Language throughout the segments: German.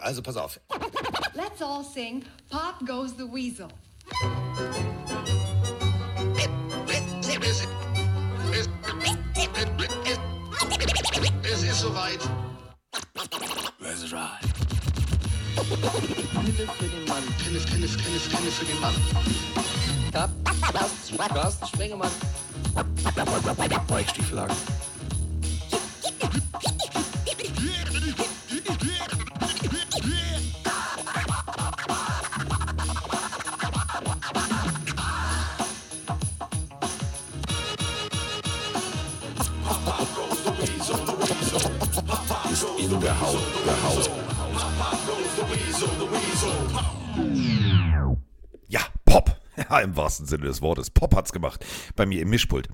Also pass auf. Let's all sing Pop Goes the Weasel. Es ist soweit. Let's ride. Pille für den Mann. Pille, Pille, Pille, Pille für den Mann. Carsten, Carsten Spengemann. Weichstieflagen. Ist wahrsten Sinne des Wortes. Pop hat's gemacht. Bei mir im Mischpult.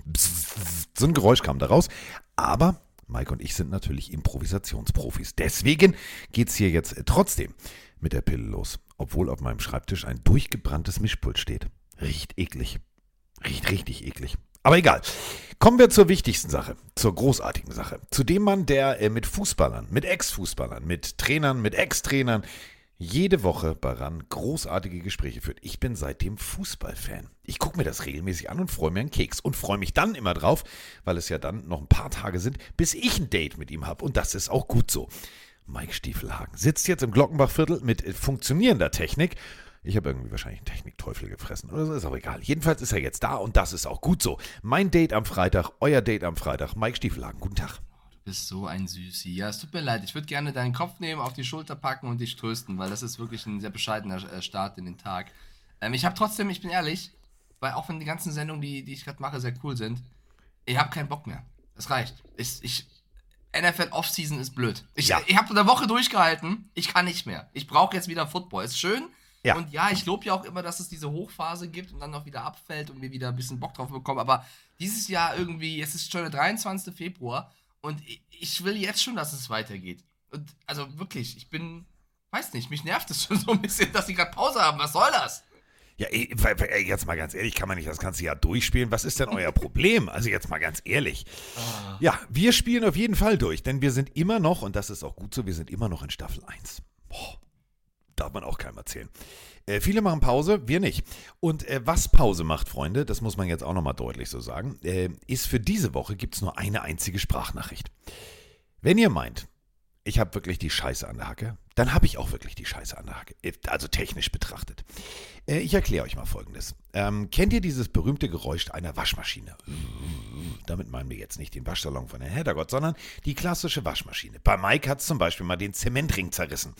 So ein Geräusch kam da raus. Aber Mike und ich sind natürlich Improvisationsprofis. Deswegen geht's hier jetzt trotzdem mit der Pille los. Obwohl auf meinem Schreibtisch ein durchgebranntes Mischpult steht. Riecht eklig. Riecht richtig eklig. Aber egal. Kommen wir zur wichtigsten Sache, zur großartigen Sache. Zu dem Mann, der äh, mit Fußballern, mit Ex-Fußballern, mit Trainern, mit Ex-Trainern jede Woche bei RAN großartige Gespräche führt. Ich bin seitdem Fußballfan. Ich gucke mir das regelmäßig an und freue mir einen Keks und freue mich dann immer drauf, weil es ja dann noch ein paar Tage sind, bis ich ein Date mit ihm habe. Und das ist auch gut so. Mike Stiefelhagen sitzt jetzt im Glockenbachviertel mit äh, funktionierender Technik. Ich habe irgendwie wahrscheinlich einen Technikteufel gefressen oder so, ist auch egal. Jedenfalls ist er jetzt da und das ist auch gut so. Mein Date am Freitag, euer Date am Freitag. Mike Stiefelhagen, guten Tag. Du bist so ein Süßi. Ja, es tut mir leid. Ich würde gerne deinen Kopf nehmen, auf die Schulter packen und dich trösten, weil das ist wirklich ein sehr bescheidener äh, Start in den Tag. Ähm, ich habe trotzdem, ich bin ehrlich, weil auch wenn die ganzen Sendungen, die, die ich gerade mache, sehr cool sind, ich habe keinen Bock mehr. Das reicht. Ich, ich, NFL Offseason ist blöd. Ich, Ja. ich habe eine Woche durchgehalten. Ich kann nicht mehr. Ich brauche jetzt wieder Football. Ist schön. Ja. Und ja, ich lobe ja auch immer, dass es diese Hochphase gibt und dann noch wieder abfällt und wir wieder ein bisschen Bock drauf bekommen. Aber dieses Jahr irgendwie, es ist schon der 23. Februar und ich, will jetzt schon, dass es weitergeht. Und also wirklich, ich bin, weiß nicht, mich nervt es schon so ein bisschen, dass sie gerade Pause haben. Was soll das? Ja, ey, ey, jetzt mal ganz ehrlich, kann man nicht das ganze Jahr durchspielen? Was ist denn euer Problem? Also jetzt mal ganz ehrlich. Ja, wir spielen auf jeden Fall durch, denn wir sind immer noch, und das ist auch gut so, wir sind immer noch in Staffel 1. Boah, darf man auch keinem erzählen. Äh, viele machen Pause, wir nicht. Und äh, was Pause macht, Freunde, das muss man jetzt auch nochmal deutlich so sagen, äh, ist für diese Woche gibt es nur eine einzige Sprachnachricht. Wenn ihr meint, ich habe wirklich die Scheiße an der Hacke, dann habe ich auch wirklich die Scheiße an der Hacke. Äh, Also technisch betrachtet. Äh, Ich erkläre euch mal Folgendes. Ähm, kennt ihr dieses berühmte Geräusch einer Waschmaschine? Damit meinen wir jetzt nicht den Waschsalon von Herrn Heddergott, sondern die klassische Waschmaschine. Bei Mike hat es zum Beispiel mal den Zementring zerrissen.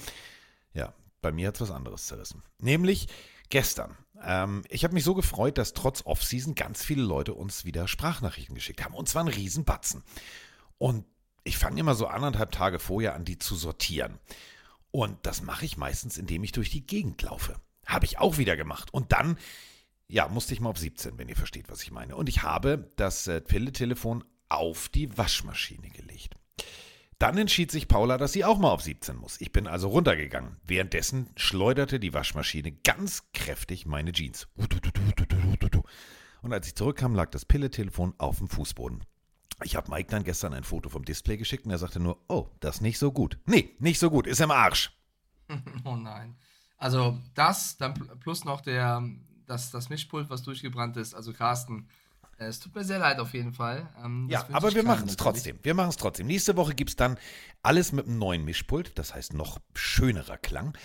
Ja, bei mir hat es was anderes zerrissen. Nämlich gestern. Ähm, ich habe mich so gefreut, dass trotz Offseason ganz viele Leute uns wieder Sprachnachrichten geschickt haben. Und zwar ein Riesenbatzen. Und ich fange immer so anderthalb Tage vorher an, die zu sortieren. Und das mache ich meistens, indem ich durch die Gegend laufe. Habe ich auch wieder gemacht. Und dann, ja, musste ich mal auf 17, wenn ihr versteht, was ich meine. Und ich habe das äh, Pille-Telefon auf die Waschmaschine gelegt. Dann entschied sich Paula, dass sie auch mal auf 17 muss. Ich bin also runtergegangen. Währenddessen schleuderte die Waschmaschine ganz kräftig meine Jeans. Und als ich zurückkam, lag das Pille-Telefon auf dem Fußboden. Ich habe Mike dann gestern ein Foto vom Display geschickt und er sagte nur, oh, das ist nicht so gut. Nee, nicht so gut, ist im Arsch. Oh nein. Also das, dann pl- plus noch der, das, das Mischpult, was durchgebrannt ist. Also Carsten, es tut mir sehr leid auf jeden Fall. Ähm, Ja, aber wir machen es trotzdem. Wir machen es trotzdem. Nächste Woche gibt es dann alles mit einem neuen Mischpult, das heißt noch schönerer Klang.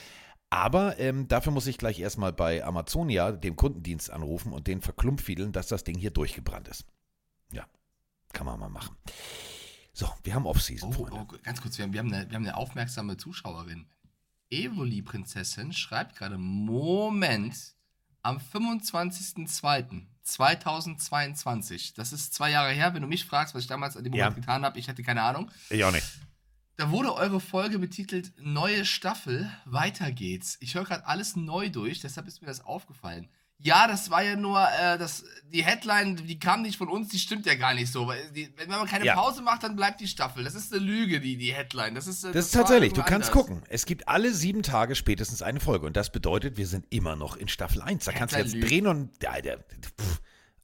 Aber ähm, dafür muss ich gleich erstmal bei Amazonia, dem Kundendienst, anrufen und den verklumpfiedeln, dass das Ding hier durchgebrannt ist. Ja, kann man mal machen. So, wir haben Off-Season, Oh, oh, ganz kurz, wir haben, wir, haben eine, wir haben eine aufmerksame Zuschauerin. Evoli-Prinzessin schreibt gerade, Moment, am 25.02.2022, das ist zwei Jahre her, wenn du mich fragst, was ich damals an dem Ja. Moment getan habe, ich hätte keine Ahnung. Ich auch nicht. Da wurde eure Folge betitelt Neue Staffel, weiter geht's. Ich höre gerade alles neu durch, deshalb ist mir das aufgefallen. Ja, das war ja nur, äh, das, die Headline, die kam nicht von uns, die stimmt ja gar nicht so. Weil die, wenn man keine Ja. Pause macht, dann bleibt die Staffel. Das ist eine Lüge, die, die Headline. Das ist, äh, Das ist war tatsächlich, du kannst anders. gucken. Es gibt alle sieben Tage spätestens eine Folge. Und das bedeutet, wir sind immer noch in Staffel 1. Da kannst du jetzt Lügt. drehen und. Ja, der, pff,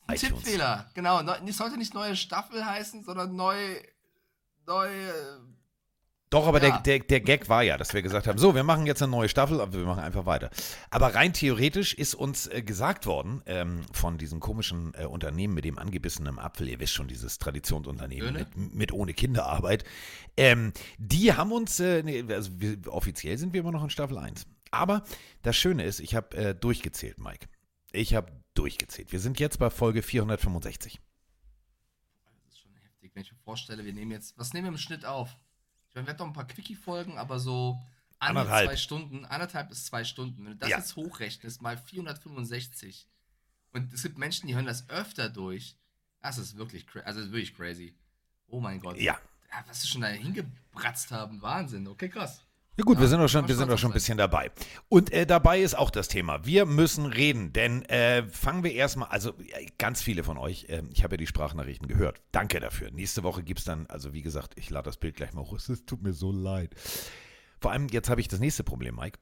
Ein. Tippfehler, genau. Es sollte nicht neue Staffel heißen, sondern neu, neu, äh, Doch, aber Ja. der, der, der Gag war ja, dass wir gesagt haben, so, wir machen jetzt eine neue Staffel, aber wir machen einfach weiter. Aber rein theoretisch ist uns äh, gesagt worden ähm, von diesem komischen äh, Unternehmen mit dem angebissenen Apfel, ihr wisst schon, dieses Traditionsunternehmen mit, mit ohne Kinderarbeit, ähm, die haben uns, äh, nee, also wir, offiziell sind wir immer noch in Staffel 1. Aber das Schöne ist, ich habe äh, durchgezählt, Mike. Ich habe durchgezählt. Wir sind jetzt bei Folge 465. Das ist schon heftig, wenn ich mir vorstelle, wir nehmen jetzt, was nehmen wir im Schnitt auf? Ich meine, wir hatten noch ein paar Quickie-Folgen, aber so an Anderthalb. zwei Stunden, anderthalb bis zwei Stunden. Wenn du das Ja. jetzt hochrechnest, mal 465. Und es gibt Menschen, die hören das öfter durch. Das ist wirklich, also das ist wirklich crazy. Oh mein Gott. Ja. ja was sie schon da hingebratzt haben. Wahnsinn. Okay, krass. Ja gut, wir Ja, sind doch schon, wir sind doch schon ein bisschen dabei. Und äh, dabei ist auch das Thema. Wir müssen reden, denn äh, fangen wir erstmal, also ganz viele von euch, äh, ich habe ja die Sprachnachrichten gehört. Danke dafür. Nächste Woche gibt es dann, also wie gesagt, ich lade das Bild gleich mal hoch. Es tut mir so leid. Vor allem, jetzt habe ich das nächste Problem, Mike.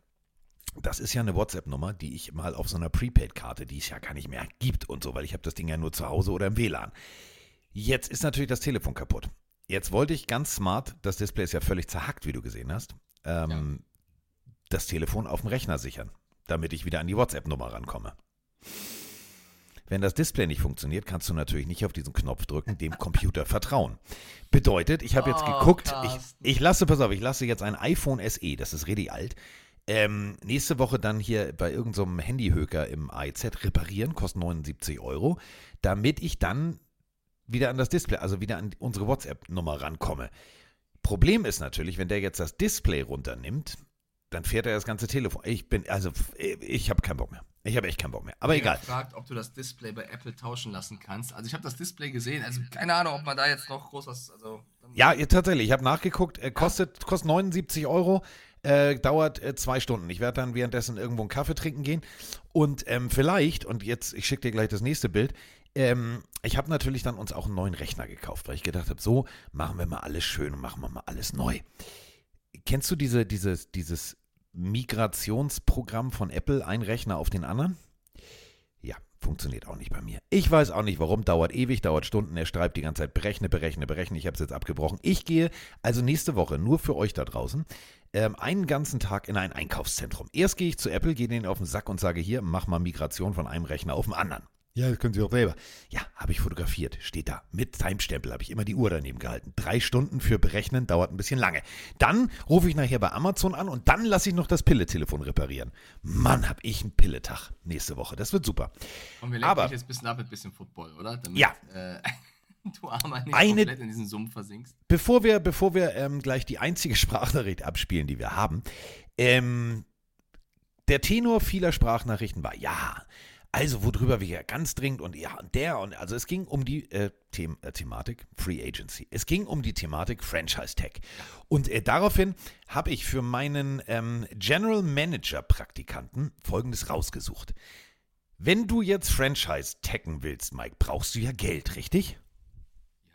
Das ist ja eine WhatsApp-Nummer, die ich mal auf so einer Prepaid-Karte, die es ja gar nicht mehr gibt und so, weil ich habe das Ding ja nur zu Hause oder im WLAN. Jetzt ist natürlich das Telefon kaputt. Jetzt wollte ich ganz smart, das Display ist ja völlig zerhackt, wie du gesehen hast, ähm, das Telefon auf dem Rechner sichern, damit ich wieder an die WhatsApp-Nummer rankomme. Wenn das Display nicht funktioniert, kannst du natürlich nicht auf diesen Knopf drücken, dem Computer vertrauen. Bedeutet, ich habe jetzt Oh, geguckt, ich, ich lasse, pass auf, ich lasse jetzt ein iPhone SE, das ist richtig alt, ähm, nächste Woche dann hier bei irgendeinem Handyhöker im AIZ reparieren, kostet 79 Euro, damit ich dann wieder an das Display, also wieder an unsere WhatsApp-Nummer rankomme. Problem ist natürlich, wenn der jetzt das Display runternimmt, dann fährt er das ganze Telefon. Ich bin, also, ich habe keinen Bock mehr. Ich habe echt keinen Bock mehr. Aber Jeder egal. fragt, ob du das Display bei Apple tauschen lassen kannst. Also ich habe das Display gesehen. Also keine Ahnung, ob man da jetzt noch groß was. Also Ja, ja, tatsächlich. Ich habe nachgeguckt. Äh, kostet, kostet 79 Euro. Äh, dauert äh, zwei Stunden. Ich werde dann währenddessen irgendwo einen Kaffee trinken gehen. Und ähm, vielleicht, und jetzt, ich schicke dir gleich das nächste Bild. Ähm, ich habe natürlich dann uns auch einen neuen Rechner gekauft, weil ich gedacht habe, so machen wir mal alles schön und machen wir mal alles neu. Kennst du diese, dieses, dieses Migrationsprogramm von Apple, ein Rechner auf den anderen? Ja, funktioniert auch nicht bei mir. Ich weiß auch nicht warum, dauert ewig, dauert Stunden. Er schreibt die ganze Zeit, berechne, berechne, berechne. Ich habe es jetzt abgebrochen. Ich gehe also nächste Woche nur für euch da draußen ähm, einen ganzen Tag in ein Einkaufszentrum. Erst gehe ich zu Apple, gehe denen auf den Sack und sage hier, mach mal Migration von einem Rechner auf den anderen. Ja, das können Sie auch selber. Ja, habe ich fotografiert. Steht da. Mit Timestempel habe ich immer die Uhr daneben gehalten. Drei Stunden für Berechnen dauert ein bisschen lange. Dann rufe ich nachher bei Amazon an und dann lasse ich noch das Pille-Telefon reparieren. Mann, habe ich einen Pilletag nächste Woche. Das wird super. Und wir lenken Aber- dich jetzt ein bisschen ab mit ein bisschen Football, oder? Damit, Ja. Äh, du Armer nicht Eine- komplett in diesen Sumpf versinkst. Bevor wir, bevor wir ähm, gleich die einzige Sprachnachricht abspielen, die wir haben, ähm, der Tenor vieler Sprachnachrichten war, ja, also worüber wir ja ganz dringend und ja, und der und also es ging um die äh, The äh, Thematik Free Agency. Es ging um die Thematik Franchise Tech. Und äh, daraufhin habe ich für meinen ähm, General Manager Praktikanten folgendes rausgesucht. Wenn du jetzt Franchise taggen willst, Mike, brauchst du ja Geld, richtig?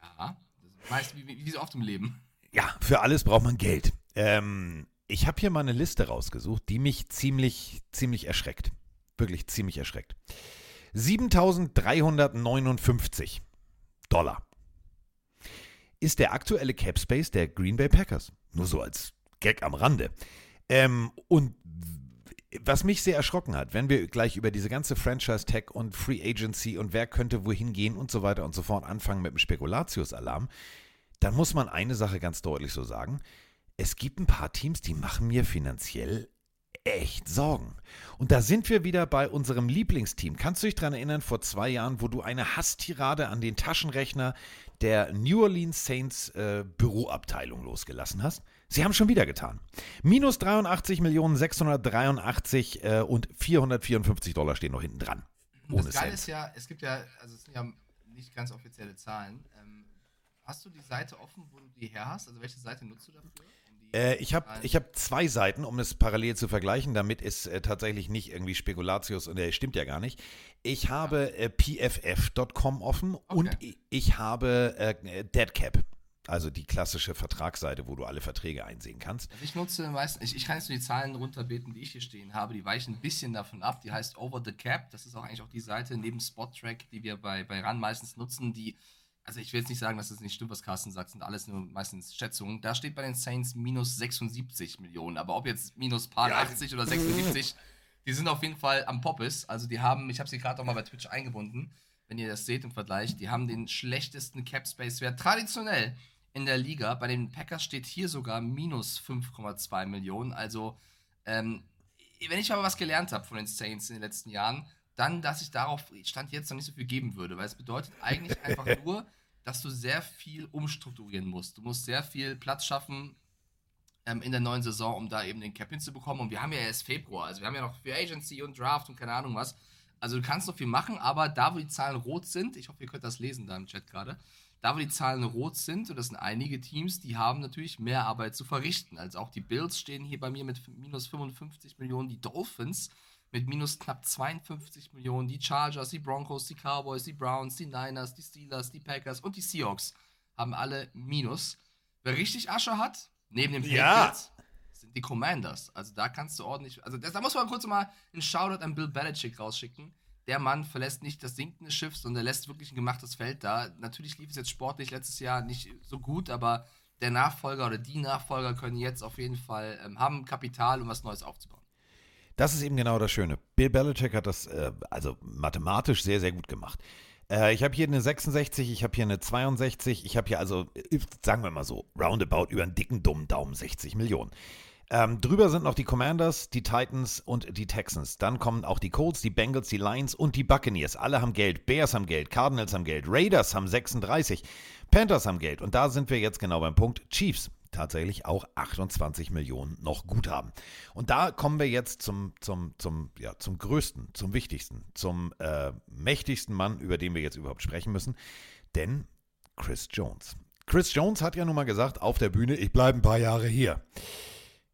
Ja. Das weißt wie, wie, wie so oft im Leben. Ja, für alles braucht man Geld. Ähm, ich habe hier mal eine Liste rausgesucht, die mich ziemlich, ziemlich erschreckt. Wirklich ziemlich erschreckt. 7359 Dollar ist der aktuelle Cap Space der Green Bay Packers. Nur so als Gag am Rande. Ähm, und was mich sehr erschrocken hat, wenn wir gleich über diese ganze Franchise-Tech und Free Agency und wer könnte wohin gehen und so weiter und so fort anfangen mit dem Spekulatius-Alarm, dann muss man eine Sache ganz deutlich so sagen. Es gibt ein paar Teams, die machen mir finanziell echt Sorgen. Und da sind wir wieder bei unserem Lieblingsteam. Kannst du dich daran erinnern, vor zwei Jahren, wo du eine Hasstirade an den Taschenrechner der New Orleans Saints äh, Büroabteilung losgelassen hast? Sie haben schon wieder getan. Minus 83 Millionen 683 äh, und 454 Dollar stehen noch hinten dran. Ohne das Geile Cent. ist ja, es gibt ja, also es sind ja nicht ganz offizielle Zahlen. Ähm, hast du die Seite offen, wo du die her hast? Also welche Seite nutzt du dafür? Äh, ich habe ich hab zwei Seiten, um es parallel zu vergleichen, damit es äh, tatsächlich nicht irgendwie Spekulatius und der stimmt ja gar nicht. Ich habe äh, pff.com offen und Okay. ich, ich habe äh, Deadcap, also die klassische Vertragsseite, wo du alle Verträge einsehen kannst. Also ich nutze meistens, ich, ich kann jetzt nur die Zahlen runterbeten, die ich hier stehen habe. Die weichen ein bisschen davon ab. Die heißt Over the Cap. Das ist auch eigentlich auch die Seite neben SpotTrack, die wir bei, bei RAN meistens nutzen, die also ich will jetzt nicht sagen, dass es das nicht stimmt, was Carsten sagt, sind alles nur meistens Schätzungen. Da steht bei den Saints minus 76 Millionen. Aber ob jetzt minus paar 80 oder 76, die sind auf jeden Fall am Poppes. Also die haben, ich habe sie gerade auch mal bei Twitch eingebunden, wenn ihr das seht im Vergleich, die haben den schlechtesten Cap Space Wert traditionell in der Liga. Bei den Packers steht hier sogar minus 5,2 Millionen. Also ähm, wenn ich aber was gelernt habe von den Saints in den letzten Jahren, dann, dass ich darauf Stand jetzt noch nicht so viel geben würde, weil es bedeutet eigentlich einfach nur, dass du sehr viel umstrukturieren musst. Du musst sehr viel Platz schaffen ähm, in der neuen Saison, um da eben den Cap hinzubekommen. Und wir haben ja erst Februar, also wir haben ja noch für Agency und Draft und keine Ahnung was. Also du kannst noch viel machen, aber da, wo die Zahlen rot sind, ich hoffe, ihr könnt das lesen da im Chat gerade, da, wo die Zahlen rot sind, und das sind einige Teams, die haben natürlich mehr Arbeit zu verrichten. Also auch die Bills stehen hier bei mir mit minus 55 Millionen, die Dolphins mit minus knapp 52 Millionen. Die Chargers, die Broncos, die Cowboys, die Browns, die Niners, die Steelers, die Packers und die Seahawks haben alle Minus. Wer richtig Asche hat, neben dem Patriots, ja. sind die Commanders. Also da kannst du ordentlich, also das, da muss man kurz mal einen Shoutout an Bill Belichick rausschicken. Der Mann verlässt nicht das sinkende Schiff, sondern er lässt wirklich ein gemachtes Feld da. Natürlich lief es jetzt sportlich letztes Jahr nicht so gut, aber der Nachfolger oder die Nachfolger können jetzt auf jeden Fall ähm, haben Kapital, um was Neues aufzubauen. Das ist eben genau das Schöne. Bill Belichick hat das äh, also mathematisch sehr, sehr gut gemacht. Äh, ich habe hier eine 66, ich habe hier eine 62, ich habe hier also, sagen wir mal so, roundabout über einen dicken, dummen Daumen 60 Millionen. Ähm, drüber sind noch die Commanders, die Titans und die Texans. Dann kommen auch die Colts, die Bengals, die Lions und die Buccaneers. Alle haben Geld. Bears haben Geld, Cardinals haben Geld, Raiders haben 36, Panthers haben Geld. Und da sind wir jetzt genau beim Punkt. Chiefs tatsächlich auch 28 Millionen noch Guthaben. Und da kommen wir jetzt zum, zum, zum, ja, zum größten, zum wichtigsten, zum äh, mächtigsten Mann, über den wir jetzt überhaupt sprechen müssen. Denn Chris Jones. Chris Jones hat ja nun mal gesagt auf der Bühne, ich bleibe ein paar Jahre hier.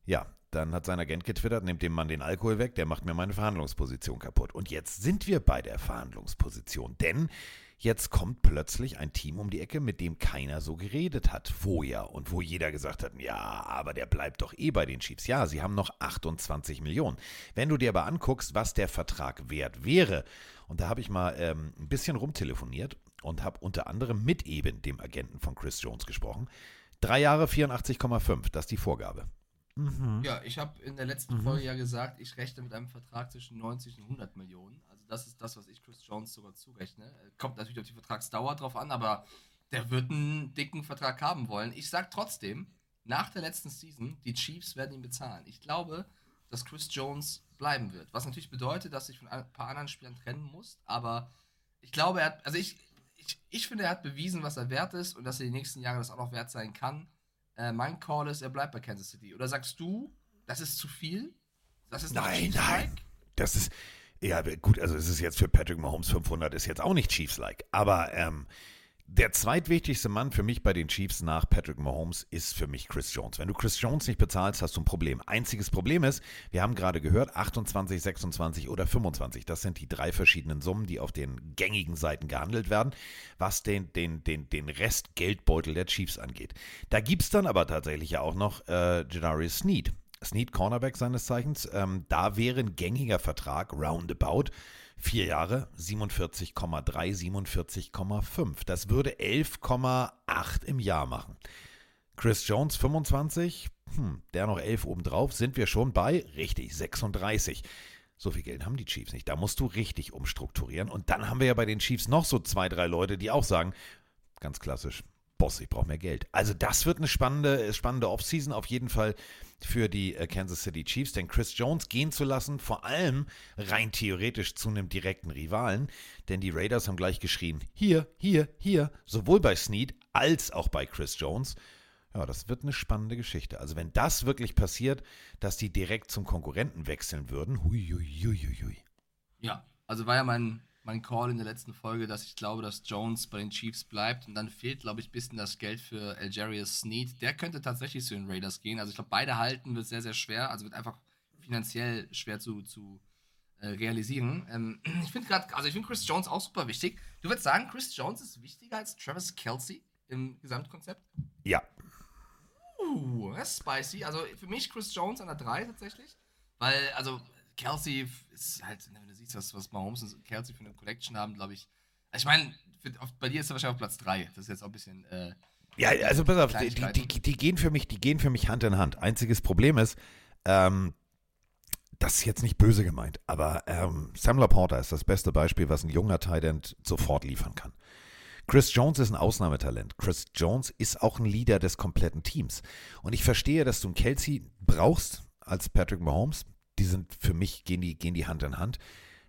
Ja, dann hat sein Agent getwittert, nehmt dem Mann den Alkohol weg, der macht mir meine Verhandlungsposition kaputt. Und jetzt sind wir bei der Verhandlungsposition, denn Jetzt kommt plötzlich ein Team um die Ecke, mit dem keiner so geredet hat vorher und wo jeder gesagt hat, ja, aber der bleibt doch eh bei den Chiefs. Ja, sie haben noch 28 Millionen. Wenn du dir aber anguckst, was der Vertrag wert wäre, und da habe ich mal ähm, ein bisschen rumtelefoniert und habe unter anderem mit eben dem Agenten von Chris Jones gesprochen. Drei Jahre 84,5, das ist die Vorgabe. Mhm. Ja, ich habe in der letzten mhm. Folge ja gesagt, ich rechne mit einem Vertrag zwischen 90 und 100 Millionen. Also das ist das, was ich Chris Jones sogar zurechne. Kommt natürlich auf die Vertragsdauer drauf an, aber der wird einen dicken Vertrag haben wollen. Ich sage trotzdem, nach der letzten Season, die Chiefs werden ihn bezahlen. Ich glaube, dass Chris Jones bleiben wird. Was natürlich bedeutet, dass ich von ein paar anderen Spielern trennen muss, aber ich glaube, er hat, also ich, ich, ich finde, er hat bewiesen, was er wert ist und dass er die nächsten Jahre das auch noch wert sein kann. Äh, mein Call ist, er bleibt bei Kansas City. Oder sagst du, das ist zu viel? Das ist nein, nein. Das ist, ja, gut, also es ist jetzt für Patrick Mahomes 500 ist jetzt auch nicht Chiefs-like. Aber ähm, der zweitwichtigste Mann für mich bei den Chiefs nach Patrick Mahomes ist für mich Chris Jones. Wenn du Chris Jones nicht bezahlst, hast du ein Problem. Einziges Problem ist, wir haben gerade gehört, 28, 26 oder 25. Das sind die drei verschiedenen Summen, die auf den gängigen Seiten gehandelt werden, was den, den, den, den Rest Geldbeutel der Chiefs angeht. Da gibt es dann aber tatsächlich ja auch noch äh, Jadarius Sneed. Snead Cornerback seines Zeichens. Ähm, da wäre ein gängiger Vertrag, roundabout, vier Jahre, 47,3, 47,5. Das würde 11,8 im Jahr machen. Chris Jones 25, hm, der noch 11 obendrauf, sind wir schon bei, richtig, 36. So viel Geld haben die Chiefs nicht. Da musst du richtig umstrukturieren. Und dann haben wir ja bei den Chiefs noch so zwei, drei Leute, die auch sagen, ganz klassisch, Boss, ich brauche mehr Geld. Also das wird eine spannende, spannende Offseason auf jeden Fall für die äh, Kansas City Chiefs, denn Chris Jones gehen zu lassen, vor allem rein theoretisch zu einem direkten Rivalen, denn die Raiders haben gleich geschrien, hier, hier, hier, sowohl bei Snead als auch bei Chris Jones. Ja, das wird eine spannende Geschichte. Also wenn das wirklich passiert, dass die direkt zum Konkurrenten wechseln würden, hui, hui, hui, hui. Ja, also war ja mein mein Call in der letzten Folge, dass ich glaube, dass Jones bei den Chiefs bleibt. Und dann fehlt, glaube ich, ein bisschen das Geld für Algerius Sneed. Der könnte tatsächlich zu den Raiders gehen. Also ich glaube, beide halten wird sehr, sehr schwer. Also wird einfach finanziell schwer zu, zu äh, realisieren. Ähm, ich finde gerade, also ich finde Chris Jones auch super wichtig. Du würdest sagen, Chris Jones ist wichtiger als Travis Kelsey im Gesamtkonzept? Ja. Uh, das ist spicy. Also für mich Chris Jones an der 3 tatsächlich. Weil, also Kelsey ist halt, wenn du siehst, was, was Mahomes und Kelsey für eine Collection haben, glaube ich. Also ich meine, bei dir ist er wahrscheinlich auf Platz 3. Das ist jetzt auch ein bisschen. Äh, Ja, also pass auf, die, die, die, gehen für mich, die gehen für mich Hand in Hand. Einziges Problem ist, ähm, das ist jetzt nicht böse gemeint, aber ähm, Sam Laporta ist das beste Beispiel, was ein junger Tight End sofort liefern kann. Chris Jones ist ein Ausnahmetalent. Chris Jones ist auch ein Leader des kompletten Teams. Und ich verstehe, dass du einen Kelsey brauchst als Patrick Mahomes. Die sind für mich, gehen die, gehen die Hand in Hand.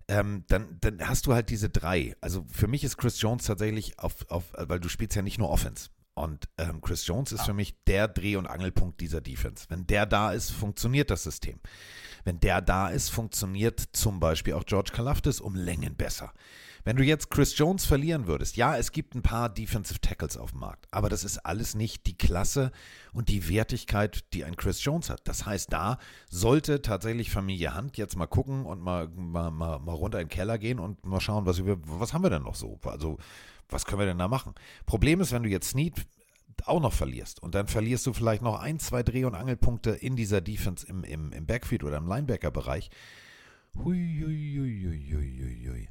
Ähm, dann, dann hast du halt diese drei. Also für mich ist Chris Jones tatsächlich auf, auf weil du spielst ja nicht nur Offense. Und ähm, Chris Jones ist für mich der Dreh- und Angelpunkt dieser Defense. Wenn der da ist, funktioniert das System. Wenn der da ist, funktioniert zum Beispiel auch George Kalafdis um Längen besser. Wenn du jetzt Chris Jones verlieren würdest, ja, es gibt ein paar Defensive Tackles auf dem Markt, aber das ist alles nicht die Klasse und die Wertigkeit, die ein Chris Jones hat. Das heißt, da sollte tatsächlich Familie Hand jetzt mal gucken und mal, mal, mal, mal runter in den Keller gehen und mal schauen, was, was haben wir denn noch so? Also, was können wir denn da machen? Problem ist, wenn du jetzt Snead auch noch verlierst und dann verlierst du vielleicht noch ein, zwei Dreh- und Angelpunkte in dieser Defense im, im, im Backfield oder im Linebacker-Bereich. Hui, hui, hui, hui, hui, hui.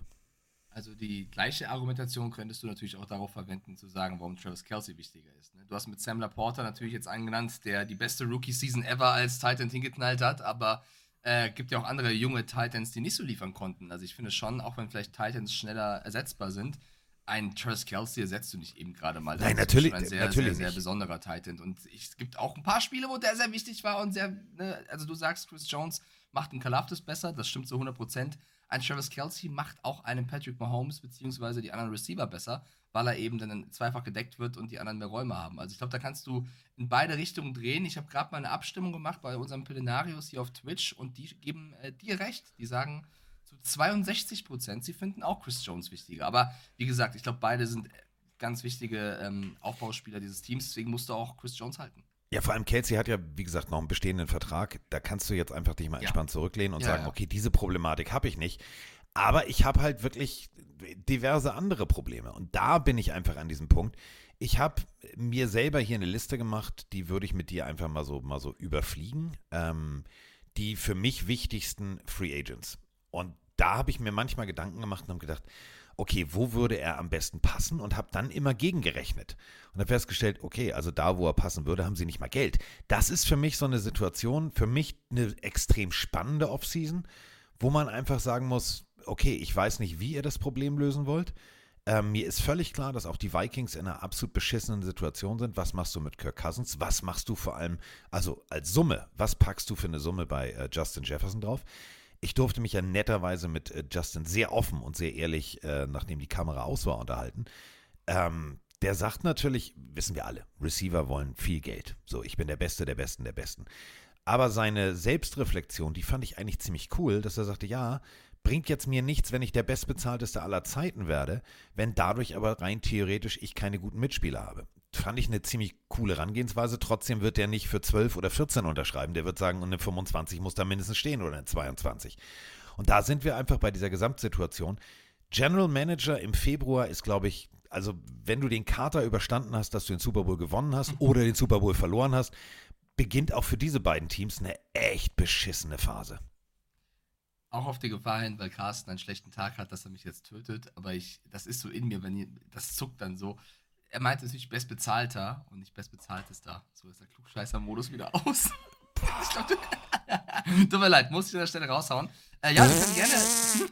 Also die gleiche Argumentation könntest du natürlich auch darauf verwenden, zu sagen, warum Travis Kelsey wichtiger ist. ne? Du hast mit Sam Laporta natürlich jetzt einen genannt, der die beste Rookie-Season ever als Titan hingeknallt hat, aber äh, gibt ja auch andere junge Titans, die nicht so liefern konnten. Also ich finde schon, auch wenn vielleicht Titans schneller ersetzbar sind, ein Travis Kelsey ersetzt du nicht eben gerade mal. Das Nein, natürlich- ein sehr, natürlich sehr, sehr besonderer Titan. Und es gibt auch ein paar Spiele, wo der sehr wichtig war und sehr, ne, also du sagst, Chris Jones macht einen Kalafdis besser, das stimmt zu 100%. Ein Travis Kelsey macht auch einen Patrick Mahomes beziehungsweise die anderen Receiver besser, weil er eben dann zweifach gedeckt wird und die anderen mehr Räume haben. Also ich glaube, da kannst du in beide Richtungen drehen. Ich habe gerade mal eine Abstimmung gemacht bei unserem Pelenarius hier auf Twitch und die geben äh, dir recht. Die sagen zu 62 Prozent, sie finden auch Chris Jones wichtiger. Aber wie gesagt, ich glaube, beide sind äh, ganz wichtige ähm, Aufbauspieler dieses Teams. Deswegen musst du auch Chris Jones halten. Ja, vor allem Kelsey hat ja, wie gesagt, noch einen bestehenden Vertrag. Da kannst du jetzt einfach dich mal Ja. entspannt zurücklehnen und Ja, sagen, ja. okay, diese Problematik habe ich nicht. Aber ich habe halt wirklich diverse andere Probleme. Und da bin ich einfach an diesem Punkt. Ich habe mir selber hier eine Liste gemacht, die würde ich mit dir einfach mal so, mal so überfliegen. Ähm, die für mich wichtigsten Free Agents. Und da habe ich mir manchmal Gedanken gemacht und habe gedacht, okay, wo würde er am besten passen und habe dann immer gegengerechnet und habe festgestellt, okay, also da, wo er passen würde, haben sie nicht mal Geld. Das ist für mich so eine Situation, für mich eine extrem spannende Offseason, wo man einfach sagen muss, okay, ich weiß nicht, wie ihr das Problem lösen wollt. Ähm, mir ist völlig klar, dass auch die Vikings in einer absolut beschissenen Situation sind. Was machst du mit Kirk Cousins? Was machst du vor allem, also als Summe, was packst du für eine Summe bei äh, Justin Jefferson drauf? Ich durfte mich ja netterweise mit äh, Justin sehr offen und sehr ehrlich, äh, nachdem die Kamera aus war, unterhalten. Ähm, der sagt natürlich, wissen wir alle, Receiver wollen viel Geld. So, ich bin der Beste, der Besten, der Besten. Aber seine Selbstreflexion, die fand ich eigentlich ziemlich cool, dass er sagte, ja, bringt jetzt mir nichts, wenn ich der Bestbezahlteste aller Zeiten werde, wenn dadurch aber rein theoretisch ich keine guten Mitspieler habe. Fand ich eine ziemlich coole Herangehensweise. Trotzdem wird der nicht für 12 oder 14 unterschreiben. Der wird sagen, und eine 25 muss da mindestens stehen oder eine 22. Und da sind wir einfach bei dieser Gesamtsituation. General Manager im Februar ist, glaube ich, also wenn du den Kater überstanden hast, dass du den Super Bowl gewonnen hast oder den Super Bowl verloren hast, beginnt auch für diese beiden Teams eine echt beschissene Phase. Auch auf die Gefahr hin, weil Carsten einen schlechten Tag hat, dass er mich jetzt tötet. Aber ich, das ist so in mir, wenn ihr, das zuckt dann so. Er meinte natürlich bestbezahlter und nicht bestbezahltester. So ist der Klugscheißer-Modus wieder aus. Ich glaub, du- Tut mir leid, muss ich an der Stelle raushauen. Äh, ja, wir können gerne.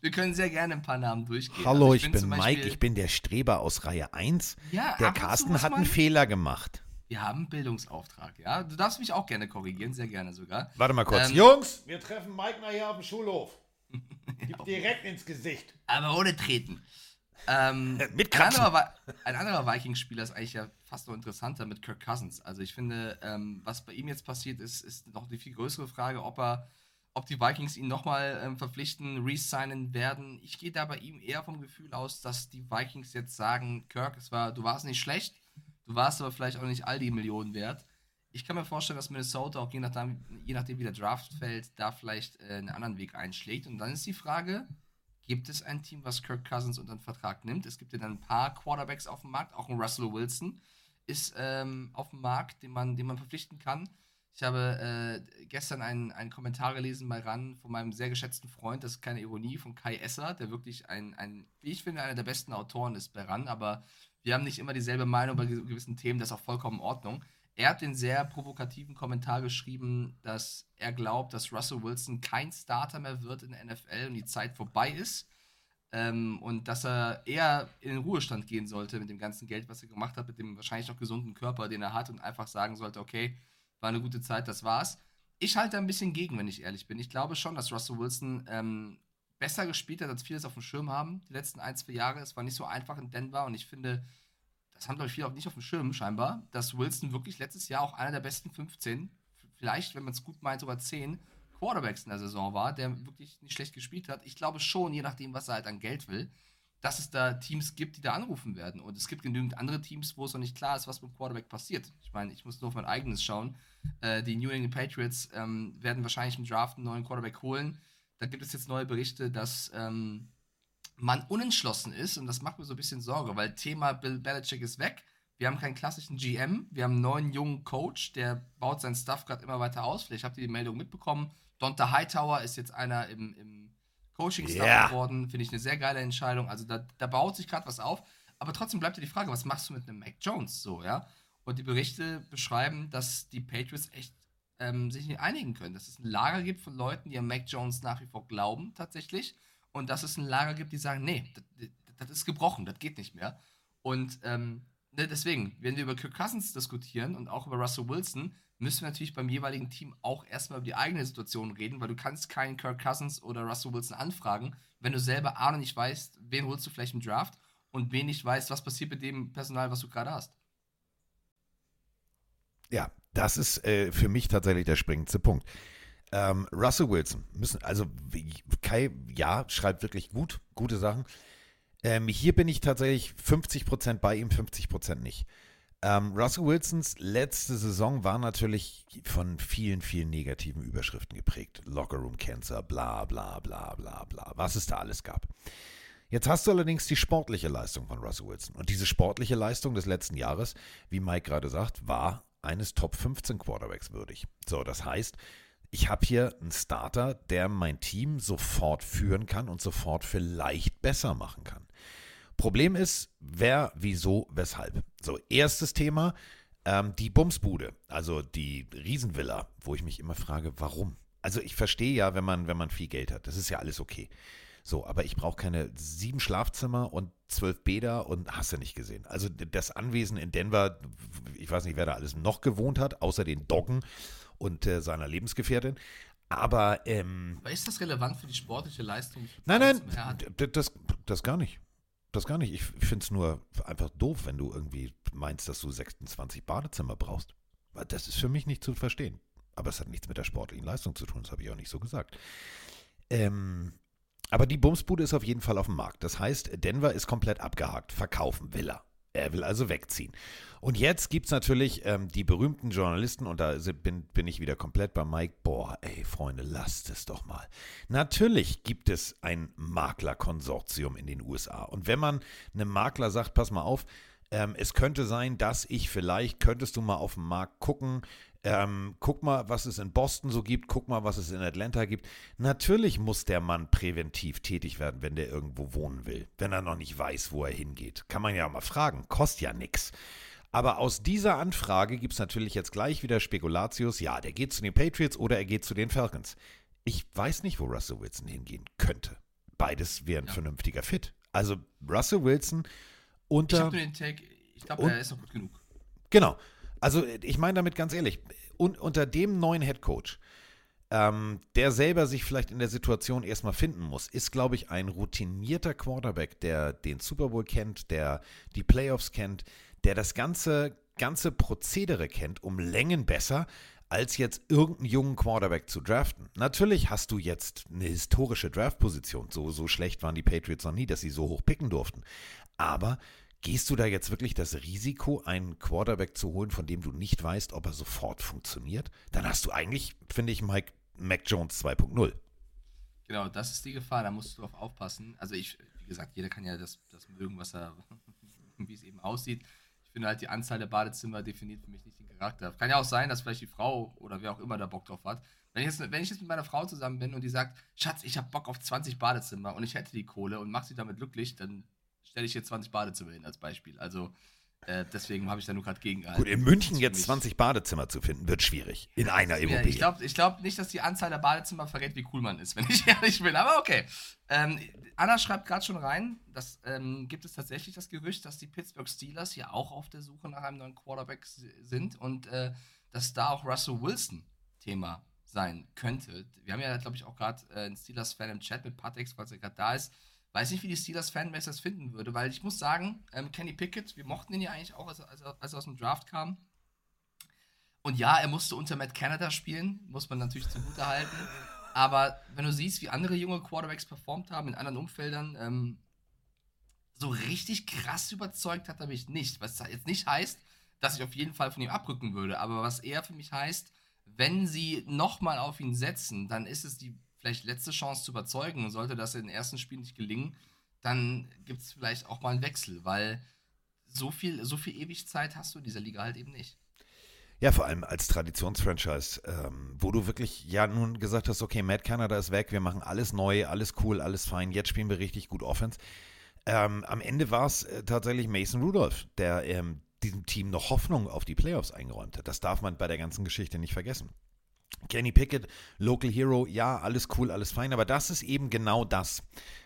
wir können sehr gerne ein paar Namen durchgehen. Hallo, Also ich bin zum Mike, ich bin der Streber aus Reihe 1. Ja, Der Carsten hat einen Fehler gemacht. Wir haben einen Bildungsauftrag, ja. Du darfst mich auch gerne korrigieren, sehr gerne sogar. Warte mal kurz. Ähm, Jungs, wir treffen Mike mal hier auf dem Schulhof. Gib direkt ins Gesicht. Aber ohne treten. Ähm, Mit ein anderer, ein anderer Vikings-Spieler ist eigentlich ja fast noch interessanter mit Kirk Cousins. Also ich finde, ähm, was bei ihm jetzt passiert ist, ist noch die viel größere Frage, ob er, ob die Vikings ihn nochmal ähm, verpflichten, resignen werden. Ich gehe da bei ihm eher vom Gefühl aus, dass die Vikings jetzt sagen, Kirk, es war, du warst nicht schlecht, du warst aber vielleicht auch nicht all die Millionen wert. Ich kann mir vorstellen, dass Minnesota auch je nachdem, je nachdem wie der Draft fällt, da vielleicht äh, einen anderen Weg einschlägt. Und dann ist die Frage, gibt es ein Team, was Kirk Cousins unter den Vertrag nimmt? Es gibt ja dann ein paar Quarterbacks auf dem Markt, auch ein Russell Wilson ist ähm, auf dem Markt, den man, den man verpflichten kann. Ich habe äh, gestern einen, einen Kommentar gelesen bei RAN von meinem sehr geschätzten Freund, das ist keine Ironie, von Kai Esser, der wirklich ein, ein wie ich finde, einer der besten Autoren ist bei RAN, aber wir haben nicht immer dieselbe Meinung bei gewissen Themen, das ist auch vollkommen in Ordnung. Er hat den sehr provokativen Kommentar geschrieben, dass er glaubt, dass Russell Wilson kein Starter mehr wird in der NFL und die Zeit vorbei ist. Ähm, und dass er eher in den Ruhestand gehen sollte mit dem ganzen Geld, was er gemacht hat, mit dem wahrscheinlich noch gesunden Körper, den er hat und einfach sagen sollte, okay, war eine gute Zeit, das war's. Ich halte ein bisschen gegen, wenn ich ehrlich bin. Ich glaube schon, dass Russell Wilson ähm, besser gespielt hat, als viele es auf dem Schirm haben, die letzten ein, zwei Jahre. Es war nicht so einfach in Denver und ich finde, das haben, glaube ich, viele auch nicht auf dem Schirm scheinbar, dass Wilson wirklich letztes Jahr auch einer der besten 15, vielleicht, wenn man es gut meint, sogar 10 Quarterbacks in der Saison war, der wirklich nicht schlecht gespielt hat. Ich glaube schon, je nachdem, was er halt an Geld will, dass es da Teams gibt, die da anrufen werden. Und es gibt genügend andere Teams, wo es noch nicht klar ist, was mit dem Quarterback passiert. Ich meine, ich muss nur auf mein eigenes schauen. Äh, die New England Patriots ähm, werden wahrscheinlich im Draft einen neuen Quarterback holen. Da gibt es jetzt neue Berichte, dass ähm, man unentschlossen ist. Und das macht mir so ein bisschen Sorge, weil Thema Bill Belichick ist weg. Wir haben keinen klassischen GM. Wir haben einen neuen jungen Coach, der baut seinen Stuff gerade immer weiter aus. Vielleicht habt ihr die Meldung mitbekommen. Donta Hightower ist jetzt einer im, im Coaching-Staff Ja. geworden. Finde ich eine sehr geile Entscheidung. Also da, da baut sich gerade was auf. Aber trotzdem bleibt ja die Frage, was machst du mit einem Mac Jones so, ja? Und die Berichte beschreiben, dass die Patriots echt ähm, sich nicht einigen können. Dass es ein Lager gibt von Leuten, die an Mac Jones nach wie vor glauben, tatsächlich. Und dass es ein Lager gibt, die sagen, nee, das, ist gebrochen, das geht nicht mehr. Und ähm, ne, deswegen, wenn wir über Kirk Cousins diskutieren und auch über Russell Wilson, müssen wir natürlich beim jeweiligen Team auch erstmal über die eigene Situation reden, weil du kannst keinen Kirk Cousins oder Russell Wilson anfragen, wenn du selber A noch nicht weißt, wen holst du vielleicht im Draft und wen nicht weißt, was passiert mit dem Personal, was du gerade hast. Ja, das ist äh, für mich tatsächlich der springendste Punkt. Ähm, Russell Wilson, müssen, also Kai, ja, schreibt wirklich gut, gute Sachen. Ähm, hier bin ich tatsächlich 50% bei ihm, 50% nicht. Ähm, Russell Wilsons letzte Saison war natürlich von vielen, vielen negativen Überschriften geprägt. Lockerroom Cancer, bla bla bla bla bla, was es da alles gab. Jetzt hast du allerdings die sportliche Leistung von Russell Wilson. Und diese sportliche Leistung des letzten Jahres, wie Mike gerade sagt, war eines Top 15 Quarterbacks würdig. So, das heißt, ich habe hier einen Starter, der mein Team sofort führen kann und sofort vielleicht besser machen kann. Problem ist, wer, wieso, weshalb. So, erstes Thema, ähm, die Bumsbude, also die Riesenvilla, wo ich mich immer frage, warum? Also ich verstehe ja, wenn man, wenn man viel Geld hat, das ist ja alles okay. So, aber ich brauche keine sieben Schlafzimmer und zwölf Bäder und hast du nicht gesehen. Also das Anwesen in Denver, ich weiß nicht, wer da alles noch gewohnt hat, außer den Doggen und äh, seiner Lebensgefährtin. Aber ähm, Aber ist das relevant für die sportliche Leistung? Nein, nein, d- das, das gar nicht. Das gar nicht. Ich finde es nur einfach doof, wenn du irgendwie meinst, dass du 26 Badezimmer brauchst. Das ist für mich nicht zu verstehen. Aber es hat nichts mit der sportlichen Leistung zu tun, das habe ich auch nicht so gesagt. Ähm, aber die Bumsbude ist auf jeden Fall auf dem Markt. Das heißt, Denver ist komplett abgehakt. Verkaufen will er. Er will also wegziehen. Und jetzt gibt es natürlich ähm, die berühmten Journalisten, und da bin, bin ich wieder komplett bei Mike. Boah, ey, Freunde, lasst es doch mal. Natürlich gibt es ein Maklerkonsortium in den USA. Und wenn man einem Makler sagt, pass mal auf, ähm, es könnte sein, dass ich vielleicht, könntest du mal auf den Markt gucken, ähm, guck mal, was es in Boston so gibt, guck mal, was es in Atlanta gibt. Natürlich muss der Mann präventiv tätig werden, wenn der irgendwo wohnen will, wenn er noch nicht weiß, wo er hingeht. Kann man ja mal fragen, kostet ja nichts. Aber aus dieser Anfrage gibt es natürlich jetzt gleich wieder Spekulatius, ja, der geht zu den Patriots oder er geht zu den Falcons. Ich weiß nicht, wo Russell Wilson hingehen könnte. Beides wäre ein vernünftiger Fit. Also Russell Wilson Ich unter... habe nur den Take, ich glaube, er ist noch gut genug. Genau. Also ich meine damit ganz ehrlich, un unter dem neuen Head Coach, ähm, der selber sich vielleicht in der Situation erstmal finden muss, ist, glaube ich, ein routinierter Quarterback, der den Super Bowl kennt, der die Playoffs kennt, der das ganze, ganze Prozedere kennt, um Längen besser, als jetzt irgendeinen jungen Quarterback zu draften. Natürlich hast du jetzt eine historische Draftposition. So, so schlecht waren die Patriots noch nie, dass sie so hoch picken durften. Aber Gehst du da jetzt wirklich das Risiko, einen Quarterback zu holen, von dem du nicht weißt, ob er sofort funktioniert? Dann hast du eigentlich, finde ich, Mike Mac Jones 2.0. Genau, das ist die Gefahr, da musst du drauf aufpassen. Also ich, wie gesagt, jeder kann ja das, das mögen, was er, wie es eben aussieht. finde halt, die Anzahl der Badezimmer definiert für mich nicht den Charakter. Kann ja auch sein, dass vielleicht die Frau oder wer auch immer da Bock drauf hat. Wenn ich, jetzt, wenn ich jetzt mit meiner Frau zusammen bin und die sagt, Schatz, ich habe Bock auf 20 Badezimmer und ich hätte die Kohle und mache sie damit glücklich, dann stelle ich jetzt 20 Badezimmer hin als Beispiel. Also äh, deswegen habe ich da nur gerade gegengehalten. Gut, in München jetzt mich- 20 Badezimmer zu finden, wird schwierig. In einer Immobilie. ich glaube ich glaub nicht, dass die Anzahl der Badezimmer verrät, wie cool man ist, wenn ich ehrlich bin. Aber okay. Ähm, Anna schreibt gerade schon rein, dass ähm, gibt es tatsächlich das Gerücht, dass die Pittsburgh Steelers ja auch auf der Suche nach einem neuen Quarterback sind und äh, dass da auch Russell Wilson Thema sein könnte. Wir haben ja, glaube ich, auch gerade äh, einen Steelers-Fan im Chat mit Patex, falls er gerade da ist. Weiß nicht, wie die Steelers-Fanbase das finden würde, weil ich muss sagen, ähm, Kenny Pickett, wir mochten ihn ja eigentlich auch, als, er- als, als er aus dem Draft kam. Und ja, er musste unter Matt Canada spielen, muss man natürlich zugute halten. Aber wenn du siehst, wie andere junge Quarterbacks performt haben in anderen Umfeldern, ähm, so richtig krass überzeugt hat er mich nicht. Was jetzt nicht heißt, dass ich auf jeden Fall von ihm abrücken würde, aber was eher für mich heißt, wenn sie nochmal auf ihn setzen, dann ist es die vielleicht letzte Chance zu überzeugen. Und sollte das in den ersten Spielen nicht gelingen, dann gibt es vielleicht auch mal einen Wechsel, weil so viel, so viel Ewigzeit hast du in dieser Liga halt eben nicht. Ja, vor allem als Traditionsfranchise, ähm, wo du wirklich ja nun gesagt hast, okay, Matt Canada ist weg, wir machen alles neu, alles cool, alles fein, jetzt spielen wir richtig gut Offense. Ähm, am Ende war es äh, tatsächlich Mason Rudolph, der ähm, diesem Team noch Hoffnung auf die Playoffs eingeräumt hat. Das darf man bei der ganzen Geschichte nicht vergessen. Kenny Pickett, Local Hero, ja, alles cool, alles fein, aber das ist eben genau das.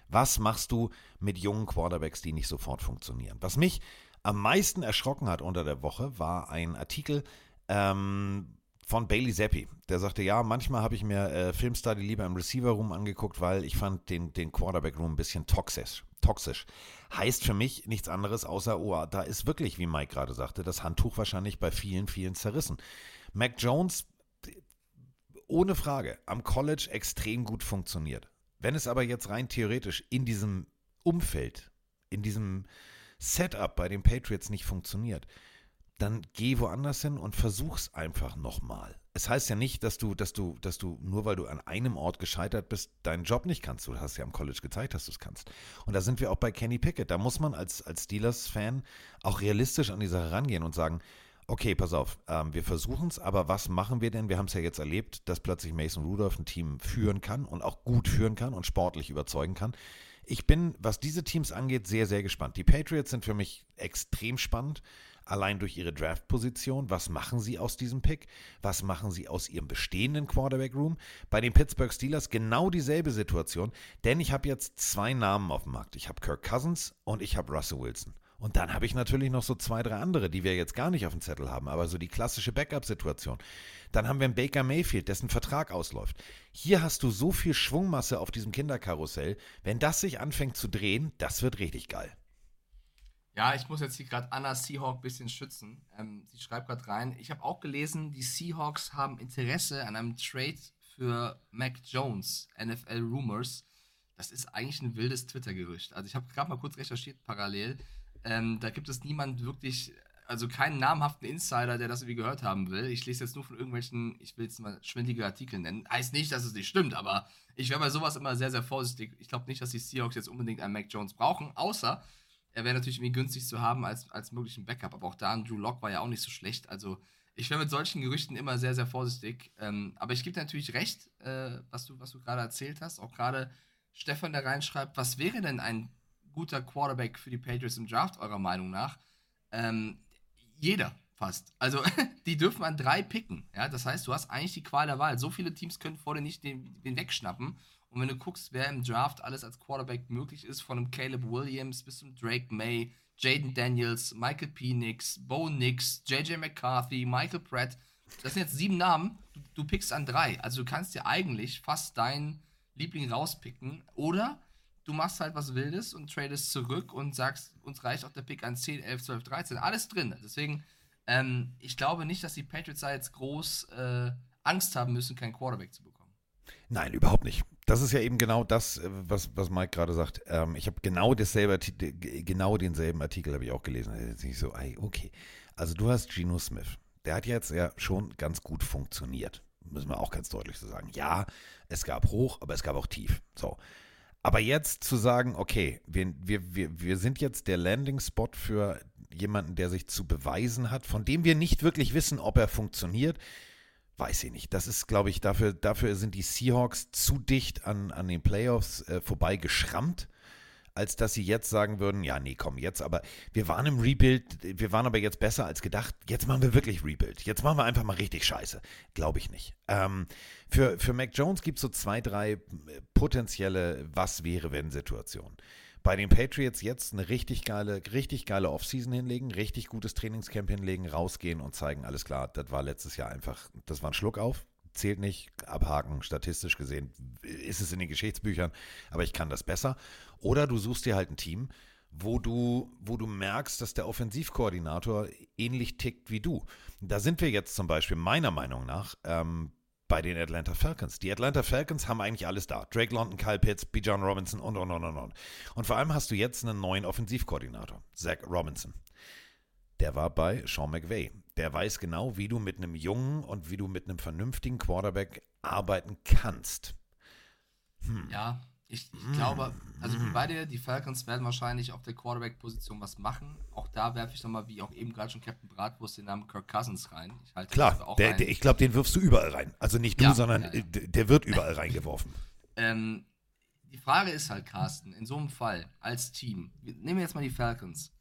Was machst du mit jungen Quarterbacks, die nicht sofort funktionieren? Was mich am meisten erschrocken hat unter der Woche, war ein Artikel ähm, von Bailey Zappi. Der sagte, ja, manchmal habe ich mir äh, Filmstudy lieber im Receiver Room angeguckt, weil ich fand den, den Quarterback Room ein bisschen toxisch. Toxisch. Heißt für mich nichts anderes außer, oh, da ist wirklich, wie Mike gerade sagte, das Handtuch wahrscheinlich bei vielen, vielen zerrissen. Mac Jones, ohne Frage, am College extrem gut funktioniert. Wenn es aber jetzt rein theoretisch in diesem Umfeld, in diesem Setup bei den Patriots nicht funktioniert, dann geh woanders hin und versuch's einfach nochmal. Es heißt ja nicht, dass du, dass du, dass du, nur weil du an einem Ort gescheitert bist, deinen Job nicht kannst. Du hast ja am College gezeigt, dass du es kannst. Und da sind wir auch bei Kenny Pickett. Da muss man als, als Steelers-Fan auch realistisch an die Sache rangehen und sagen, okay, pass auf, ähm, wir versuchen es, aber was machen wir denn? Wir haben es ja jetzt erlebt, dass plötzlich Mason Rudolph ein Team führen kann und auch gut führen kann und sportlich überzeugen kann. Ich bin, was diese Teams angeht, sehr, sehr gespannt. Die Patriots sind für mich extrem spannend, allein durch ihre Draft-Position. Was machen sie aus diesem Pick? Was machen sie aus ihrem bestehenden Quarterback-Room? Bei den Pittsburgh Steelers genau dieselbe Situation, denn ich habe jetzt zwei Namen auf dem Markt. Ich habe Kirk Cousins und ich habe Russell Wilson. Und dann habe ich natürlich noch so zwei, drei andere, die wir jetzt gar nicht auf dem Zettel haben, aber so die klassische Backup-Situation. Dann haben wir einen Baker Mayfield, dessen Vertrag ausläuft. Hier hast du so viel Schwungmasse auf diesem Kinderkarussell. Wenn das sich anfängt zu drehen, das wird richtig geil. Ja, ich muss jetzt hier gerade Anna Seahawk ein bisschen schützen. Ähm, sie schreibt gerade rein. Ich habe auch gelesen, die Seahawks haben Interesse an einem Trade für Mac Jones, NFL Rumors. Das ist eigentlich ein wildes Twitter-Gerücht. Also ich habe gerade mal kurz recherchiert parallel. Ähm, da gibt es niemand wirklich, also keinen namhaften Insider, der das irgendwie gehört haben will. Ich lese jetzt nur von irgendwelchen, ich will jetzt mal schwindige Artikel nennen. Heißt nicht, dass es nicht stimmt, aber ich wäre bei sowas immer sehr, sehr vorsichtig. Ich glaube nicht, dass die Seahawks jetzt unbedingt einen Mac Jones brauchen, außer er wäre natürlich irgendwie günstig zu haben als, als möglichen Backup. Aber auch da, Drew Lock war ja auch nicht so schlecht. Also ich wäre mit solchen Gerüchten immer sehr, sehr vorsichtig. Ähm, aber ich gebe dir natürlich recht, äh, was du, was du gerade erzählt hast. Auch gerade Stefan, der reinschreibt, was wäre denn ein guter Quarterback für die Patriots im Draft, eurer Meinung nach? Ähm, jeder fast. Also die dürfen an drei picken. Ja? Das heißt, du hast eigentlich die Qual der Wahl. So viele Teams können vor dir nicht den, den wegschnappen. Und wenn du guckst, wer im Draft alles als Quarterback möglich ist, von einem Caleb Williams bis zum Drake May, Jaden Daniels, Michael Penix, Bo Nix, JJ McCarthy, Michael Pratt, das sind jetzt sieben Namen, du, du pickst an drei. Also du kannst dir eigentlich fast deinen Liebling rauspicken. Oder du machst halt was Wildes und tradest zurück und sagst, uns reicht auch der Pick an 10, 11, 12, 13. Alles drin. Deswegen, ähm, ich glaube nicht, dass die Patriots da jetzt groß äh, Angst haben müssen, keinen Quarterback zu bekommen. Nein, überhaupt nicht. Das ist ja eben genau das, äh, was, was Mike gerade sagt. Ähm, ich habe genau genau denselben Artikel habe ich auch gelesen. Nicht so, ey, okay. Also du hast Geno Smith. Der hat jetzt ja schon ganz gut funktioniert. Müssen wir auch ganz deutlich so sagen. Ja, es gab hoch, aber es gab auch tief. So. Aber jetzt zu sagen, okay, wir, wir, wir, wir sind jetzt der Landing-Spot für jemanden, der sich zu beweisen hat, von dem wir nicht wirklich wissen, ob er funktioniert, weiß ich nicht. Das ist, glaube ich, dafür, dafür sind die Seahawks zu dicht an, an den Playoffs äh, vorbei geschrammt als dass sie jetzt sagen würden, ja, nee, komm, jetzt aber, wir waren im Rebuild, wir waren aber jetzt besser als gedacht, jetzt machen wir wirklich Rebuild. Jetzt machen wir einfach mal richtig Scheiße. Glaube ich nicht. Ähm, für, für Mac Jones gibt es so zwei, drei äh, potenzielle Was-wäre-wenn-Situationen. Bei den Patriots jetzt eine richtig geile, richtig geile Offseason hinlegen, richtig gutes Trainingscamp hinlegen, rausgehen und zeigen, alles klar, das war letztes Jahr einfach, das war ein Schluck auf, zählt nicht, abhaken, statistisch gesehen ist es in den Geschichtsbüchern, aber ich kann das besser. Oder du suchst dir halt ein Team, wo du, wo du merkst, dass der Offensivkoordinator ähnlich tickt wie du. Da sind wir jetzt zum Beispiel meiner Meinung nach ähm, bei den Atlanta Falcons. Die Atlanta Falcons haben eigentlich alles da. Drake London, Kyle Pitts, B. John Robinson und, und, und, und, und. Und vor allem hast du jetzt einen neuen Offensivkoordinator, Zach Robinson. Der war bei Sean McVay. Der weiß genau, wie du mit einem jungen und wie du mit einem vernünftigen Quarterback arbeiten kannst. Hm. Ja, ich, ich glaube, also ich bin bei dir, die Falcons werden wahrscheinlich auf der Quarterback-Position was machen. Auch da werfe ich nochmal, wie auch eben gerade schon Captain Bratwurst, den Namen Kirk Cousins rein. Ich Klar, der, der, ich glaube, den wirfst du überall rein. Also nicht du, ja, sondern ja, ja. der wird überall reingeworfen. Ähm, die Frage ist halt, Carsten, in so einem Fall als Team, nehmen wir jetzt mal die Falcons.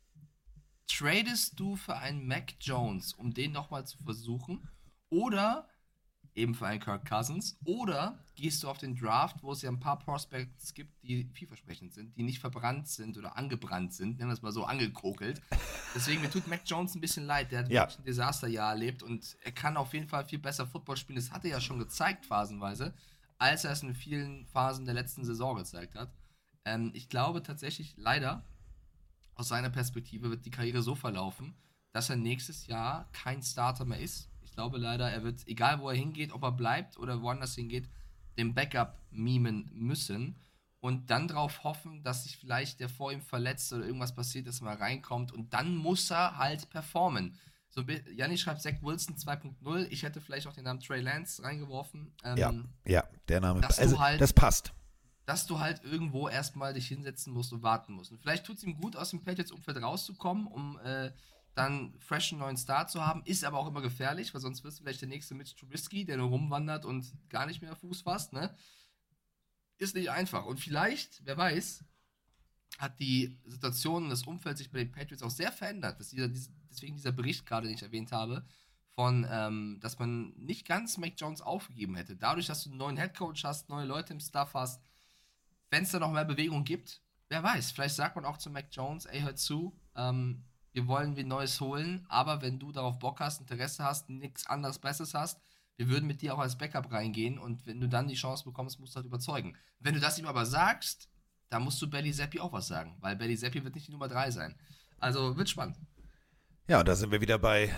Tradest du für einen Mac Jones, um den nochmal zu versuchen? Oder eben für einen Kirk Cousins? Oder gehst du auf den Draft, wo es ja ein paar Prospects gibt, die vielversprechend sind, die nicht verbrannt sind oder angebrannt sind, nennen wir es mal so, angekokelt. Deswegen, mir tut Mac Jones ein bisschen leid. Der hat ja. wirklich ein Desasterjahr erlebt und er kann auf jeden Fall viel besser Football spielen. Das hat er ja schon gezeigt, phasenweise, als er es in vielen Phasen der letzten Saison gezeigt hat. Ähm, ich glaube tatsächlich, leider, aus seiner Perspektive wird die Karriere so verlaufen, dass er nächstes Jahr kein Starter mehr ist. Ich glaube leider, er wird, egal wo er hingeht, ob er bleibt oder woanders hingeht, den Backup mimen müssen und dann darauf hoffen, dass sich vielleicht der vor ihm verletzt oder irgendwas passiert, dass er mal reinkommt und dann muss er halt performen. So, Janni schreibt Zach Wilson 2.0. Ich hätte vielleicht auch den Namen Trey Lance reingeworfen. Ähm, ja, ja, der Name. Also, halt, das passt dass du halt irgendwo erstmal dich hinsetzen musst und warten musst. Und vielleicht tut es ihm gut, aus dem Patriots-Umfeld rauszukommen, um äh, dann fresh neuen Start zu haben. Ist aber auch immer gefährlich, weil sonst wirst du vielleicht der nächste Mitch Trubisky, der nur rumwandert und gar nicht mehr Fuß fasst, ne? Ist nicht einfach. Und vielleicht, wer weiß, hat die Situation und das Umfeld sich bei den Patriots auch sehr verändert. Dieser, deswegen dieser Bericht gerade, den ich erwähnt habe, von, ähm, dass man nicht ganz Mac Jones aufgegeben hätte. Dadurch, dass du einen neuen Headcoach hast, neue Leute im Staff hast, wenn es da noch mehr Bewegung gibt, wer weiß, vielleicht sagt man auch zu Mac Jones, ey, hör zu, ähm, wir wollen wie Neues holen, aber wenn du darauf Bock hast, Interesse hast, nichts anderes Besseres hast, wir würden mit dir auch als Backup reingehen und wenn du dann die Chance bekommst, musst du halt überzeugen. Wenn du das ihm aber sagst, dann musst du Belly Seppi auch was sagen, weil Belly Seppi wird nicht die Nummer 3 sein. Also wird spannend. Ja, da sind wir wieder bei,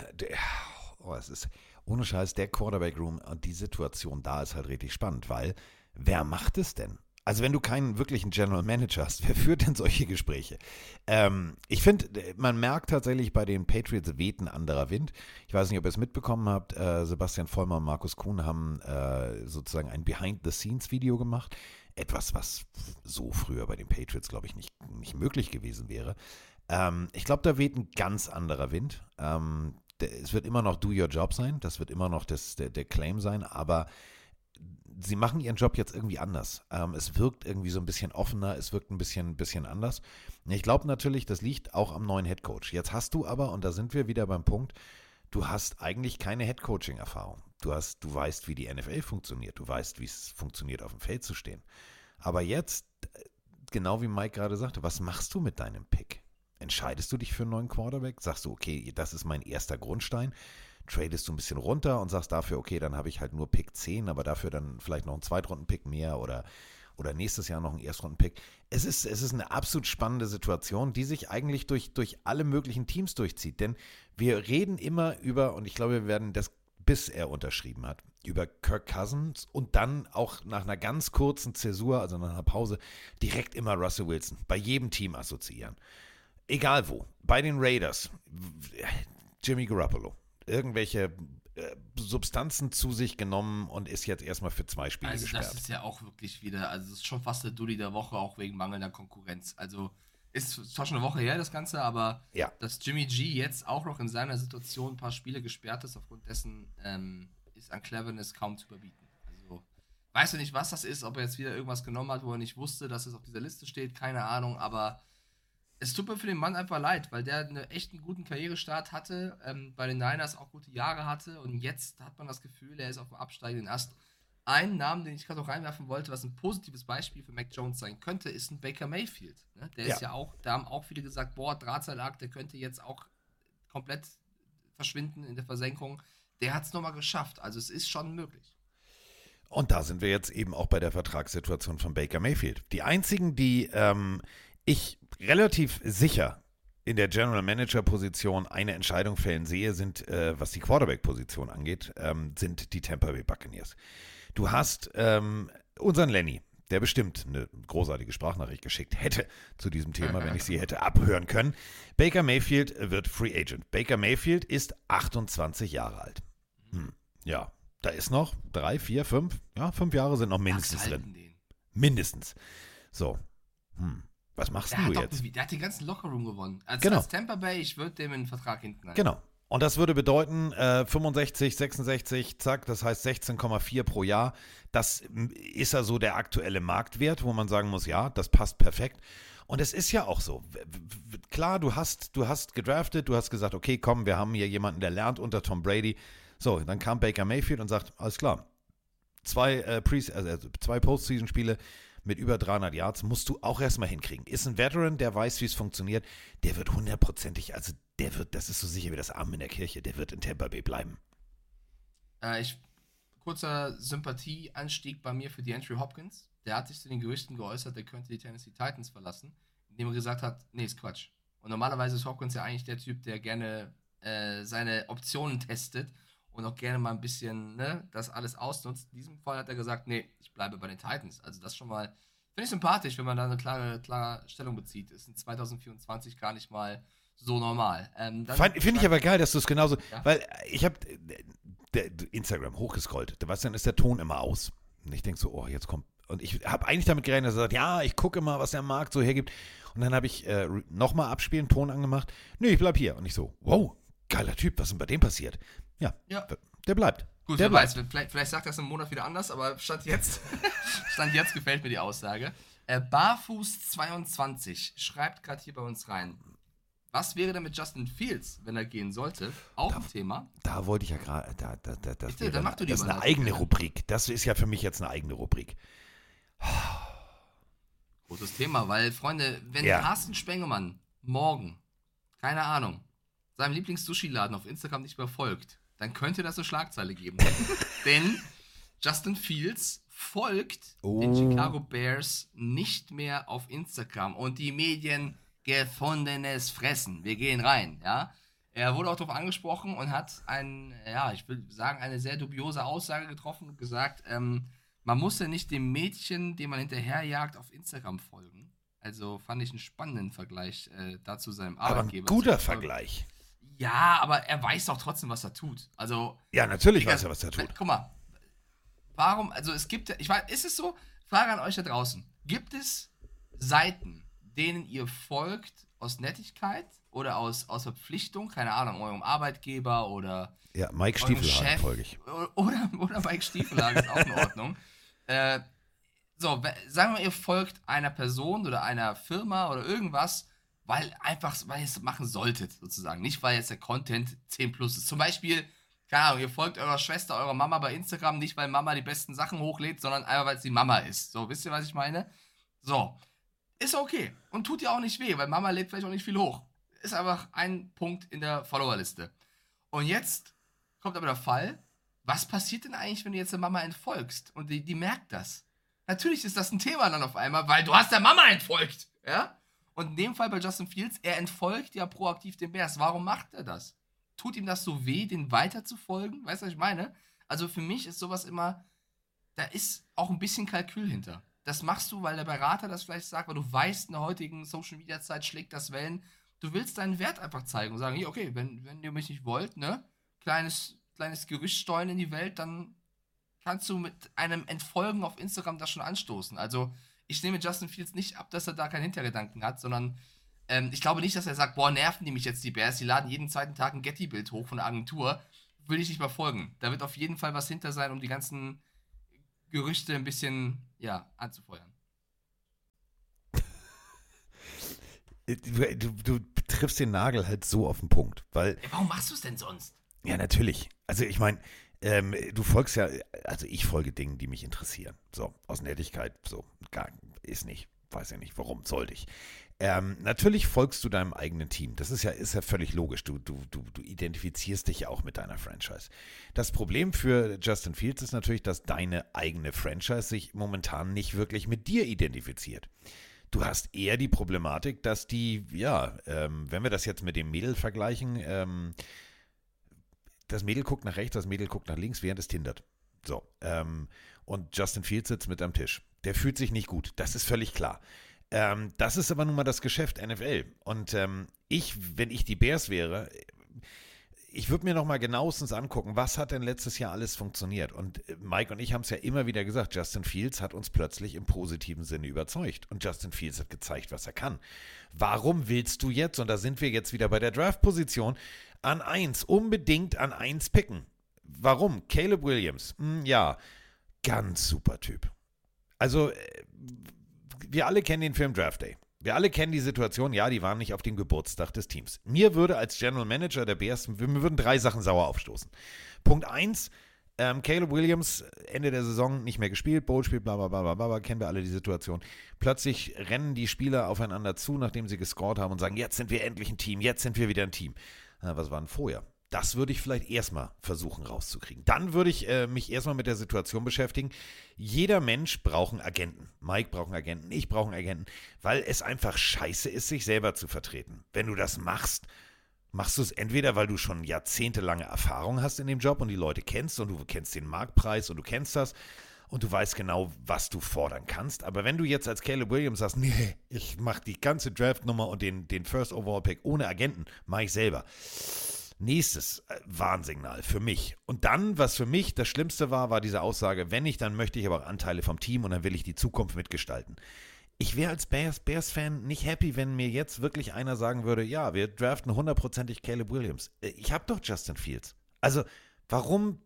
oh, es ist ohne Scheiß, der Quarterback Room und die Situation da ist halt richtig spannend, weil wer macht es denn? Also wenn du keinen wirklichen General Manager hast, wer führt denn solche Gespräche? Ähm, ich finde, man merkt tatsächlich bei den Patriots weht ein anderer Wind. Ich weiß nicht, ob ihr es mitbekommen habt. Äh, Sebastian Vollmer und Markus Kuhn haben äh, sozusagen ein Behind-the-Scenes-Video gemacht. Etwas, was so früher bei den Patriots, glaube ich, nicht, nicht möglich gewesen wäre. Ähm, ich glaube, da weht ein ganz anderer Wind. Ähm, es wird immer noch Do Your Job sein. Das wird immer noch das, der, der Claim sein. Aber sie machen ihren Job jetzt irgendwie anders. Ähm, es wirkt irgendwie so ein bisschen offener, es wirkt ein bisschen, bisschen anders. Ich glaube natürlich, das liegt auch am neuen Headcoach. Jetzt hast du aber, und da sind wir wieder beim Punkt, du hast eigentlich keine Headcoaching-Erfahrung. Du hast, du weißt, wie die NFL funktioniert, du weißt, wie es funktioniert, auf dem Feld zu stehen. Aber jetzt, genau wie Mike gerade sagte, was machst du mit deinem Pick? Entscheidest du dich für einen neuen Quarterback? Sagst du, okay, das ist mein erster Grundstein? Tradest du ein bisschen runter und sagst dafür, okay, dann habe ich halt nur Pick 10, aber dafür dann vielleicht noch einen Zweitrunden-Pick mehr oder, oder nächstes Jahr noch einen Erstrunden-Pick. Es ist, es ist eine absolut spannende Situation, die sich eigentlich durch, durch alle möglichen Teams durchzieht. Denn wir reden immer über, und ich glaube, wir werden das, bis er unterschrieben hat, über Kirk Cousins und dann auch nach einer ganz kurzen Zäsur, also nach einer Pause, direkt immer Russell Wilson bei jedem Team assoziieren. Egal wo. Bei den Raiders, Jimmy Garoppolo, irgendwelche äh, Substanzen zu sich genommen und ist jetzt erstmal für zwei Spiele Also gesperrt. das ist ja auch wirklich wieder, also das ist schon fast der Dulli der Woche, auch wegen mangelnder Konkurrenz. Also ist zwar schon eine Woche her, das Ganze, aber Ja. dass Jimmy G jetzt auch noch in seiner Situation ein paar Spiele gesperrt ist, aufgrund dessen ähm, ist an Cleverness kaum zu überbieten. Also weißt du nicht, was das ist, ob er jetzt wieder irgendwas genommen hat, wo er nicht wusste, dass es auf dieser Liste steht, keine Ahnung, aber es tut mir für den Mann einfach leid, weil der einen echt einen guten Karrierestart hatte, ähm, bei den Niners auch gute Jahre hatte und jetzt hat man das Gefühl, er ist auf dem absteigenden Ast. Ein Namen, den ich gerade noch reinwerfen wollte, was ein positives Beispiel für Mac Jones sein könnte, ist ein Baker Mayfield. Ne? Der ist Ja. ja auch, da haben auch viele gesagt, boah, Drahtseilakt, der könnte jetzt auch komplett verschwinden in der Versenkung. Der hat es nochmal geschafft, also es ist schon möglich. Und da sind wir jetzt eben auch bei der Vertragssituation von Baker Mayfield. Die einzigen, die ähm, ich relativ sicher in der General Manager Position eine Entscheidung fällen sehe, sind, äh, was die Quarterback Position angeht, ähm, sind die Tampa Bay Buccaneers. Du hast ähm, unseren Lenny, der bestimmt eine großartige Sprachnachricht geschickt hätte zu diesem Thema, wenn ich sie hätte abhören können. Baker Mayfield wird Free Agent. Baker Mayfield ist 28 Jahre alt. Hm. Ja, da ist noch drei, vier, fünf, ja, fünf Jahre sind noch mindestens drin. Mindestens. So. Hm. Was machst Der du hat, doch, jetzt? der hat den ganzen Lockerroom gewonnen. Als, Genau. als Tampa Bay, ich würde dem einen Vertrag hinten rein. Genau. Und das würde bedeuten, äh, 65, 66, zack, das heißt 16,4 pro Jahr. Das ist ja so der aktuelle Marktwert, wo man sagen muss, ja, das passt perfekt. Und es ist ja auch so. Klar, du hast, du hast gedraftet, du hast gesagt, okay, komm, wir haben hier jemanden, der lernt unter Tom Brady. So, dann kam Baker Mayfield und sagt, alles klar, zwei, äh, Pre also zwei Postseason-Spiele mit über 300 Yards musst du auch erstmal hinkriegen. Ist ein Veteran, der weiß, wie es funktioniert. Der wird hundertprozentig, also der wird, das ist so sicher wie das Arm in der Kirche, der wird in Tampa Bay bleiben. Äh, ich, kurzer Sympathieanstieg bei mir für die Andrew Hopkins. Der hat sich zu den Gerüchten geäußert, der könnte die Tennessee Titans verlassen, indem er gesagt hat, nee, ist Quatsch. Und normalerweise ist Hopkins ja eigentlich der Typ, der gerne äh, seine Optionen testet und auch gerne mal ein bisschen ne, das alles ausnutzt. In diesem Fall hat er gesagt, nee, ich bleibe bei den Titans. Also das schon mal, finde ich sympathisch, wenn man da eine klare, klare Stellung bezieht. Ist in 2024 gar nicht mal so normal. Ähm, Finde ich aber geil, dass du es genauso, Ja. weil ich habe Instagram hochgescollt, da weißt du, dann ist der Ton immer aus. Und ich denke so, oh, jetzt kommt. Und ich habe eigentlich damit gerechnet, dass er sagt, ja, ich gucke mal, was der Markt so hergibt. Und dann habe ich äh, nochmal abspielen, Ton angemacht. Nö, ich bleib hier. Und ich so, wow, geiler Typ, was ist denn bei dem passiert? Ja, Ja. der bleibt. Gut, der wer bleibt. weiß, vielleicht, vielleicht sagt das im Monat wieder anders, aber Stand jetzt, Stand jetzt gefällt mir die Aussage. Äh, Barfuß22 schreibt gerade hier bei uns rein. Was wäre denn mit Justin Fields, wenn er gehen sollte? Auch ein Thema. Da wollte ich ja gerade, da, da, da, das, Bitte, wäre dann mach du die das ist eine eigene gerne. Rubrik. Das ist ja für mich jetzt eine eigene Rubrik. Großes Thema, weil, Freunde, wenn Ja. Carsten Spengemann morgen, keine Ahnung, seinem Lieblings-Sushi-Laden auf Instagram nicht mehr folgt, dann könnte das eine Schlagzeile geben. Denn Justin Fields folgt den Oh. Chicago Bears nicht mehr auf Instagram und die Medien gefundenes Fressen. Wir gehen rein, ja. Er wurde auch darauf angesprochen und hat ein, ja, ich will sagen, eine sehr dubiose Aussage getroffen und gesagt, ähm, man muss ja nicht dem Mädchen, dem man hinterherjagt, auf Instagram folgen. Also fand ich einen spannenden Vergleich äh, dazu seinem Aber ein Arbeitgeber. guter. Vergleich. Ja, aber er weiß doch trotzdem, was er tut. Also, Ja, natürlich weiß er, was er tut. Guck mal, warum, also es gibt, ja- ich weiß, ist es so, Frage an euch da draußen, gibt es Seiten, denen ihr folgt aus Nettigkeit oder aus, aus Verpflichtung, keine Ahnung, eurem Arbeitgeber oder Ja, Mike Stiefelhagen folge ich. oder, oder Mike Stiefelhagen ist auch in Ordnung. Äh, so, sagen wir, ihr folgt einer Person oder einer Firma oder irgendwas, weil einfach, weil ihr es machen solltet, sozusagen. Nicht, weil jetzt der Content 10 plus ist. Zum Beispiel, keine Ahnung, ihr folgt eurer Schwester, eurer Mama bei Instagram, nicht weil Mama die besten Sachen hochlädt, sondern einfach, weil es die Mama ist. So, wisst ihr, was ich meine? So. Ist okay. Und tut ja auch nicht weh, weil Mama lädt vielleicht auch nicht viel hoch. Ist einfach ein Punkt in der Followerliste. Und jetzt kommt aber der Fall, was passiert denn eigentlich, wenn du jetzt der Mama entfolgst? Und die, die merkt das. Natürlich ist das ein Thema dann auf einmal, weil du hast der Mama entfolgt. Ja? Und in dem Fall bei Justin Fields, er entfolgt ja proaktiv den Bears. Warum macht er das? Tut ihm das so weh, den weiter zu folgen? Weißt du, was ich meine? Also für mich ist sowas immer, da ist auch ein bisschen Kalkül hinter. Das machst du, weil der Berater das vielleicht sagt, weil du weißt, in der heutigen Social Media Zeit schlägt das Wellen. Du willst deinen Wert einfach zeigen und sagen, okay, wenn, wenn ihr mich nicht wollt, ne, kleines, kleines Gerücht streuen in die Welt, dann kannst du mit einem Entfolgen auf Instagram das schon anstoßen. Also ich nehme Justin Fields nicht ab, dass er da keinen Hintergedanken hat, sondern ähm, ich glaube nicht, dass er sagt, boah, nerven die mich jetzt die Bears, die laden jeden zweiten Tag ein Getty-Bild hoch von der Agentur. Will ich nicht mal folgen. Da wird auf jeden Fall was hinter sein, um die ganzen Gerüchte ein bisschen, ja, anzufeuern. Du, du, du triffst den Nagel halt so auf den Punkt, weil Ey, warum machst du es denn sonst? Ja, natürlich. Also ich meine, ähm, du folgst ja, also ich folge Dingen, die mich interessieren. So, aus Nettigkeit, so, gar, ist nicht. Weiß ja nicht, warum sollte ich. Ähm, natürlich folgst du deinem eigenen Team. Das ist ja, ist ja völlig logisch. Du, du, du, du identifizierst dich ja auch mit deiner Franchise. Das Problem für Justin Fields ist natürlich, dass deine eigene Franchise sich momentan nicht wirklich mit dir identifiziert. Du hast eher die Problematik, dass die, ja, ähm, wenn wir das jetzt mit dem Mädel vergleichen, ähm, das Mädel guckt nach rechts, das Mädel guckt nach links, während es tindert. So. Ähm, und Justin Fields sitzt mit am Tisch. Der fühlt sich nicht gut. Das ist völlig klar. Ähm, das ist aber nun mal das Geschäft NFL. Und ähm, ich, wenn ich die Bears wäre, ich würde mir noch mal genauestens angucken, was hat denn letztes Jahr alles funktioniert. Und äh, Mike und ich haben es ja immer wieder gesagt, Justin Fields hat uns plötzlich im positiven Sinne überzeugt. Und Justin Fields hat gezeigt, was er kann. Warum willst du jetzt, und da sind wir jetzt wieder bei der Draft-Position, an 1, unbedingt an 1 picken? Warum? Caleb Williams, hm, ja, ganz super Typ. Also, äh, wir alle kennen den Film Draft Day. Wir alle kennen die Situation, ja, die waren nicht auf dem Geburtstag des Teams. Mir würde als General Manager der Bears, mir würden drei Sachen sauer aufstoßen. Punkt 1, ähm, Caleb Williams, Ende der Saison nicht mehr gespielt, Bowl-Spiel, bla bla bla bla bla, kennen wir alle die Situation. Plötzlich rennen die Spieler aufeinander zu, nachdem sie gescored haben und sagen, jetzt sind wir endlich ein Team, jetzt sind wir wieder ein Team. Na, was war denn vorher? Das würde ich vielleicht erstmal versuchen rauszukriegen. Dann würde ich äh, mich erstmal mit der Situation beschäftigen. Jeder Mensch braucht einen Agenten. Mike braucht einen Agenten, ich brauche einen Agenten, weil es einfach scheiße ist, sich selber zu vertreten. Wenn du das machst, machst du es entweder, weil du schon jahrzehntelange Erfahrung hast in dem Job und die Leute kennst und du kennst den Marktpreis und du kennst das und du weißt genau, was du fordern kannst. Aber wenn du jetzt als Caleb Williams sagst, nee, ich mache die ganze Draftnummer und den, den First Overall Pick ohne Agenten, mache ich selber Nächstes äh, Warnsignal für mich. Und dann, was für mich das Schlimmste war, war diese Aussage, wenn ich, dann möchte ich aber auch Anteile vom Team und dann will ich die Zukunft mitgestalten. Ich wäre als Bears, Bears-Fan nicht happy, wenn mir jetzt wirklich einer sagen würde, ja, wir draften hundertprozentig Caleb Williams. Äh, ich habe doch Justin Fields. Also, warum?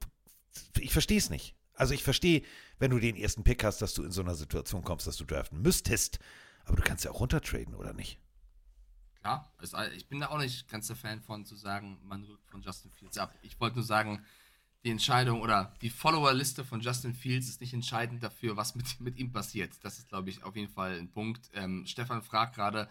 Ich verstehe es nicht. Also, ich verstehe, wenn du den ersten Pick hast, dass du in so einer Situation kommst, dass du draften müsstest. Aber du kannst ja auch runtertraden, oder nicht? Klar, also ich bin da auch nicht ganz der Fan von zu sagen, man rückt von Justin Fields ab. Ich wollte nur sagen, die Entscheidung oder die Follower-Liste von Justin Fields ist nicht entscheidend dafür, was mit, mit ihm passiert. Das ist, glaube ich, auf jeden Fall ein Punkt. Ähm, Stefan fragt gerade,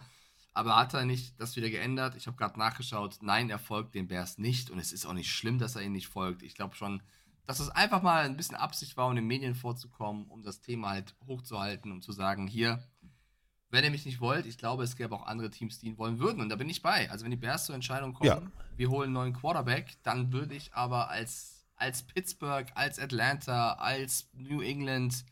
aber hat er nicht das wieder geändert? Ich habe gerade nachgeschaut. Nein, er folgt den Bears nicht und es ist auch nicht schlimm, dass er ihn nicht folgt. Ich glaube schon, dass es einfach mal ein bisschen Absicht war, um den Medien vorzukommen, um das Thema halt hochzuhalten und zu sagen, hier, wenn ihr mich nicht wollt, ich glaube, es gäbe auch andere Teams, die ihn wollen würden. Und da bin ich bei. Also wenn die Bears zur Entscheidung kommen, Ja. wir holen einen neuen Quarterback, dann würde ich aber als, als Pittsburgh, als Atlanta, als New England,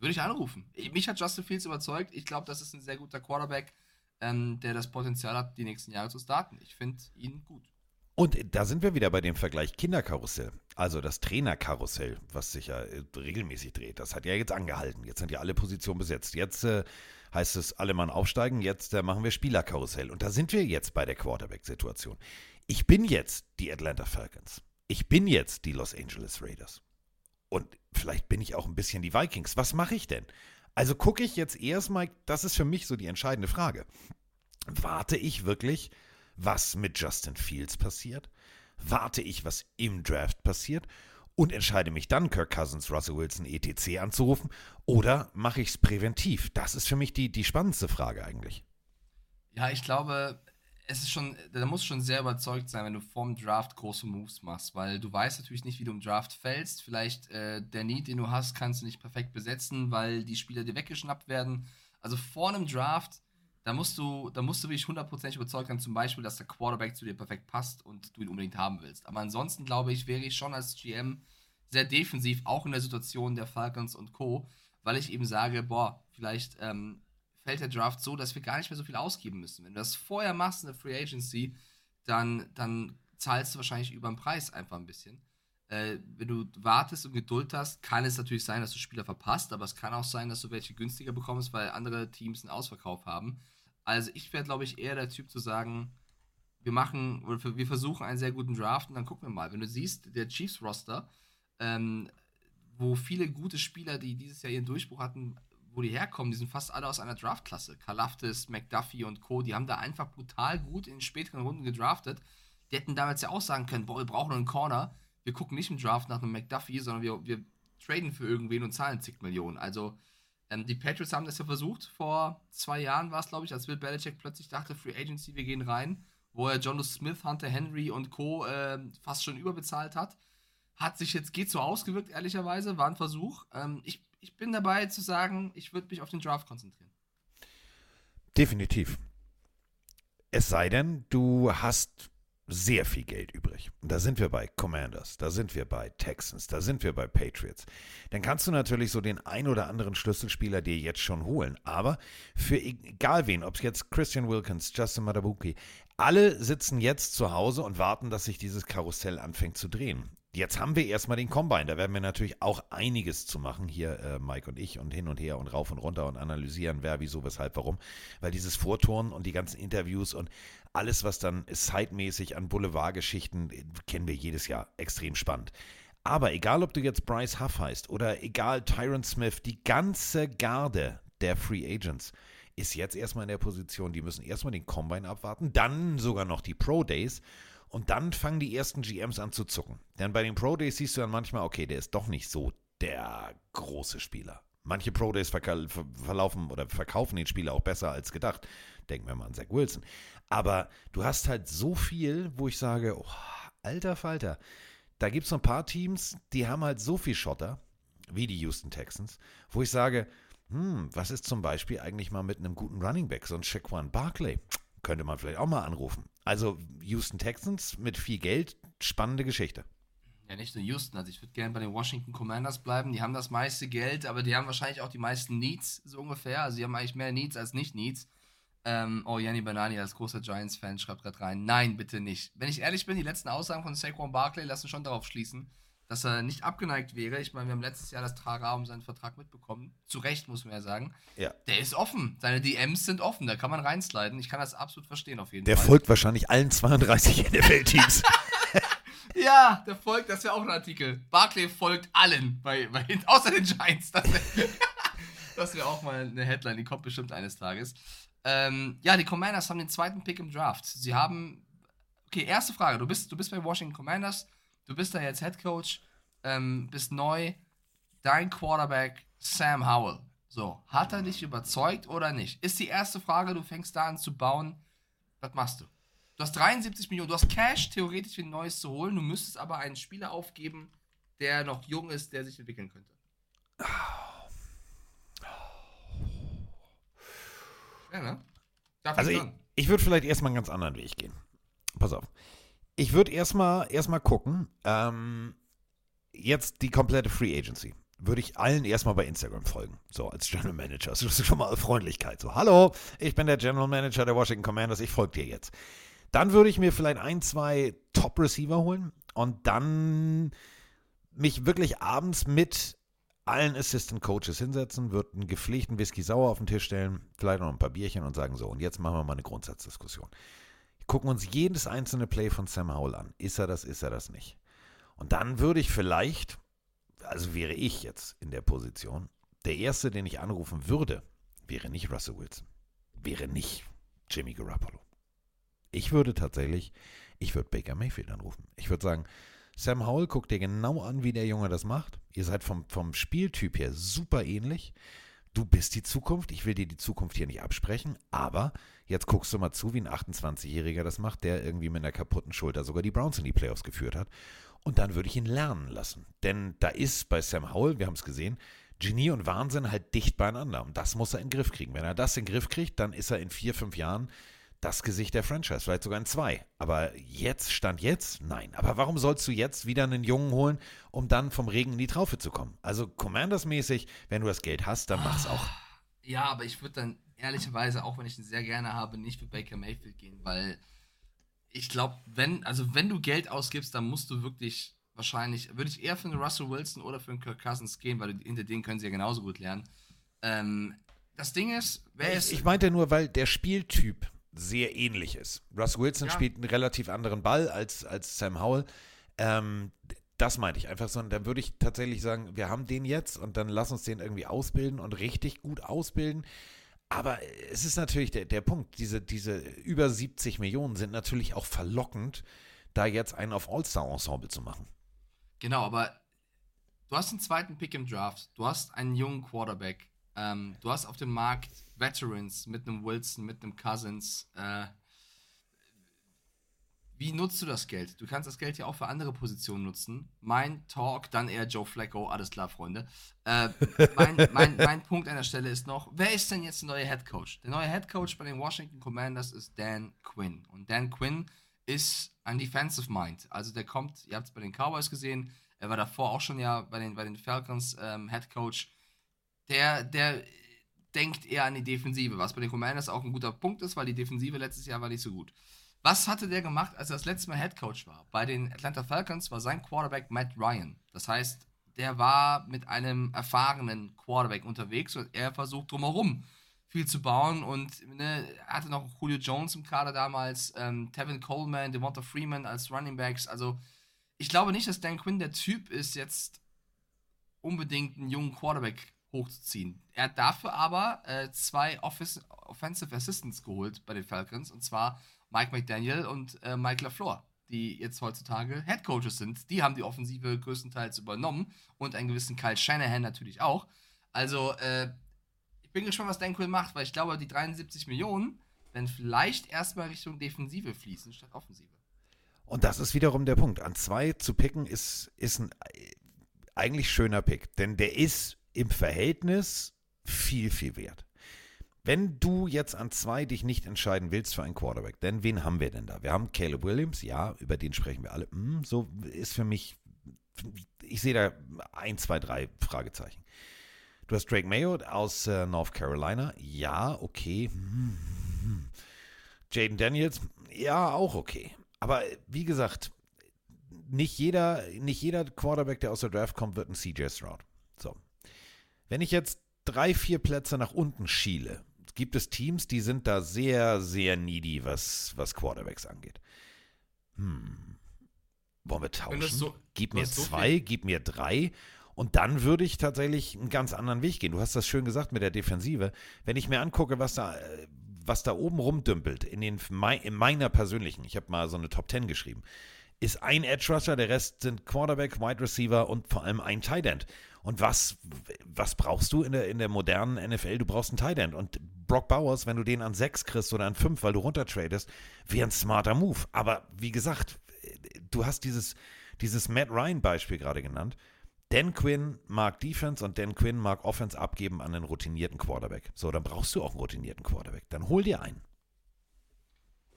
würde ich anrufen. Mich hat Justin Fields überzeugt. Ich glaube, das ist ein sehr guter Quarterback, ähm, der das Potenzial hat, die nächsten Jahre zu starten. Ich finde ihn gut. Und da sind wir wieder bei dem Vergleich Kinderkarussell. Also das Trainerkarussell, was sich ja äh, regelmäßig dreht. Das hat ja jetzt angehalten. Jetzt sind ja alle Positionen besetzt. Jetzt äh, heißt es, alle Mann aufsteigen. Jetzt äh, machen wir Spielerkarussell. Und da sind wir jetzt bei der Quarterback-Situation. Ich bin jetzt die Atlanta Falcons. Ich bin jetzt die Los Angeles Raiders. Und vielleicht bin ich auch ein bisschen die Vikings. Was mache ich denn? Also gucke ich jetzt erstmal, das ist für mich so die entscheidende Frage. Warte ich wirklich, was mit Justin Fields passiert? Warte ich, was im Draft passiert? Und entscheide mich dann, Kirk Cousins, Russell Wilson, etc. anzurufen? Oder mache ich es präventiv? Das ist für mich die, die spannendste Frage eigentlich. Ja, ich glaube, es ist schon, da musst du schon sehr überzeugt sein, wenn du vorm Draft große Moves machst, weil du weißt natürlich nicht, wie du im Draft fällst. Vielleicht äh, der Need, den du hast, kannst du nicht perfekt besetzen, weil die Spieler dir weggeschnappt werden. Also vor einem Draft, da musst du, da musst du wirklich hundertprozentig überzeugt sein, zum Beispiel, dass der Quarterback zu dir perfekt passt und du ihn unbedingt haben willst. Aber ansonsten glaube ich, wäre ich schon als GM sehr defensiv, auch in der Situation der Falcons und Co., weil ich eben sage, boah, vielleicht ähm, fällt der Draft so, dass wir gar nicht mehr so viel ausgeben müssen. Wenn du das vorher machst in der Free Agency, dann, dann zahlst du wahrscheinlich über den Preis einfach ein bisschen. Äh, wenn du wartest und Geduld hast, kann es natürlich sein, dass du Spieler verpasst, aber es kann auch sein, dass du welche günstiger bekommst, weil andere Teams einen Ausverkauf haben. Also ich wäre, glaube ich, eher der Typ zu sagen, wir machen, oder wir versuchen einen sehr guten Draft und dann gucken wir mal. Wenn du siehst, der Chiefs-Roster, ähm, wo viele gute Spieler, die dieses Jahr ihren Durchbruch hatten, wo die herkommen, die sind fast alle aus einer Draftklasse. Kalaftis, McDuffie und Co., die haben da einfach brutal gut in späteren Runden gedraftet. Die hätten damals ja auch sagen können, boah, wir brauchen einen Corner. Wir gucken nicht im Draft nach einem McDuffie, sondern wir, wir traden für irgendwen und zahlen zig Millionen. Also ähm, die Patriots haben das ja versucht. Vor zwei Jahren war es, glaube ich, als Bill Belichick plötzlich dachte, Free Agency, wir gehen rein, wo er John Smith, Hunter Henry und Co. Äh, fast schon überbezahlt hat. Hat sich jetzt, geht so ausgewirkt, ehrlicherweise, war ein Versuch. Ähm, ich, ich bin dabei zu sagen, ich würde mich auf den Draft konzentrieren. Definitiv. Es sei denn, du hast sehr viel Geld übrig. Und da sind wir bei Commanders, da sind wir bei Texans, da sind wir bei Patriots. Dann kannst du natürlich so den ein oder anderen Schlüsselspieler dir jetzt schon holen. Aber für egal wen, ob es jetzt Christian Wilkins, Justin Madabuki, alle sitzen jetzt zu Hause und warten, dass sich dieses Karussell anfängt zu drehen. Jetzt haben wir erstmal den Combine. Da werden wir natürlich auch einiges zu machen. Hier äh, Mike und ich und hin und her und rauf und runter und analysieren, wer, wieso, weshalb, warum. Weil dieses Vorturnen und die ganzen Interviews und alles, was dann zeitmäßig an Boulevardgeschichten, äh, kennen wir jedes Jahr. Extrem spannend. Aber egal, ob du jetzt Bryce Huff heißt oder egal Tyron Smith, die ganze Garde der Free Agents ist jetzt erstmal in der Position, die müssen erstmal den Combine abwarten, dann sogar noch die Pro Days und dann fangen die ersten GMs an zu zucken. Denn bei den Pro Days siehst du dann manchmal, okay, der ist doch nicht so der große Spieler. Manche Pro Days verlaufen oder verkaufen den Spieler auch besser als gedacht. Denken wir mal an Zach Wilson. Aber du hast halt so viel, wo ich sage, oh, alter Falter, da gibt es so ein paar Teams, die haben halt so viel Schotter, wie die Houston Texans, wo ich sage, hm, was ist zum Beispiel eigentlich mal mit einem guten Running Back, so ein Shaquan Barkley? Könnte man vielleicht auch mal anrufen. Also Houston Texans mit viel Geld, spannende Geschichte. Ja, nicht nur Houston. Also ich würde gerne bei den Washington Commanders bleiben. Die haben das meiste Geld, aber die haben wahrscheinlich auch die meisten Needs, so ungefähr. Also die haben eigentlich mehr Needs als nicht Needs. Ähm, oh, Yanni Banani als großer Giants-Fan schreibt gerade rein. Nein, bitte nicht. Wenn ich ehrlich bin, die letzten Aussagen von Saquon Barkley lassen schon darauf schließen, dass er nicht abgeneigt wäre. Ich meine, wir haben letztes Jahr das Trara um seinen Vertrag mitbekommen. Zu Recht, muss man ja sagen. Ja. Der ist offen. Seine DMs sind offen. Da kann man reinsliden. Ich kann das absolut verstehen, auf jeden der Fall. Der folgt wahrscheinlich allen 32 NFL-Teams. ja, der folgt, das wäre auch ein Artikel. Barclay folgt allen, bei, bei, außer den Giants. Das wäre wär auch mal eine Headline, die kommt bestimmt eines Tages. Ähm, ja, die Commanders haben den zweiten Pick im Draft. Sie haben. Okay, erste Frage. Du bist, du bist bei Washington Commanders du bist da jetzt Head Coach, ähm, bist neu, dein Quarterback Sam Howell. So, hat er dich überzeugt oder nicht? Ist die erste Frage, du fängst da an zu bauen. Was machst du? Du hast 73 Millionen, du hast Cash theoretisch für ein neues zu holen, du müsstest aber einen Spieler aufgeben, der noch jung ist, der sich entwickeln könnte. Ja, ne? Darf also ich, ich würde vielleicht erstmal einen ganz anderen Weg gehen. Pass auf. Ich würde erstmal erstmal gucken. Ähm, jetzt die komplette Free Agency. Würde ich allen erstmal bei Instagram folgen. So, als General Manager. Das ist schon mal Freundlichkeit. So, hallo, ich bin der General Manager der Washington Commanders, ich folge dir jetzt. Dann würde ich mir vielleicht ein, zwei Top-Receiver holen und dann mich wirklich abends mit allen Assistant Coaches hinsetzen, würde einen gepflegten Whisky sauer auf den Tisch stellen, vielleicht noch ein paar Bierchen und sagen so, und jetzt machen wir mal eine Grundsatzdiskussion gucken uns jedes einzelne Play von Sam Howell an. Ist er das, ist er das nicht? Und dann würde ich vielleicht, also wäre ich jetzt in der Position, der Erste, den ich anrufen würde, wäre nicht Russell Wilson. Wäre nicht Jimmy Garoppolo. Ich würde tatsächlich, ich würde Baker Mayfield anrufen. Ich würde sagen, Sam Howell, guckt dir genau an, wie der Junge das macht. Ihr seid vom, vom Spieltyp her super ähnlich du bist die Zukunft, ich will dir die Zukunft hier nicht absprechen, aber jetzt guckst du mal zu, wie ein 28-Jähriger das macht, der irgendwie mit einer kaputten Schulter sogar die Browns in die Playoffs geführt hat. Und dann würde ich ihn lernen lassen. Denn da ist bei Sam Howell, wir haben es gesehen, Genie und Wahnsinn halt dicht beieinander. Und das muss er in den Griff kriegen. Wenn er das in den Griff kriegt, dann ist er in vier, fünf Jahren das Gesicht der Franchise, vielleicht sogar in zwei. Aber jetzt, Stand jetzt, nein. Aber warum sollst du jetzt wieder einen Jungen holen, um dann vom Regen in die Traufe zu kommen? Also Commanders-mäßig, wenn du das Geld hast, dann mach's auch. Ja, aber ich würde dann ehrlicherweise, auch wenn ich ihn sehr gerne habe, nicht für Baker Mayfield gehen, weil ich glaube, wenn, also wenn du Geld ausgibst, dann musst du wirklich wahrscheinlich, würde ich eher für einen Russell Wilson oder für einen Kirk Cousins gehen, weil hinter denen können sie ja genauso gut lernen. Ähm, das Ding ist, wer ist. Ich meinte nur, weil der Spieltyp sehr ähnlich ist. Russ Wilson Ja. spielt einen relativ anderen Ball als, als Sam Howell. Ähm, das meinte ich einfach so. Und dann würde ich tatsächlich sagen, wir haben den jetzt und dann lass uns den irgendwie ausbilden und richtig gut ausbilden. Aber es ist natürlich der, der Punkt, diese, diese über 70 Millionen sind natürlich auch verlockend, da jetzt einen auf All-Star-Ensemble zu machen. Genau, aber du hast einen zweiten Pick im Draft, du hast einen jungen Quarterback, ähm, du hast auf dem Markt Veterans mit einem Wilson, mit einem Cousins. Äh, wie nutzt du das Geld? Du kannst das Geld ja auch für andere Positionen nutzen. Mein Talk, dann eher Joe Flacco, alles klar, Freunde. Äh, mein, mein, mein Punkt an der Stelle ist noch, wer ist denn jetzt der neue Head Coach? Der neue Head Coach bei den Washington Commanders ist Dan Quinn. Und Dan Quinn ist ein Defensive Mind. Also der kommt, ihr habt es bei den Cowboys gesehen, er war davor auch schon ja bei den, bei den Falcons ähm, Head Coach. Der, der denkt eher an die Defensive, was bei den Commanders auch ein guter Punkt ist, weil die Defensive letztes Jahr war nicht so gut. Was hatte der gemacht, als er das letzte Mal Head Coach war? Bei den Atlanta Falcons war sein Quarterback Matt Ryan. Das heißt, der war mit einem erfahrenen Quarterback unterwegs und er versucht drumherum viel zu bauen und ne, er hatte noch Julio Jones im Kader damals, ähm, Tevin Coleman, Devonta Freeman als Running Backs. Also ich glaube nicht, dass Dan Quinn der Typ ist, jetzt unbedingt einen jungen Quarterback hochzuziehen. Er hat dafür aber äh, zwei Office, Offensive Assistants geholt bei den Falcons und zwar Mike McDaniel und äh, Mike LaFleur, die jetzt heutzutage Head Coaches sind. Die haben die Offensive größtenteils übernommen und einen gewissen Kyle Shanahan natürlich auch. Also, äh, ich bin gespannt, was Dan Quinn macht, weil ich glaube, die 73 Millionen werden vielleicht erstmal Richtung Defensive fließen statt Offensive. Und das ist wiederum der Punkt. An zwei zu picken ist, ist ein äh, eigentlich schöner Pick, denn der ist im Verhältnis viel, viel wert. Wenn du jetzt an zwei dich nicht entscheiden willst für einen Quarterback, denn wen haben wir denn da? Wir haben Caleb Williams, ja, über den sprechen wir alle. Hm, so ist für mich, ich sehe da ein, zwei, drei Fragezeichen. Du hast Drake Mayo aus äh, North Carolina, ja, okay. Hm, hm, hm. Jaden Daniels, ja, auch okay. Aber wie gesagt, nicht jeder, nicht jeder Quarterback, der aus der Draft kommt, wird ein CJ Stroud. So. Wenn ich jetzt drei, vier Plätze nach unten schiele, gibt es Teams, die sind da sehr, sehr needy, was, was Quarterbacks angeht. Hm. Wollen wir tauschen? so- gib mir so zwei, viel- gib mir drei. Und dann würde ich tatsächlich einen ganz anderen Weg gehen. Du hast das schön gesagt mit der Defensive. Wenn ich mir angucke, was da, was da oben rumdümpelt, in, den, in meiner persönlichen, ich habe mal so eine Top 10 geschrieben, ist ein Edge Rusher, der Rest sind Quarterback, Wide Receiver und vor allem ein Tight End. Und was, was brauchst du in der, in der modernen NFL? Du brauchst einen Tight End. Und Brock Bowers, wenn du den an 6 kriegst oder an 5, weil du runtertradest, wäre ein smarter Move. Aber wie gesagt, du hast dieses, dieses Matt Ryan-Beispiel gerade genannt. Dan Quinn mag Defense und Dan Quinn mag Offense abgeben an einen routinierten Quarterback. So, dann brauchst du auch einen routinierten Quarterback. Dann hol dir einen.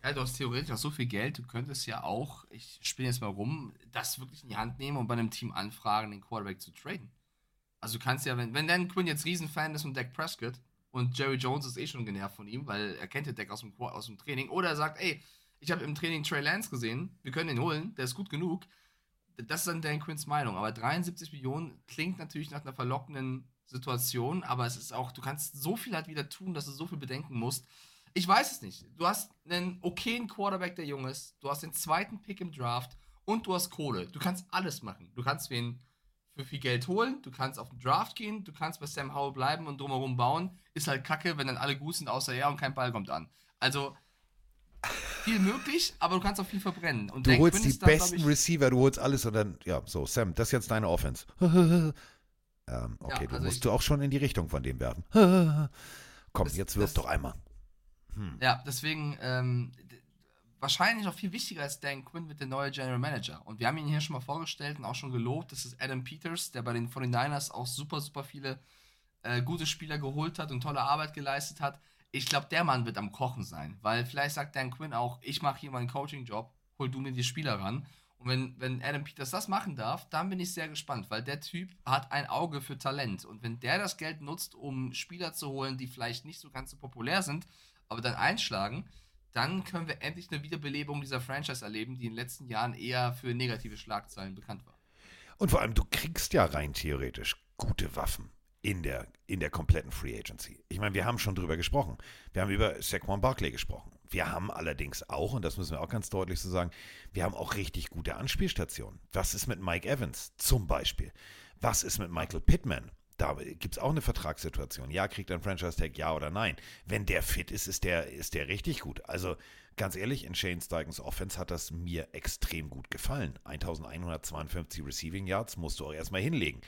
Ja, du hast theoretisch auch so viel Geld, du könntest ja auch, ich spiele jetzt mal rum, das wirklich in die Hand nehmen und bei einem Team anfragen, den Quarterback zu traden. Also du kannst ja, wenn, wenn Dan Quinn jetzt Riesenfan ist von Dak Prescott und Jerry Jones ist eh schon genervt von ihm, weil er kennt ja Dak aus dem, aus dem Training, oder er sagt, ey, ich habe im Training Trey Lance gesehen, wir können ihn holen, der ist gut genug. Das ist dann Dan Quinns Meinung. Aber 73 Millionen klingt natürlich nach einer verlockenden Situation, aber es ist auch, du kannst so viel halt wieder tun, dass du so viel bedenken musst. Ich weiß es nicht. Du hast einen okayen Quarterback, der jung ist. Du hast den zweiten Pick im Draft und du hast Kohle. Du kannst alles machen. Du kannst wen für viel Geld holen, du kannst auf den Draft gehen, du kannst bei Sam Howell bleiben und drumherum bauen. Ist halt kacke, wenn dann alle gut sind, außer er und kein Ball kommt an. Also viel möglich, aber du kannst auch viel verbrennen. Und Du holst die besten ich- Receiver, du holst alles und dann, ja, so, Sam, das ist jetzt deine Offense. ähm, okay, Ja, du also musst ich- du auch schon in die Richtung von dem werfen. Komm, Das- jetzt wirf das- doch einmal. Ja, deswegen ähm, wahrscheinlich noch viel wichtiger als Dan Quinn wird der neue General Manager. Und wir haben ihn hier schon mal vorgestellt und auch schon gelobt. Das ist Adam Peters, der bei den 49ers auch super, super viele äh, gute Spieler geholt hat und tolle Arbeit geleistet hat. Ich glaube, der Mann wird am Kochen sein, weil vielleicht sagt Dan Quinn auch, ich mache hier meinen Coaching-Job, hol du mir die Spieler ran. Und wenn, wenn Adam Peters das machen darf, dann bin ich sehr gespannt, weil der Typ hat ein Auge für Talent. Und wenn der das Geld nutzt, um Spieler zu holen, die vielleicht nicht so ganz so populär sind, aber dann einschlagen, dann können wir endlich eine Wiederbelebung dieser Franchise erleben, die in den letzten Jahren eher für negative Schlagzeilen bekannt war. Und vor allem, du kriegst ja rein theoretisch gute Waffen in der, in der kompletten Free Agency. Ich meine, wir haben schon drüber gesprochen. Wir haben über Saquon Barkley gesprochen. Wir haben allerdings auch, und das müssen wir auch ganz deutlich so sagen, wir haben auch richtig gute Anspielstationen. Was ist mit Mike Evans zum Beispiel? Was ist mit Michael Pittman? Da gibt es auch eine Vertragssituation. Ja, kriegt ein Franchise-Tag, ja oder nein? Wenn der fit ist, ist der, ist der richtig gut. Also ganz ehrlich, in Shane Steigans Offense hat das mir extrem gut gefallen. 1152 Receiving Yards musst du auch erstmal hinlegen.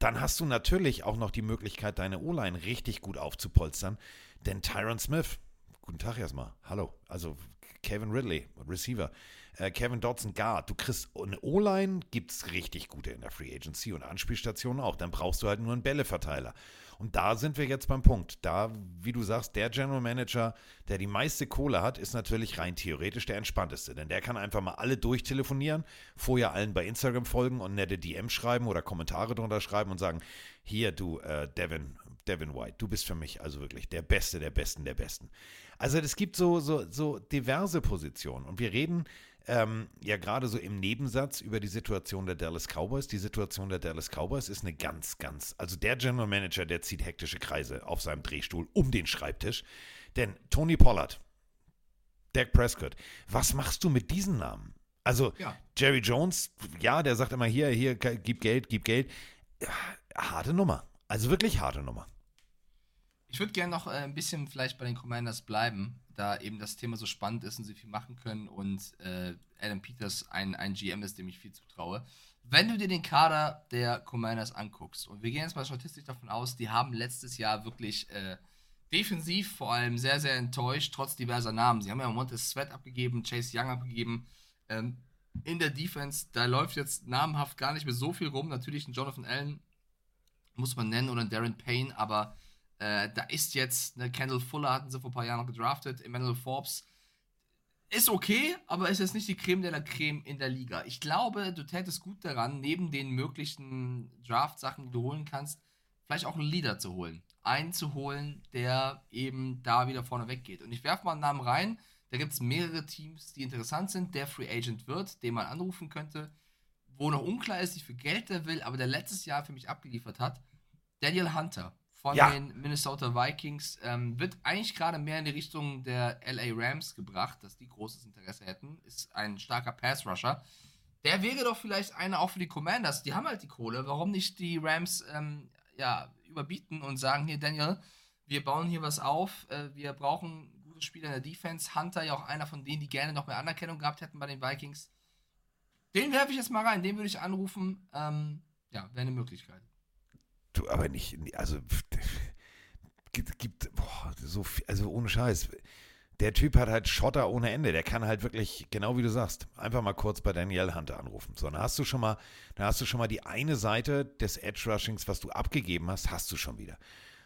Dann hast du natürlich auch noch die Möglichkeit, deine O-Line richtig gut aufzupolstern. Denn Tyron Smith, guten Tag erstmal, hallo. Also Kevin Ridley, Receiver. Äh, Kevin Dodson, Guard. Du kriegst eine O-Line, gibt es richtig gute in der Free Agency und Anspielstationen auch. Dann brauchst du halt nur einen Bälleverteiler. Und da sind wir jetzt beim Punkt. Da, wie du sagst, der General Manager, der die meiste Kohle hat, ist natürlich rein theoretisch der entspannteste. Denn der kann einfach mal alle durchtelefonieren, vorher allen bei Instagram folgen und nette DM schreiben oder Kommentare drunter schreiben und sagen, hier du, äh, Devin, Devin White, du bist für mich also wirklich der Beste der Besten der Besten. Also es gibt so, so, so diverse Positionen. Und wir reden ähm, ja gerade so im Nebensatz über die Situation der Dallas Cowboys. Die Situation der Dallas Cowboys ist eine ganz, ganz, also der General Manager, der zieht hektische Kreise auf seinem Drehstuhl um den Schreibtisch. Denn Tony Pollard, Dak Prescott, was machst du mit diesen Namen? Also ja. Jerry Jones, ja, der sagt immer hier, hier, gib Geld, gib Geld. Harte Nummer. Also wirklich harte Nummer. Ich würde gerne noch äh, ein bisschen vielleicht bei den Commanders bleiben da eben das Thema so spannend ist und sie viel machen können und äh, Adam Peters ein, ein GM ist, dem ich viel zutraue. Wenn du dir den Kader der Commanders anguckst, und wir gehen jetzt mal statistisch davon aus, die haben letztes Jahr wirklich äh, defensiv vor allem sehr, sehr enttäuscht, trotz diverser Namen. Sie haben ja Montez Sweat abgegeben, Chase Young abgegeben. Ähm, in der Defense, da läuft jetzt namenhaft gar nicht mehr so viel rum. Natürlich ein Jonathan Allen muss man nennen oder ein Darren Payne, aber äh, da ist jetzt, ne, Kendall Fuller hatten sie vor ein paar Jahren noch gedraftet, Emmanuel Forbes. Ist okay, aber ist jetzt nicht die Creme de la Creme in der Liga. Ich glaube, du tätest gut daran, neben den möglichen Draft-Sachen, die du holen kannst, vielleicht auch einen Leader zu holen. Einen zu holen, der eben da wieder vorne weggeht. Und ich werfe mal einen Namen rein. Da gibt es mehrere Teams, die interessant sind, der Free Agent wird, den man anrufen könnte, wo noch unklar ist, wie viel Geld der will, aber der letztes Jahr für mich abgeliefert hat. Daniel Hunter von ja. den Minnesota Vikings ähm, wird eigentlich gerade mehr in die Richtung der LA Rams gebracht, dass die großes Interesse hätten. Ist ein starker Pass-Rusher. Der wäre doch vielleicht einer auch für die Commanders. Die haben halt die Kohle. Warum nicht die Rams ähm, ja, überbieten und sagen: Hier, Daniel, wir bauen hier was auf. Äh, wir brauchen gute Spieler in der Defense. Hunter ja auch einer von denen, die gerne noch mehr Anerkennung gehabt hätten bei den Vikings. Den werfe ich jetzt mal rein. Den würde ich anrufen. Ähm, ja, wäre eine Möglichkeit. Du, aber nicht, also gibt, gibt boah, so viel, also ohne Scheiß. Der Typ hat halt Schotter ohne Ende. Der kann halt wirklich, genau wie du sagst, einfach mal kurz bei Daniel Hunter anrufen. So, dann hast du schon mal, dann hast du schon mal die eine Seite des Edge Rushings, was du abgegeben hast, hast du schon wieder.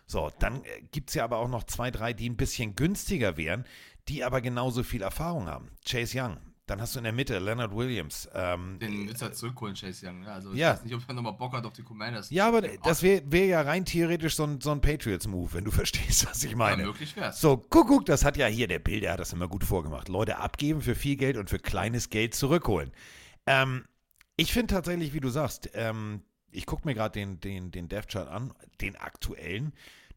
So, dann äh, gibt es ja aber auch noch zwei, drei, die ein bisschen günstiger wären, die aber genauso viel Erfahrung haben. Chase Young, dann hast du in der Mitte Leonard Williams. Ähm, Den willst du halt zurückholen, Chase Young. Ne? Also ich ja. weiß nicht, ob er nochmal Bock hat auf die Commanders. Ja, aber das wäre wär ja rein theoretisch so ein, so ein Patriots-Move, wenn du verstehst, was ich meine. Ja, möglich wär's. So, guck, guck, das hat ja hier der Bild, der hat das immer gut vorgemacht. Leute abgeben für viel Geld und für kleines Geld zurückholen. Ähm, ich finde tatsächlich, wie du sagst, ähm, ich gucke mir gerade den, den, den Dev-Chart an, den aktuellen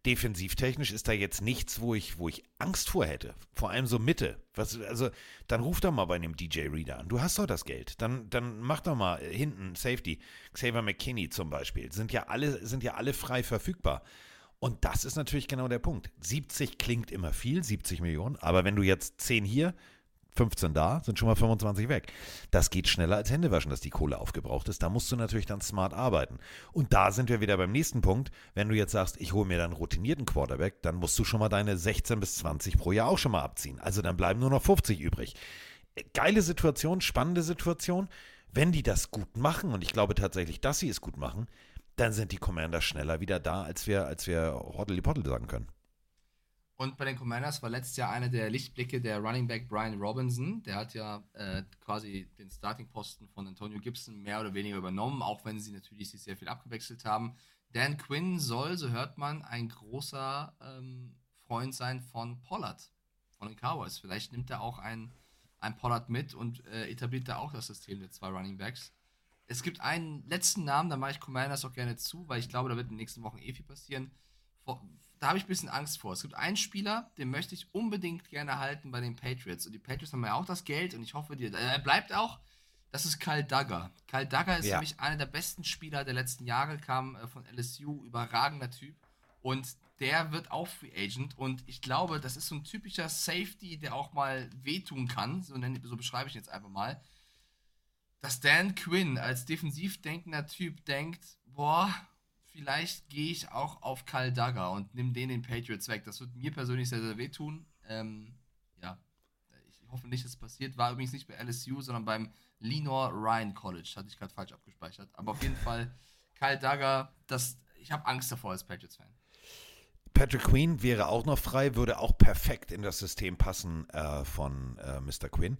defensivtechnisch ist da jetzt nichts, wo ich, wo ich Angst vor hätte. Vor allem so Mitte. Was, also, dann ruf doch mal bei einem DJ Reader an. Du hast doch das Geld. Dann, dann mach doch mal hinten Safety. Xavier McKinney zum Beispiel. Sind ja alle, sind ja alle frei verfügbar. Und das ist natürlich genau der Punkt. 70 klingt immer viel, 70 Millionen, aber wenn du jetzt 10 hier, 15 da, sind schon mal 25 weg. Das geht schneller als Händewaschen, dass die Kohle aufgebraucht ist. Da musst du natürlich dann smart arbeiten. Und da sind wir wieder beim nächsten Punkt. Wenn du jetzt sagst, ich hole mir dann routinierten Quarterback, dann musst du schon mal deine 16 bis 20 pro Jahr auch schon mal abziehen. Also dann bleiben nur noch 50 übrig. Geile Situation, spannende Situation. Wenn die das gut machen, und ich glaube tatsächlich, dass sie es gut machen, dann sind die Commander schneller wieder da, als wir, als wir Hoddly Poddle sagen können. Und bei den Commanders war letztes Jahr einer der Lichtblicke der Running Back Brian Robinson. Der hat ja äh, quasi den Starting-Posten von Antonio Gibson mehr oder weniger übernommen, auch wenn sie natürlich sich sehr viel abgewechselt haben. Dan Quinn soll, so hört man, ein großer ähm, Freund sein von Pollard, von den Cowboys. Vielleicht nimmt er auch ein, ein Pollard mit und äh, etabliert da auch das System der zwei Running Backs. es gibt einen letzten Namen, da mache ich Commanders auch gerne zu, weil ich glaube, da wird in den nächsten Wochen eh viel passieren. Vor, da habe ich ein bisschen Angst vor. Es gibt einen Spieler, den möchte ich unbedingt gerne halten bei den Patriots. Und die Patriots haben ja auch das Geld und ich hoffe, die, er bleibt auch. Das ist Kyle Duggar. Kyle Duggar ist Ja. für mich einer der besten Spieler der letzten Jahre, kam äh, von LSU, überragender Typ. Und der wird auch Free Agent. Und ich glaube, das ist so ein typischer Safety, der auch mal wehtun kann. So, nenn, so beschreibe ich ihn jetzt einfach mal. Dass Dan Quinn als defensiv denkender Typ denkt, boah, vielleicht gehe ich auch auf Kyle Duggar und nimm den den Patriots weg. Das wird mir persönlich sehr, sehr wehtun. Ähm, ja, ich hoffe nicht, dass es passiert. War übrigens nicht bei LSU, sondern beim Lenore Ryan College. Hatte ich gerade falsch abgespeichert. Aber auf jeden Fall, Kyle Duggar, das, ich habe Angst davor als Patriots-Fan. Patrick Queen wäre auch noch frei, würde auch perfekt in das System passen äh, von äh, Mr. Quinn.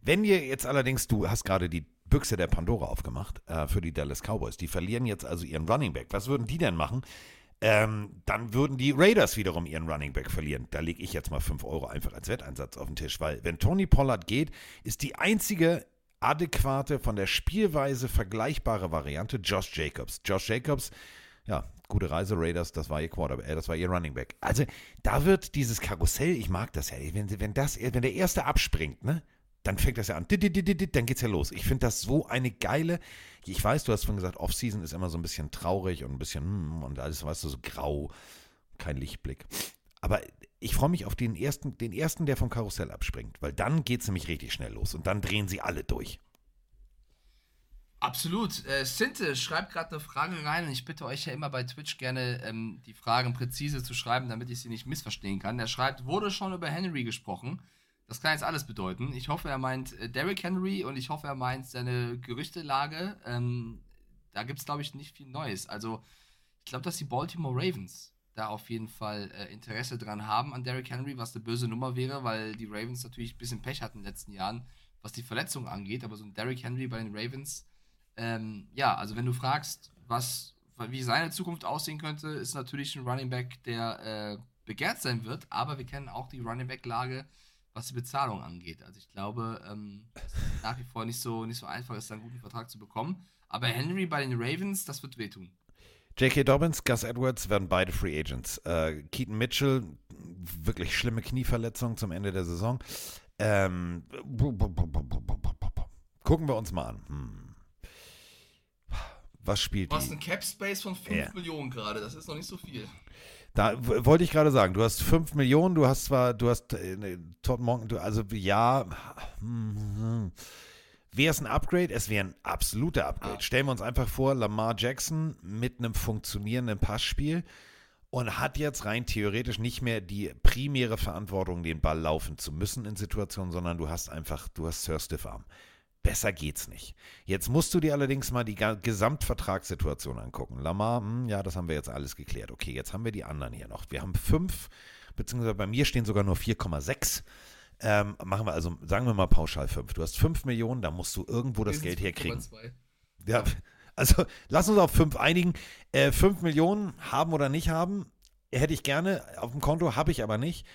Wenn ihr jetzt allerdings, du hast gerade die Büchse der Pandora aufgemacht äh, für die Dallas Cowboys, die verlieren jetzt also ihren Running Back. Was würden die denn machen? Ähm, dann würden die Raiders wiederum ihren Running Back verlieren. Da lege ich jetzt mal 5 Euro einfach als Wetteinsatz auf den Tisch, weil wenn Tony Pollard geht, ist die einzige adäquate, von der Spielweise vergleichbare Variante Josh Jacobs. Josh Jacobs, ja, gute Reise Raiders, das war ihr Quarterback, äh, das war ihr Running Back. Also da wird dieses Karussell, ich mag das ja, wenn, wenn, das, wenn der Erste abspringt, ne, dann fängt das ja an, dann geht's ja los. Ich finde das so eine geile, ich weiß, du hast vorhin gesagt, Offseason ist immer so ein bisschen traurig und ein bisschen, hm, und alles, weißt du, so grau, kein Lichtblick. Aber ich freue mich auf den ersten, den ersten, der vom Karussell abspringt, weil dann geht's nämlich richtig schnell los und dann drehen sie alle durch. Absolut. Äh, Sinte schreibt gerade eine Frage rein und ich bitte euch ja immer bei Twitch gerne ähm, die Fragen präzise zu schreiben, damit ich sie nicht missverstehen kann. Er schreibt, wurde schon über Henry gesprochen. Das kann jetzt alles bedeuten. Ich hoffe, er meint äh, Derrick Henry und ich hoffe, er meint seine Gerüchtelage. Ähm, da gibt es, glaube ich, nicht viel Neues. Also, ich glaube, dass die Baltimore Ravens da auf jeden Fall äh, Interesse dran haben an Derrick Henry, was eine böse Nummer wäre, weil die Ravens natürlich ein bisschen Pech hatten in den letzten Jahren, was die Verletzung angeht. Aber so ein Derrick Henry bei den Ravens, ähm, ja, also wenn du fragst, was, wie seine Zukunft aussehen könnte, ist natürlich ein Running Back, der äh, begehrt sein wird, aber wir kennen auch die Running Back-Lage, was die Bezahlung angeht. Also ich glaube, ähm, dass es nach wie vor nicht so, nicht so einfach ist, einen guten Vertrag zu bekommen. Aber Henry bei den Ravens, das wird wehtun. J.K. Dobbins, Gus Edwards werden beide Free Agents. Äh, Keaton Mitchell, wirklich schlimme Knieverletzung zum Ende der Saison. Ähm, gucken wir uns mal an. Hm. Was spielt Du hast die? einen Cap Space von 5 Ja. Millionen gerade, das ist noch nicht so viel. Da wollte ich gerade sagen, du hast 5 Millionen, du hast zwar, du hast äh, ne, Todd Monken, du, also ja, hm, wäre es ein Upgrade? Es wäre ein absoluter Upgrade. Ah. Stellen wir uns einfach vor, Lamar Jackson mit einem funktionierenden Passspiel und hat jetzt rein theoretisch nicht mehr die primäre Verantwortung, den Ball laufen zu müssen in Situationen, sondern du hast einfach, du hast Sir Stiff Arm. Besser geht's nicht. Jetzt musst du dir allerdings mal die Gesamtvertragssituation angucken. Lamar, hm, ja, das haben wir jetzt alles geklärt. Okay, jetzt haben wir die anderen hier noch. Wir haben fünf, beziehungsweise bei mir stehen sogar nur 4,6. Ähm, machen wir also, sagen wir mal pauschal fünf. Du hast fünf Millionen, da musst du irgendwo das Geld herkriegen. 5,2. Ja, also lass uns auf fünf einigen. Äh, fünf Millionen haben oder nicht haben, hätte ich gerne auf dem Konto, habe ich aber nicht.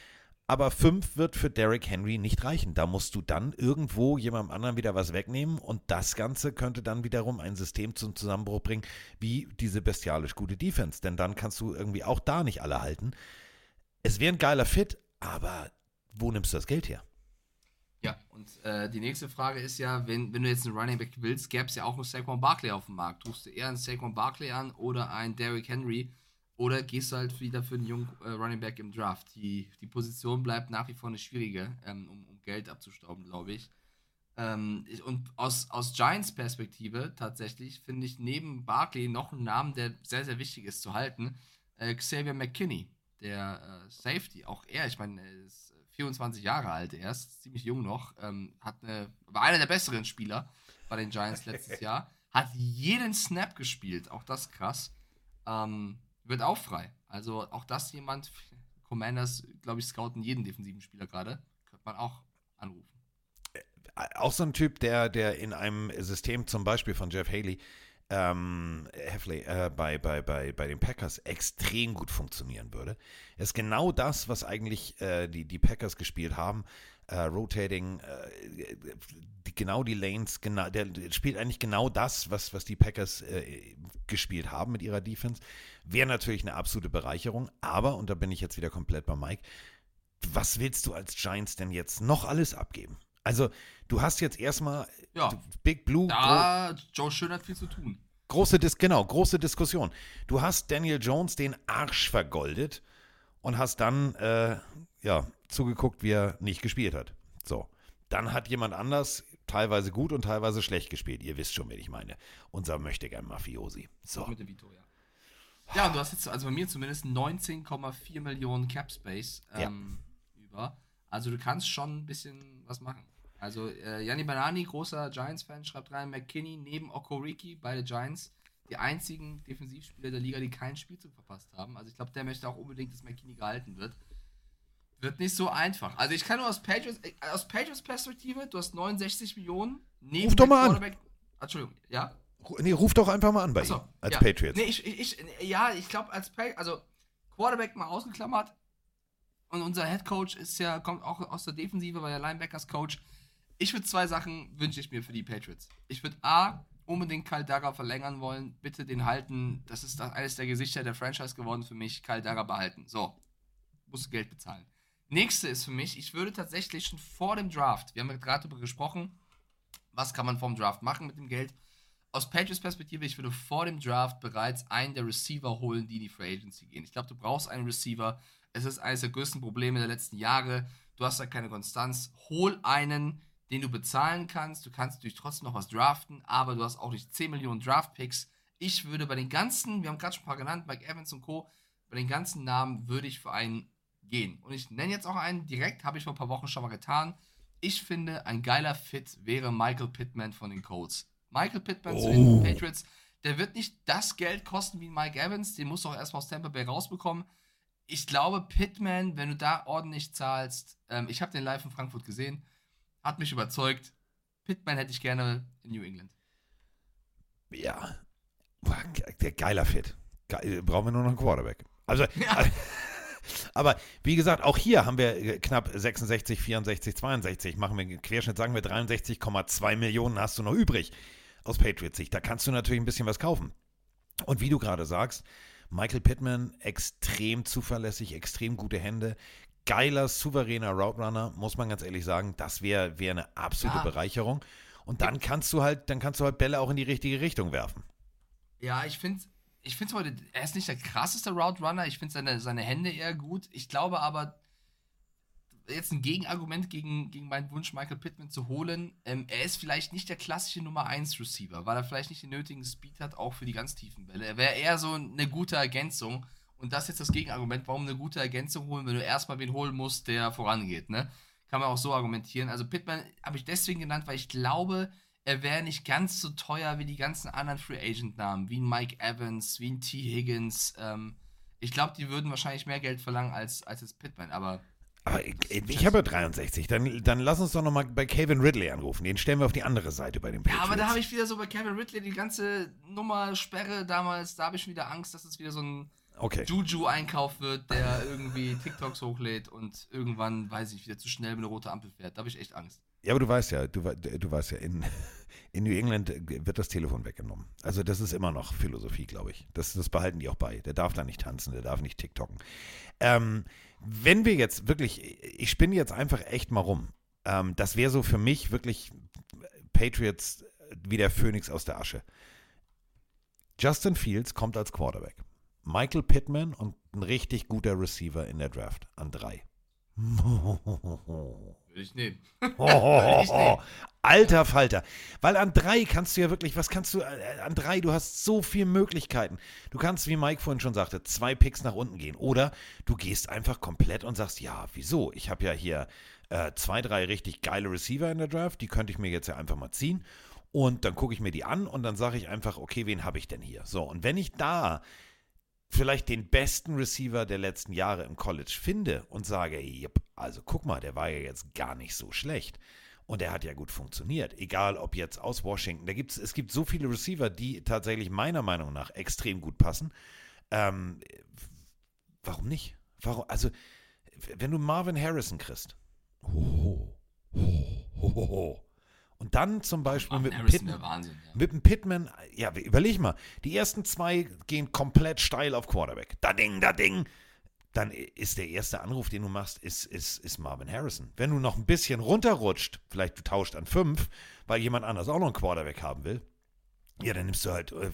Aber fünf wird für Derrick Henry nicht reichen. Da musst du dann irgendwo jemandem anderen wieder was wegnehmen und das Ganze könnte dann wiederum ein System zum Zusammenbruch bringen, wie diese bestialisch gute Defense. Denn dann kannst du irgendwie auch da nicht alle halten. Es wäre ein geiler Fit, aber wo nimmst du das Geld her? Ja, und äh, die nächste Frage ist ja, wenn, wenn du jetzt einen Running Back willst, gäbe es ja auch einen Saquon Barkley auf dem Markt. Rufst du eher einen Saquon Barkley an oder einen Derrick Henry oder gehst du halt wieder für einen jungen äh, Running Back im Draft? Die, die Position bleibt nach wie vor eine schwierige, ähm, um, um Geld abzustauben, glaube ich. Ähm, ich- und aus, aus Giants Perspektive tatsächlich finde ich neben Barkley noch einen Namen, der sehr, sehr wichtig ist zu halten. Äh, Xavier McKinney, der äh, Safety, auch er, ich meine, er ist 24 Jahre alt erst, ziemlich jung noch, ähm, hat eine, war einer der besseren Spieler bei den Giants letztes Jahr, hat jeden Snap gespielt, auch das krass. Ähm, wird auch frei. Also auch das jemand, Commanders, glaube ich, scouten jeden defensiven Spieler gerade, könnte man auch anrufen. auch so ein Typ, der, der in einem System zum Beispiel von Jeff Haley ähm, Heffley, äh, bei, bei, bei, bei den Packers extrem gut funktionieren würde. Ist genau das, was eigentlich äh, die, die Packers gespielt haben. Äh, rotating, äh, genau die Lanes, genau, der, spielt eigentlich genau das, was, was die Packers äh, gespielt haben mit ihrer Defense. Wäre natürlich eine absolute Bereicherung, aber, und da bin ich jetzt wieder komplett bei Mike, was willst du als Giants denn jetzt noch alles abgeben? Also, du hast jetzt erstmal Ja. du- Big Blue, Da, Joe Schön hat viel zu tun. große, Dis genau, große Diskussion. Du hast Daniel Jones den Arsch vergoldet und hast dann, äh, ja, zugeguckt, wie er nicht gespielt hat. So. Dann hat jemand anders teilweise gut und teilweise schlecht gespielt. Ihr wisst schon, wen ich meine. Unser Möchtegern Mafiosi. So. Mit dem Vito, ja. Ja, und du hast jetzt, also bei mir zumindest 19,4 Millionen Cap Space ähm, über. Also du kannst schon ein bisschen was machen. Also äh, Yanni Banani, großer Giants-Fan, schreibt rein, McKinney neben Okoriki, beide Giants, die einzigen Defensivspieler der Liga, die keinen Spielzug verpasst haben. Also ich glaube, der möchte auch unbedingt, dass McKinney gehalten wird. Wird nicht so einfach. Also ich kann nur aus Patriots, äh, aus Patriots Perspektive, du hast 69 Millionen Ruf doch mal an. Entschuldigung, ja? Nee, ruf doch einfach mal an bei Achso, ihm. Als ja. Patriots. Nee, ich, ich, ja, ich glaube, als Pa- also Quarterback mal ausgeklammert. Und unser Head Coach ist ja, kommt auch aus der Defensive, war ja Linebackers Coach. Ich würde zwei Sachen wünsche ich mir für die Patriots. Ich würde A, unbedingt Kyle Dagger verlängern wollen. Bitte den halten. Das ist eines der Gesichter der Franchise geworden für mich. Kyle Dagger behalten. So. Muss Geld bezahlen. Nächste ist für mich, ich würde tatsächlich schon vor dem Draft, wir haben ja gerade darüber gesprochen, was kann man vom Draft machen mit dem Geld. Aus Patriots Perspektive, ich würde vor dem Draft bereits einen der Receiver holen, die in die Free Agency gehen. Ich glaube, du brauchst einen Receiver. Es ist eines der größten Probleme der letzten Jahre. Du hast da keine Konstanz. Hol einen, den du bezahlen kannst. Du kannst natürlich trotzdem noch was draften, aber du hast auch nicht 10 Millionen Draft-Picks. Ich würde bei den ganzen, wir haben gerade schon ein paar genannt, Mike Evans und Co., bei den ganzen Namen würde ich für einen gehen. Und ich nenne jetzt auch einen direkt, habe ich vor ein paar Wochen schon mal getan. Ich finde, ein geiler Fit wäre Michael Pittman von den Colts. Michael Pittman zu den Patriots, der wird nicht das Geld kosten wie Mike Evans, den musst du auch erstmal aus Tampa Bay rausbekommen. Ich glaube, Pittman, wenn du da ordentlich zahlst, ähm, ich habe den live in Frankfurt gesehen, hat mich überzeugt. Pittman hätte ich gerne in New England. Ja. Ge- der geiler Fit. Geil, brauchen wir nur noch einen Quarterback. Also, aber wie gesagt, auch hier haben wir äh, knapp 66, 64, 62. Machen wir einen Querschnitt, sagen wir 63,2 Millionen hast du noch übrig aus Patriots Sicht. Da kannst du natürlich ein bisschen was kaufen. Und wie du gerade sagst, Michael Pittman, extrem zuverlässig, extrem gute Hände. Geiler, souveräner Route Runner, muss man ganz ehrlich sagen. Das wäre wär eine absolute Ja. Bereicherung. Und dann kannst du halt, dann kannst du halt Bälle auch in die richtige Richtung werfen. Ja, ich finde ich find's heute, er ist nicht der krasseste Route Runner, ich finde seine, seine Hände eher gut. Ich glaube aber, jetzt ein Gegenargument gegen, gegen meinen Wunsch, Michael Pittman zu holen, ähm, er ist vielleicht nicht der klassische Nummer 1 Receiver, weil er vielleicht nicht den nötigen Speed hat, auch für die ganz tiefen Bälle. Er wäre eher so eine gute Ergänzung. Und das ist jetzt das Gegenargument, warum eine gute Ergänzung holen, wenn du erstmal wen holen musst, der vorangeht, ne? Kann man auch so argumentieren. Also Pittman habe ich deswegen genannt, weil ich glaube, er wäre nicht ganz so teuer wie die ganzen anderen Free Agent Namen, wie ein Mike Evans, wie ein T. Higgins. Ähm, ich glaube, die würden wahrscheinlich mehr Geld verlangen als, als jetzt Pittman, aber Aber ich, ich habe ja 63. Dann, dann lass uns doch nochmal bei Calvin Ridley anrufen. Den stellen wir auf die andere Seite bei Ja, Patriots. aber da habe ich wieder so bei Kevin Ridley die ganze Nummer Sperre damals, da habe ich schon wieder Angst, dass es wieder so ein Okay. Juju-Einkauf wird, der irgendwie TikToks hochlädt und irgendwann, weiß ich, wieder zu schnell mit einer roten Ampel fährt. Da habe ich echt Angst. Ja, aber du weißt ja, du, du weißt ja, in, in New England wird das Telefon weggenommen. Also das ist immer noch Philosophie, glaube ich. Das, das behalten die auch bei. Der darf da nicht tanzen, der darf nicht TikToken. Ähm, wenn wir jetzt wirklich, ich spinne jetzt einfach echt mal rum. Ähm, das wäre so für mich wirklich Patriots wie der Phönix aus der Asche. Justin Fields kommt als Quarterback. Michael Pittman und ein richtig guter Receiver in der Draft an drei. Würde ich nehmen. Oh, ich nehmen. alter Falter. Weil an drei kannst du ja wirklich, was kannst du, äh, an drei, du hast so viele Möglichkeiten. Du kannst, wie Mike vorhin schon sagte, zwei Picks nach unten gehen. Oder du gehst einfach komplett und sagst, ja, wieso? Ich habe ja hier äh, zwei, drei richtig geile Receiver in der Draft, die könnte ich mir jetzt ja einfach mal ziehen. Und dann gucke ich mir die an und dann sage ich einfach, okay, wen habe ich denn hier? So, und wenn ich da vielleicht den besten Receiver der letzten Jahre im College finde und sage, yep, also guck mal, der war ja jetzt gar nicht so schlecht. Und er hat ja gut funktioniert, egal ob jetzt aus Washington. Da gibt's, es gibt so viele Receiver, die tatsächlich meiner Meinung nach extrem gut passen. Ähm, warum nicht? Warum, also, wenn du Marvin Harrison kriegst, ho, ho, ho, ho, ho. Und dann zum Beispiel mit Harrison Pittman, Wahnsinn. Ja. mit dem Pittman, ja, überleg mal, die ersten zwei gehen komplett steil auf Quarterback. Da Ding, da Ding. Dann ist der erste Anruf, den du machst, ist, ist, ist Marvin Harrison. Wenn du noch ein bisschen runterrutscht, vielleicht du tauscht an fünf, weil jemand anders auch noch einen Quarterback haben will, ja, dann nimmst du halt äh,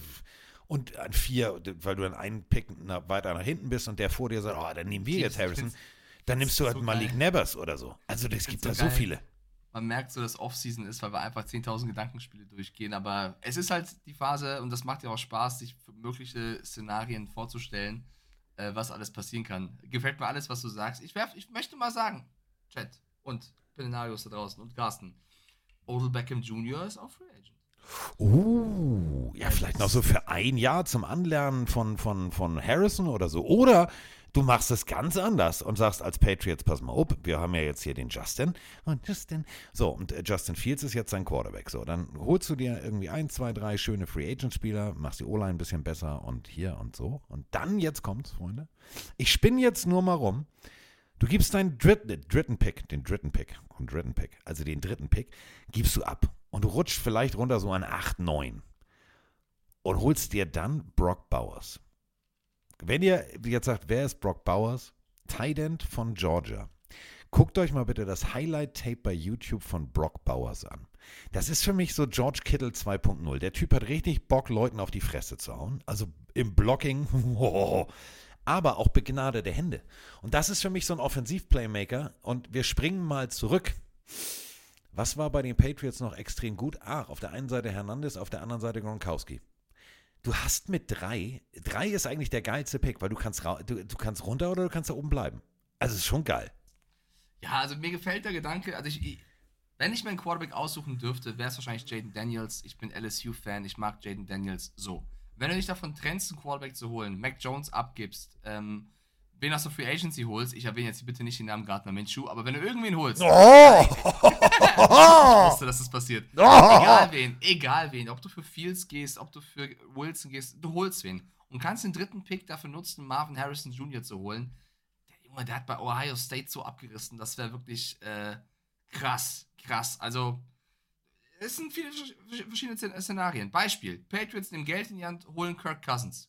und an vier, weil du dann einen Pick nach, weiter nach hinten bist und der vor dir sagt, oh, dann nehmen wir jetzt Harrison. Dann nimmst du halt so Malik geil. Nevers oder so. Also es gibt da so so geil. viele. Man merkt so, dass Offseason ist, weil wir einfach 10.000 Gedankenspiele durchgehen. Aber es ist halt die Phase und das macht ja auch Spaß, sich mögliche Szenarien vorzustellen, äh, was alles passieren kann. Gefällt mir alles, was du sagst. Ich, werf, ich möchte mal sagen, Chat und Pelenarius da draußen und Carsten, Odell Beckham Jr. ist auch Free Agent. Uh, ja, vielleicht noch so für ein Jahr zum Anlernen von, von, von Harrison oder so. Oder du machst es ganz anders und sagst als Patriots, pass mal auf, wir haben ja jetzt hier den Justin und Justin. So, und äh, Justin Fields ist jetzt sein Quarterback. So, dann holst du dir irgendwie ein, zwei, drei schöne Free Agent Spieler, machst die O-Line ein bisschen besser und hier und so. Und dann, jetzt kommt's, Freunde. Ich spinne jetzt nur mal rum. Du gibst deinen dritten, dritten Pick, den dritten Pick, den dritten Pick, also den dritten Pick, gibst du ab. Und du rutscht vielleicht runter so an 8, 9. Und holst dir dann Brock Bowers. Wenn ihr jetzt sagt, wer ist Brock Bowers? Tight von Georgia. Guckt euch mal bitte das Highlight-Tape bei YouTube von Brock Bowers an. Das ist für mich so George Kittle 2.0. Der Typ hat richtig Bock, Leuten auf die Fresse zu hauen. Also im Blocking, aber auch begnadete Hände. Und das ist für mich so ein Offensiv-Playmaker. Und wir springen mal zurück. Was war bei den Patriots noch extrem gut? Ah, auf der einen Seite Hernandez, auf der anderen Seite Gronkowski. Du hast mit drei, drei ist eigentlich der geilste Pick, weil du kannst, du, du kannst runter oder du kannst da oben bleiben. Also ist schon geil. Ja, also mir gefällt der Gedanke, also ich wenn ich mir einen Quarterback aussuchen dürfte, wäre es wahrscheinlich Jaden Daniels. Ich bin LSU-Fan, ich mag Jaden Daniels so. Wenn du dich davon trennst, einen Quarterback zu holen, Mac Jones abgibst, ähm, wen aus der Free Agency holst, ich erwähne jetzt bitte nicht den Namen Gardner Minshew, aber wenn du irgendwen holst, ich wusste, dass das passiert. Egal wen, egal wen, ob du für Fields gehst, ob du für Wilson gehst, du holst wen. Und kannst den dritten Pick dafür nutzen, Marvin Harrison Jr. zu holen. Der Junge, der hat bei Ohio State so abgerissen, das wäre wirklich äh, krass, krass. Also, es sind viele versch- verschiedene Szen- Szenarien. Beispiel: Patriots nehmen Geld in die Hand, holen Kirk Cousins,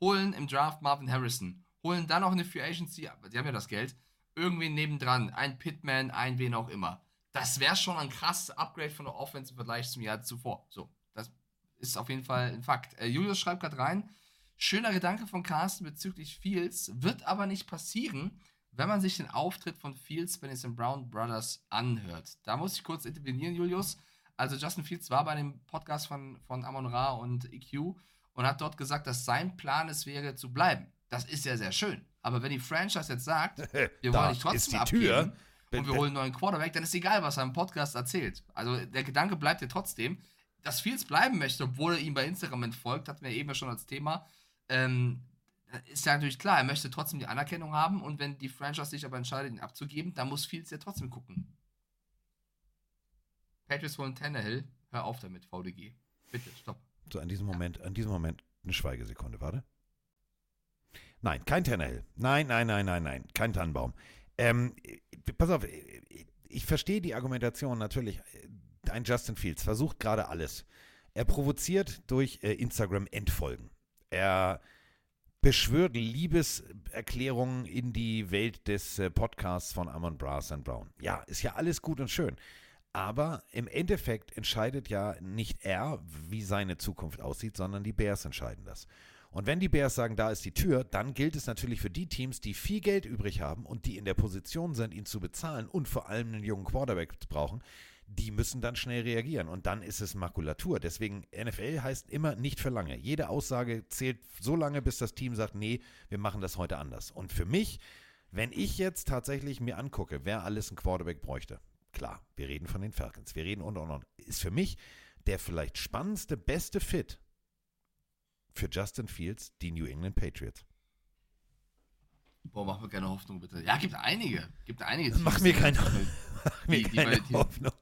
holen im Draft Marvin Harrison, holen dann auch eine Free Agency, aber die haben ja das Geld, irgendwen nebendran, ein Pitman, ein wen auch immer. Das wäre schon ein krasses Upgrade von der Offense im Vergleich zum Jahr zuvor. So, das ist auf jeden Fall ein Fakt. Äh, Julius schreibt gerade rein, schöner Gedanke von Carsten bezüglich Fields, wird aber nicht passieren, wenn man sich den Auftritt von Fields bei den. Brown Brothers anhört. Da muss ich kurz intervenieren, Julius. Also Justin Fields war bei dem Podcast von, von Amon Ra und EQ und hat dort gesagt, dass sein Plan es wäre, zu bleiben. Das ist ja sehr schön. Aber wenn die Franchise jetzt sagt, wir wollen dich trotzdem abgeben Tür. und wir holen einen neuen Quarterback, dann ist egal, was er im Podcast erzählt. Also der Gedanke bleibt ja trotzdem. Dass Fields bleiben möchte, obwohl er ihm bei Instagram entfolgt, hatten wir eben ja schon als Thema, ähm, ist ja natürlich klar, er möchte trotzdem die Anerkennung haben und wenn die Franchise sich aber entscheidet, ihn abzugeben, dann muss Fields ja trotzdem gucken. Patriots holen Tannehill, hör auf damit, VDG. Bitte, stopp. So, an diesem Moment, an diesem Moment eine Schweigesekunde, warte. Nein, kein Tannehill. Nein, nein, nein, nein, nein, kein Tannenbaum. Ähm, pass auf, ich verstehe die Argumentation natürlich. Ein Justin Fields versucht gerade alles. Er provoziert durch äh, Instagram Entfolgen. Er beschwört Liebeserklärungen in die Welt des äh, Podcasts von Amon Brass and Brown. Ja, ist ja alles gut und schön. Aber im Endeffekt entscheidet ja nicht er, wie seine Zukunft aussieht, sondern die Bears entscheiden das. Und wenn die Bears sagen, da ist die Tür, dann gilt es natürlich für die Teams, die viel Geld übrig haben und die in der Position sind, ihn zu bezahlen und vor allem einen jungen Quarterback brauchen, die müssen dann schnell reagieren. Und dann ist es Makulatur. Deswegen, NFL heißt immer nicht für lange. Jede Aussage zählt so lange, bis das Team sagt, nee, wir machen das heute anders. Und für mich, wenn ich jetzt tatsächlich mir angucke, wer alles einen Quarterback bräuchte, klar, wir reden von den Falcons, wir reden und und und, ist für mich der vielleicht spannendste, beste Fit für Justin Fields die New England Patriots. Boah, mach mir keine Hoffnung, bitte. Ja, gibt einige. Gibt einige. Mach Teams, mir die- keine, mach mir die keine bei- die- Hoffnung.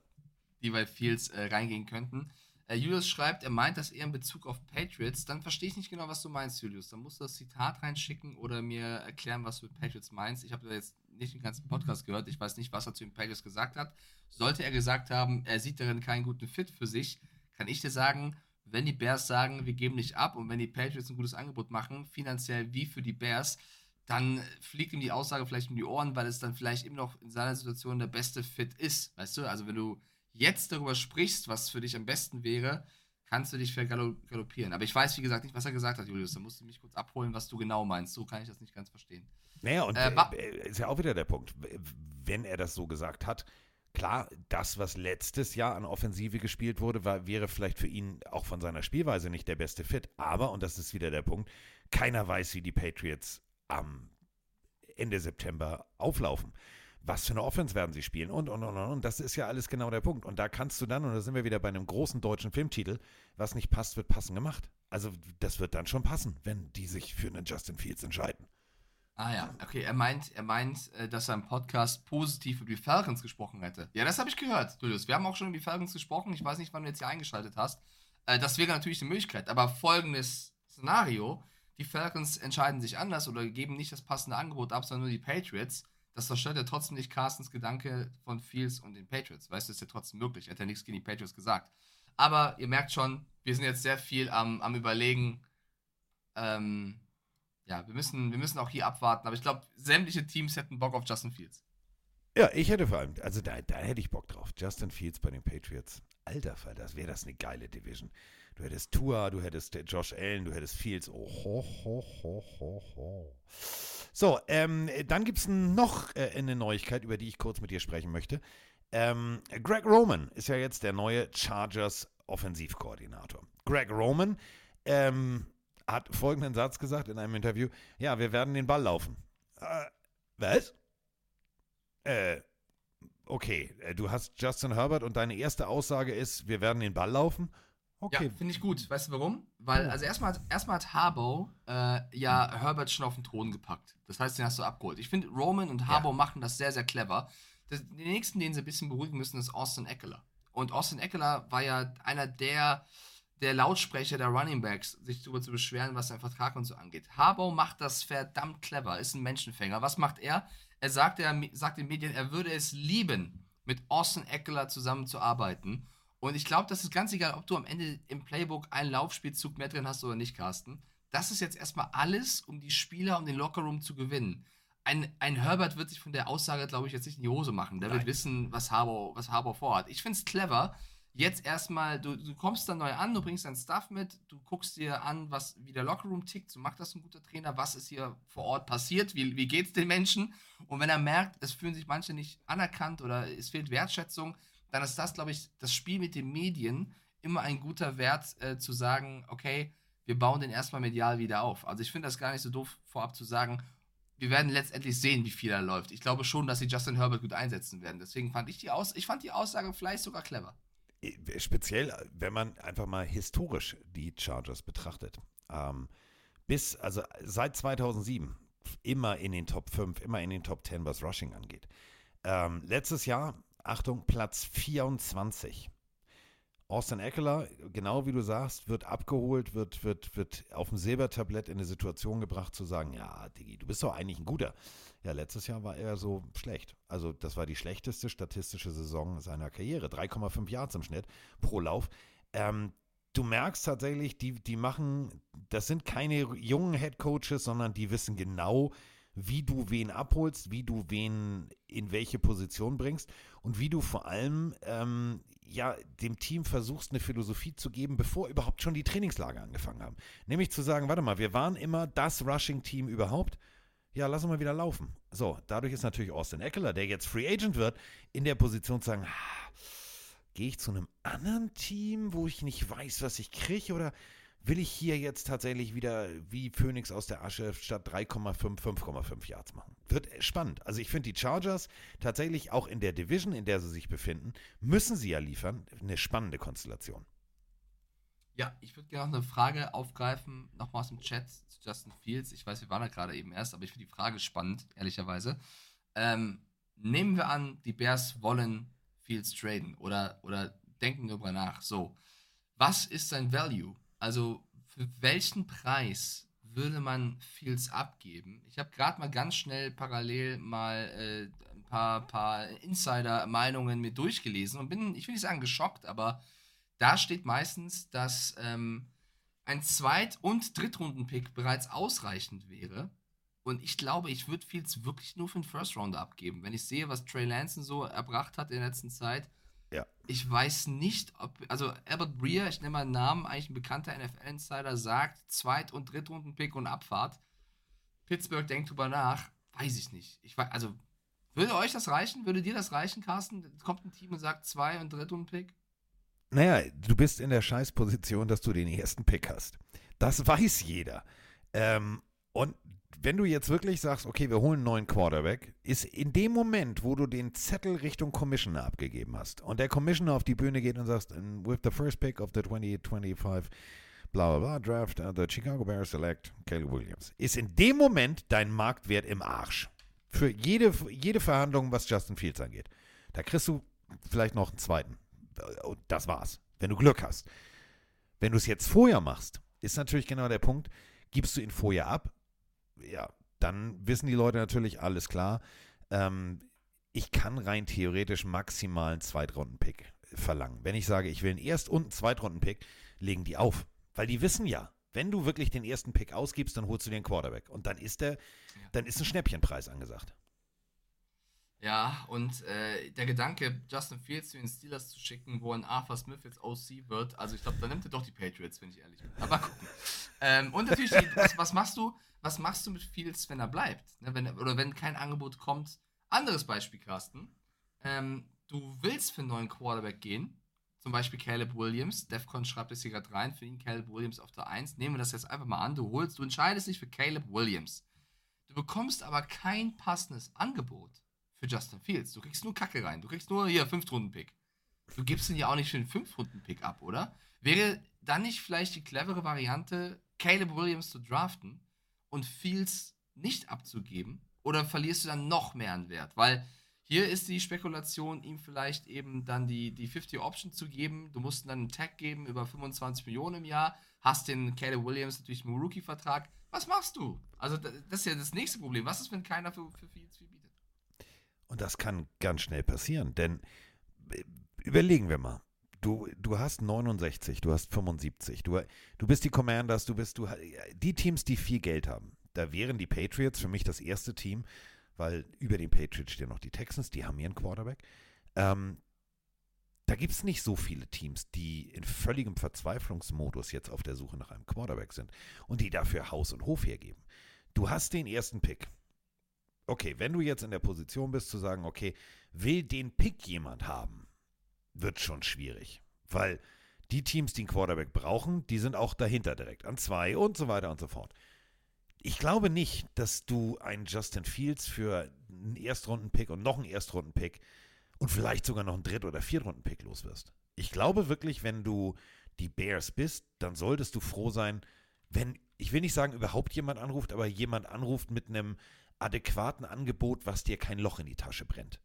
die bei Fields äh, reingehen könnten. Äh, Julius schreibt, er meint das eher in Bezug auf Patriots. Dann verstehe ich nicht genau, was du meinst, Julius. Dann musst du das Zitat reinschicken oder mir erklären, was du mit Patriots meinst. Ich habe jetzt nicht den ganzen Podcast gehört. Ich weiß nicht, was er zu den Patriots gesagt hat. Sollte er gesagt haben, er sieht darin keinen guten Fit für sich, kann ich dir sagen, wenn die Bears sagen, wir geben nicht ab und wenn die Patriots ein gutes Angebot machen, finanziell wie für die Bears, dann fliegt ihm die Aussage vielleicht um die Ohren, weil es dann vielleicht immer noch in seiner Situation der beste Fit ist. Weißt du, also wenn du jetzt darüber sprichst, was für dich am besten wäre, kannst du dich vergaloppieren. Aber ich weiß, wie gesagt, nicht, was er gesagt hat, Julius. Da musst du mich kurz abholen, was du genau meinst. So kann ich das nicht ganz verstehen. Naja, und Äh, äh, ist ja auch wieder der Punkt. Wenn er das so gesagt hat, klar, das, was letztes Jahr an Offensive gespielt wurde, war, wäre vielleicht für ihn auch von seiner Spielweise nicht der beste Fit. Aber, und das ist wieder der Punkt, keiner weiß, wie die Patriots am Ende September auflaufen. Was für eine Offense werden sie spielen und, und, und, und. Das ist ja alles genau der Punkt. Und da kannst du dann, und da sind wir wieder bei einem großen deutschen Filmtitel, was nicht passt, wird passend gemacht. Also das wird dann schon passen, wenn die sich für einen Justin Fields entscheiden. Ah ja, okay, er meint, er meint, äh, dass er im Podcast positiv über die Falcons gesprochen hätte. Ja, das habe ich gehört, Julius. Wir haben auch schon über die Falcons gesprochen. Ich weiß nicht, wann du jetzt hier eingeschaltet hast. Äh, Das wäre natürlich eine Möglichkeit. Aber folgendes Szenario: Die Falcons entscheiden sich anders oder geben nicht das passende Angebot ab, sondern nur die Patriots. Das zerstört ja trotzdem nicht Carstens Gedanke von Fields und den Patriots. Weißt du, ist ja trotzdem möglich. Er hat ja nichts gegen die Patriots gesagt. Aber ihr merkt schon, wir sind jetzt sehr viel am, am Überlegen. Ähm, ja, wir müssen, wir müssen auch hier abwarten. Aber ich glaube, sämtliche Teams hätten Bock auf Justin Fields. Ja, ich hätte vor allem, also da, da hätte ich Bock drauf. Justin Fields bei den Patriots. Alter Fall, das wäre das eine geile Division. Du hättest Tua, du hättest äh, Josh Allen, du hättest Fields. Oh, ho, ho, ho, ho, ho. So, ähm, dann gibt es noch äh, eine Neuigkeit, über die ich kurz mit dir sprechen möchte. Ähm, Greg Roman ist ja jetzt der neue Chargers Offensivkoordinator. Greg Roman ähm, hat folgenden Satz gesagt in einem Interview: Ja, wir werden den Ball laufen. Äh, was? Äh, okay, äh, du hast Justin Herbert und deine erste Aussage ist, wir werden den Ball laufen. Okay, Ja, finde ich gut. Weißt du warum? Weil, also erstmal hat, erstmal hat Harbaugh äh, ja Herbert schon auf den Thron gepackt. Das heißt, den hast du abgeholt. Ich finde, Roman und Harbaugh machen das sehr, sehr clever. Das, den nächsten, den sie ein bisschen beruhigen müssen, ist Austin Eckler. Und Austin Eckler war ja einer der, der Lautsprecher der Running Backs, sich darüber zu beschweren, was sein Vertrag und so angeht. Harbaugh macht das verdammt clever, ist ein Menschenfänger. Was macht er? Er sagt, er sagt den Medien, er würde es lieben, mit Austin Eckler zusammenzuarbeiten. Und ich glaube, das ist ganz egal, ob du am Ende im Playbook einen Laufspielzug mehr drin hast oder nicht, Carsten. Das ist jetzt erstmal alles, um die Spieler, um den Lockerroom zu gewinnen. Ein, ein Herbert wird sich von der Aussage, glaube ich, jetzt nicht in die Hose machen. Der wird wissen, was Harbour, was Harbour vorhat. Ich finde es clever. Jetzt erstmal, du, du kommst dann neu an, du bringst deinen Stuff mit, du guckst dir an, was, wie der Lockerroom tickt, so macht das ein guter Trainer, was ist hier vor Ort passiert, wie, wie geht es den Menschen. Und wenn er merkt, es fühlen sich manche nicht anerkannt oder es fehlt Wertschätzung, dann ist das, glaube ich, das Spiel mit den Medien immer ein guter Wert äh, zu sagen, okay, wir bauen den erstmal medial wieder auf. Also ich finde das gar nicht so doof, vorab zu sagen, wir werden letztendlich sehen, wie viel er läuft. Ich glaube schon, dass sie Justin Herbert gut einsetzen werden. Deswegen fand ich die Aus ich fand die Aussage vielleicht sogar clever. Speziell, wenn man einfach mal historisch die Chargers betrachtet. Ähm, bis, also seit 2007, immer in den Top 5, immer in den Top 10, was Rushing angeht. Ähm, letztes Jahr, Achtung, Platz 24. Austin Eckler, genau wie du sagst, wird abgeholt, wird, wird, wird auf dem Silbertablett in eine Situation gebracht zu sagen, ja, Diggi, du bist doch eigentlich ein guter. Ja, letztes Jahr war er so schlecht. Also das war die schlechteste statistische Saison seiner Karriere. 3,5 Yards im Schnitt pro Lauf. Ähm, du merkst tatsächlich, die, die machen, das sind keine jungen Headcoaches, sondern die wissen genau, wie du wen abholst, wie du wen in welche Position bringst und wie du vor allem ähm, ja dem Team versuchst, eine Philosophie zu geben, bevor überhaupt schon die Trainingslager angefangen haben. Nämlich zu sagen, warte mal, wir waren immer das Rushing-Team überhaupt. Ja, lass mal wieder laufen. So, dadurch ist natürlich Austin Eckler, der jetzt Free Agent wird, in der Position zu sagen, gehe ich zu einem anderen Team, wo ich nicht weiß, was ich kriege, oder will ich hier jetzt tatsächlich wieder wie Phoenix aus der Asche statt 3,5, 5,5 Yards machen? Wird spannend. Also ich finde die Chargers tatsächlich auch in der Division, in der sie sich befinden, müssen sie ja liefern. Eine spannende Konstellation. Ja, ich würde gerne noch eine Frage aufgreifen, nochmal aus dem Chat zu Justin Fields. Ich weiß, wir waren da gerade eben erst, aber ich finde die Frage spannend, ehrlicherweise. Ähm, nehmen wir an, die Bears wollen Fields traden oder, oder denken darüber nach. So, was ist sein Value? Also für welchen Preis würde man Fields abgeben? Ich habe gerade mal ganz schnell parallel mal äh, ein paar, paar Insider-Meinungen mir durchgelesen und bin, ich will nicht sagen geschockt, aber da steht meistens, dass ähm, ein Zweit- und Drittrunden-Pick bereits ausreichend wäre. Und ich glaube, ich würde Fields wirklich nur für einen First Rounder abgeben. Wenn ich sehe, was Trey Lanson so erbracht hat in der letzten Zeit. Ja. Ich weiß nicht, ob. Also, Albert Breer, ich nenne mal einen Namen, eigentlich ein bekannter NFL-Insider, sagt Zweit- und Drittrunden-Pick und Abfahrt. Pittsburgh denkt drüber nach. Weiß ich nicht. Ich weiß, also, würde euch das reichen? Würde dir das reichen, Carsten? Kommt ein Team und sagt Zwei- und Drittrunden-Pick? Naja, du bist in der Scheißposition, dass du den ersten Pick hast. Das weiß jeder. Ähm, und wenn du jetzt wirklich sagst, okay, wir holen einen neuen Quarterback, ist in dem Moment, wo du den Zettel Richtung Commissioner abgegeben hast und der Commissioner auf die Bühne geht und sagst, with the first pick of the 2025 bla bla bla draft, uh, the Chicago Bears select Caleb Williams, ist in dem Moment dein Marktwert im Arsch. Für jede, jede Verhandlung, was Justin Fields angeht. Da kriegst du vielleicht noch einen zweiten. Und das war's. Wenn du Glück hast. Wenn du es jetzt vorher machst, ist natürlich genau der Punkt, gibst du ihn vorher ab, ja, dann wissen die Leute natürlich, alles klar. Ähm, ich kann rein theoretisch maximal einen Zweitrunden-Pick verlangen. Wenn ich sage, ich will einen Erst- und einen Zweitrunden-Pick, legen die auf. Weil die wissen ja, wenn du wirklich den ersten Pick ausgibst, dann holst du den Quarterback. Und dann ist der, dann ist ein Schnäppchenpreis angesagt. Ja, und äh, der Gedanke, Justin Fields zu den Steelers zu schicken, wo ein Arthur Smith jetzt OC wird, also ich glaube, da nimmt er doch die Patriots, wenn ich ehrlich bin. Aber gucken. ähm, und natürlich, was, was, machst du, was machst du mit Fields, wenn er bleibt? Ne, wenn, oder wenn kein Angebot kommt. Anderes Beispiel, Carsten. Ähm, du willst für einen neuen Quarterback gehen, zum Beispiel Caleb Williams. Defcon schreibt es hier gerade rein, für ihn Caleb Williams auf der 1. Nehmen wir das jetzt einfach mal an. Du holst, du entscheidest dich für Caleb Williams. Du bekommst aber kein passendes Angebot für Justin Fields. Du kriegst nur Kacke rein. Du kriegst nur hier Fünftrunden-Pick. Du gibst ihn ja auch nicht für einen Fünftrunden-Pick ab, oder? Wäre dann nicht vielleicht die clevere Variante, Caleb Williams zu draften und Fields nicht abzugeben? Oder verlierst du dann noch mehr an Wert? Weil hier ist die Spekulation, ihm vielleicht eben dann die, die 50 Option zu geben. Du musst dann einen Tag geben über 25 Millionen im Jahr. Hast den Caleb Williams natürlich im Rookie-Vertrag. Was machst du? Also, das ist ja das nächste Problem. Was ist, wenn keiner für, für Fields viel? Und das kann ganz schnell passieren, denn äh, überlegen wir mal. Du, du hast 69, du hast 75, du, du bist die Commanders, du bist du, die Teams, die viel Geld haben. Da wären die Patriots für mich das erste Team, weil über den Patriots stehen noch die Texans, die haben ihren Quarterback. Ähm, da gibt es nicht so viele Teams, die in völligem Verzweiflungsmodus jetzt auf der Suche nach einem Quarterback sind und die dafür Haus und Hof hergeben. Du hast den ersten Pick okay, wenn du jetzt in der Position bist zu sagen, okay, will den Pick jemand haben, wird schon schwierig. Weil die Teams, die einen Quarterback brauchen, die sind auch dahinter direkt an zwei und so weiter und so fort. Ich glaube nicht, dass du einen Justin Fields für einen Erstrunden-Pick und noch einen Erstrunden-Pick und vielleicht sogar noch einen Dritt- oder Viertrunden-Pick los wirst. Ich glaube wirklich, wenn du die Bears bist, dann solltest du froh sein, wenn, ich will nicht sagen, überhaupt jemand anruft, aber jemand anruft mit einem adäquaten Angebot, was dir kein Loch in die Tasche brennt.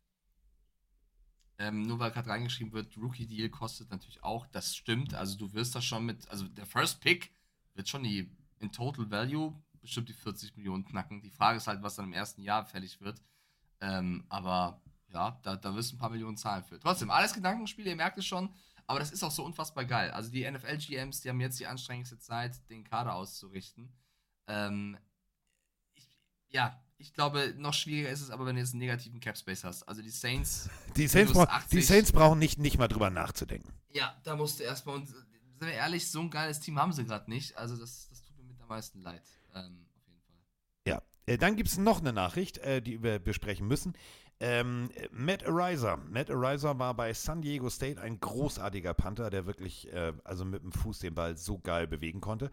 Ähm, nur weil gerade reingeschrieben wird, Rookie Deal kostet natürlich auch, das stimmt. Also du wirst das schon mit, also der First Pick wird schon die in Total Value bestimmt die 40 Millionen knacken. Die Frage ist halt, was dann im ersten Jahr fällig wird. Ähm, aber ja, da, da wirst du ein paar Millionen zahlen für. Trotzdem, alles Gedankenspiele, ihr merkt es schon. Aber das ist auch so unfassbar geil. Also die NFL-GMs, die haben jetzt die anstrengendste Zeit, den Kader auszurichten. Ähm, ich, ja, ich glaube, noch schwieriger ist es aber, wenn du jetzt einen negativen Cap Space hast. Also die Saints. Die Saints, brauch, 80. die Saints brauchen nicht, nicht mal drüber nachzudenken. Ja, da musst du erstmal. Und sind wir ehrlich, so ein geiles Team haben sie gerade nicht. Also das, das tut mir mit am meisten leid. Ähm, auf jeden Fall. Ja, äh, dann gibt es noch eine Nachricht, äh, die wir besprechen müssen. Ähm, Matt Ariza. Matt Ariza war bei San Diego State ein großartiger Panther, der wirklich, äh, also mit dem Fuß den Ball so geil bewegen konnte.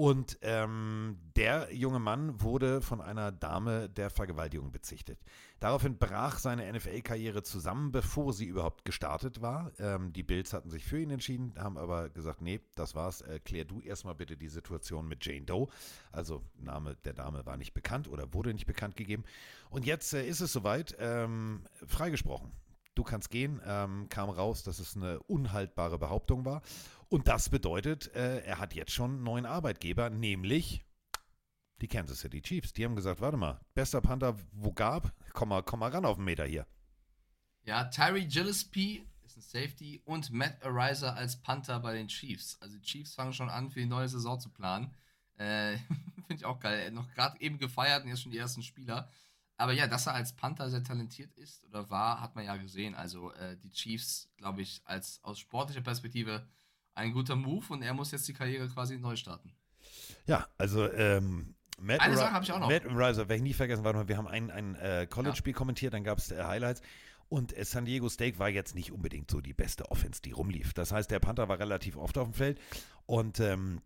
Und ähm, der junge Mann wurde von einer Dame der Vergewaltigung bezichtigt. Daraufhin brach seine NFL-Karriere zusammen, bevor sie überhaupt gestartet war. Ähm, die Bills hatten sich für ihn entschieden, haben aber gesagt, nee, das war's. Äh, klär du erstmal bitte die Situation mit Jane Doe. Also Name der Dame war nicht bekannt oder wurde nicht bekannt gegeben. Und jetzt äh, ist es soweit, ähm, freigesprochen. du kannst gehen, ähm, kam raus, dass es eine unhaltbare Behauptung war. Und das bedeutet, äh, er hat jetzt schon einen neuen Arbeitgeber, nämlich die Kansas City Chiefs. Die haben gesagt, warte mal, bester Panther, wo gab, komm mal, komm mal ran auf den Meter hier. Ja, Tyree Gillespie ist ein Safety und Matt Ariza als Panther bei den Chiefs. Also die Chiefs fangen schon an, für die neue Saison zu planen. Äh, Finde ich auch geil. Noch gerade eben gefeiert und jetzt schon die ersten Spieler. Aber ja, dass er als Panther sehr talentiert ist oder war, hat man ja gesehen. Also äh, die Chiefs, glaube ich, als aus sportlicher Perspektive ein guter Move und er muss jetzt die Karriere quasi neu starten. Ja, also ähm, Matt Eine Sache habe ich auch noch. Matt Riser, werde ich nie vergessen, warte mal, wir haben ein, ein äh, College-Spiel kommentiert, dann gab es äh, Highlights und äh, San Diego State war jetzt nicht unbedingt so die beste Offense, die rumlief. Das heißt, der Panther war relativ oft auf dem Feld und ähm,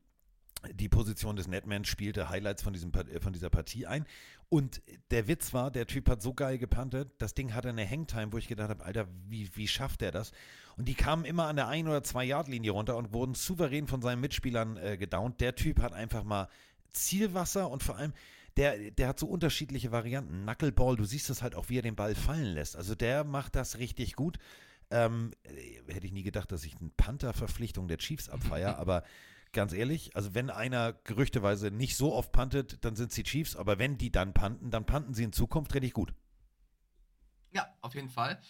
die Position des Netman spielte Highlights von, diesem, äh, von dieser Partie ein. Und der Witz war, der Typ hat so geil gepantet, das Ding hatte eine Hangtime, wo ich gedacht habe, Alter, wie, wie schafft der das? Und die kamen immer an der ein- oder zwei Yard Linie runter und wurden souverän von seinen Mitspielern äh, gedownt. Der Typ hat einfach mal Zielwasser und vor allem, der, der hat so unterschiedliche Varianten. Knuckleball, du siehst das halt auch, wie er den Ball fallen lässt. Also der macht das richtig gut. Ähm, äh, hätte ich nie gedacht, dass ich eine Panther-Verpflichtung der Chiefs abfeier, aber ganz ehrlich, also wenn einer gerüchteweise nicht so oft pantet, dann sind es die Chiefs, aber wenn die dann panten, dann panten sie in Zukunft richtig gut. Ja, auf jeden Fall.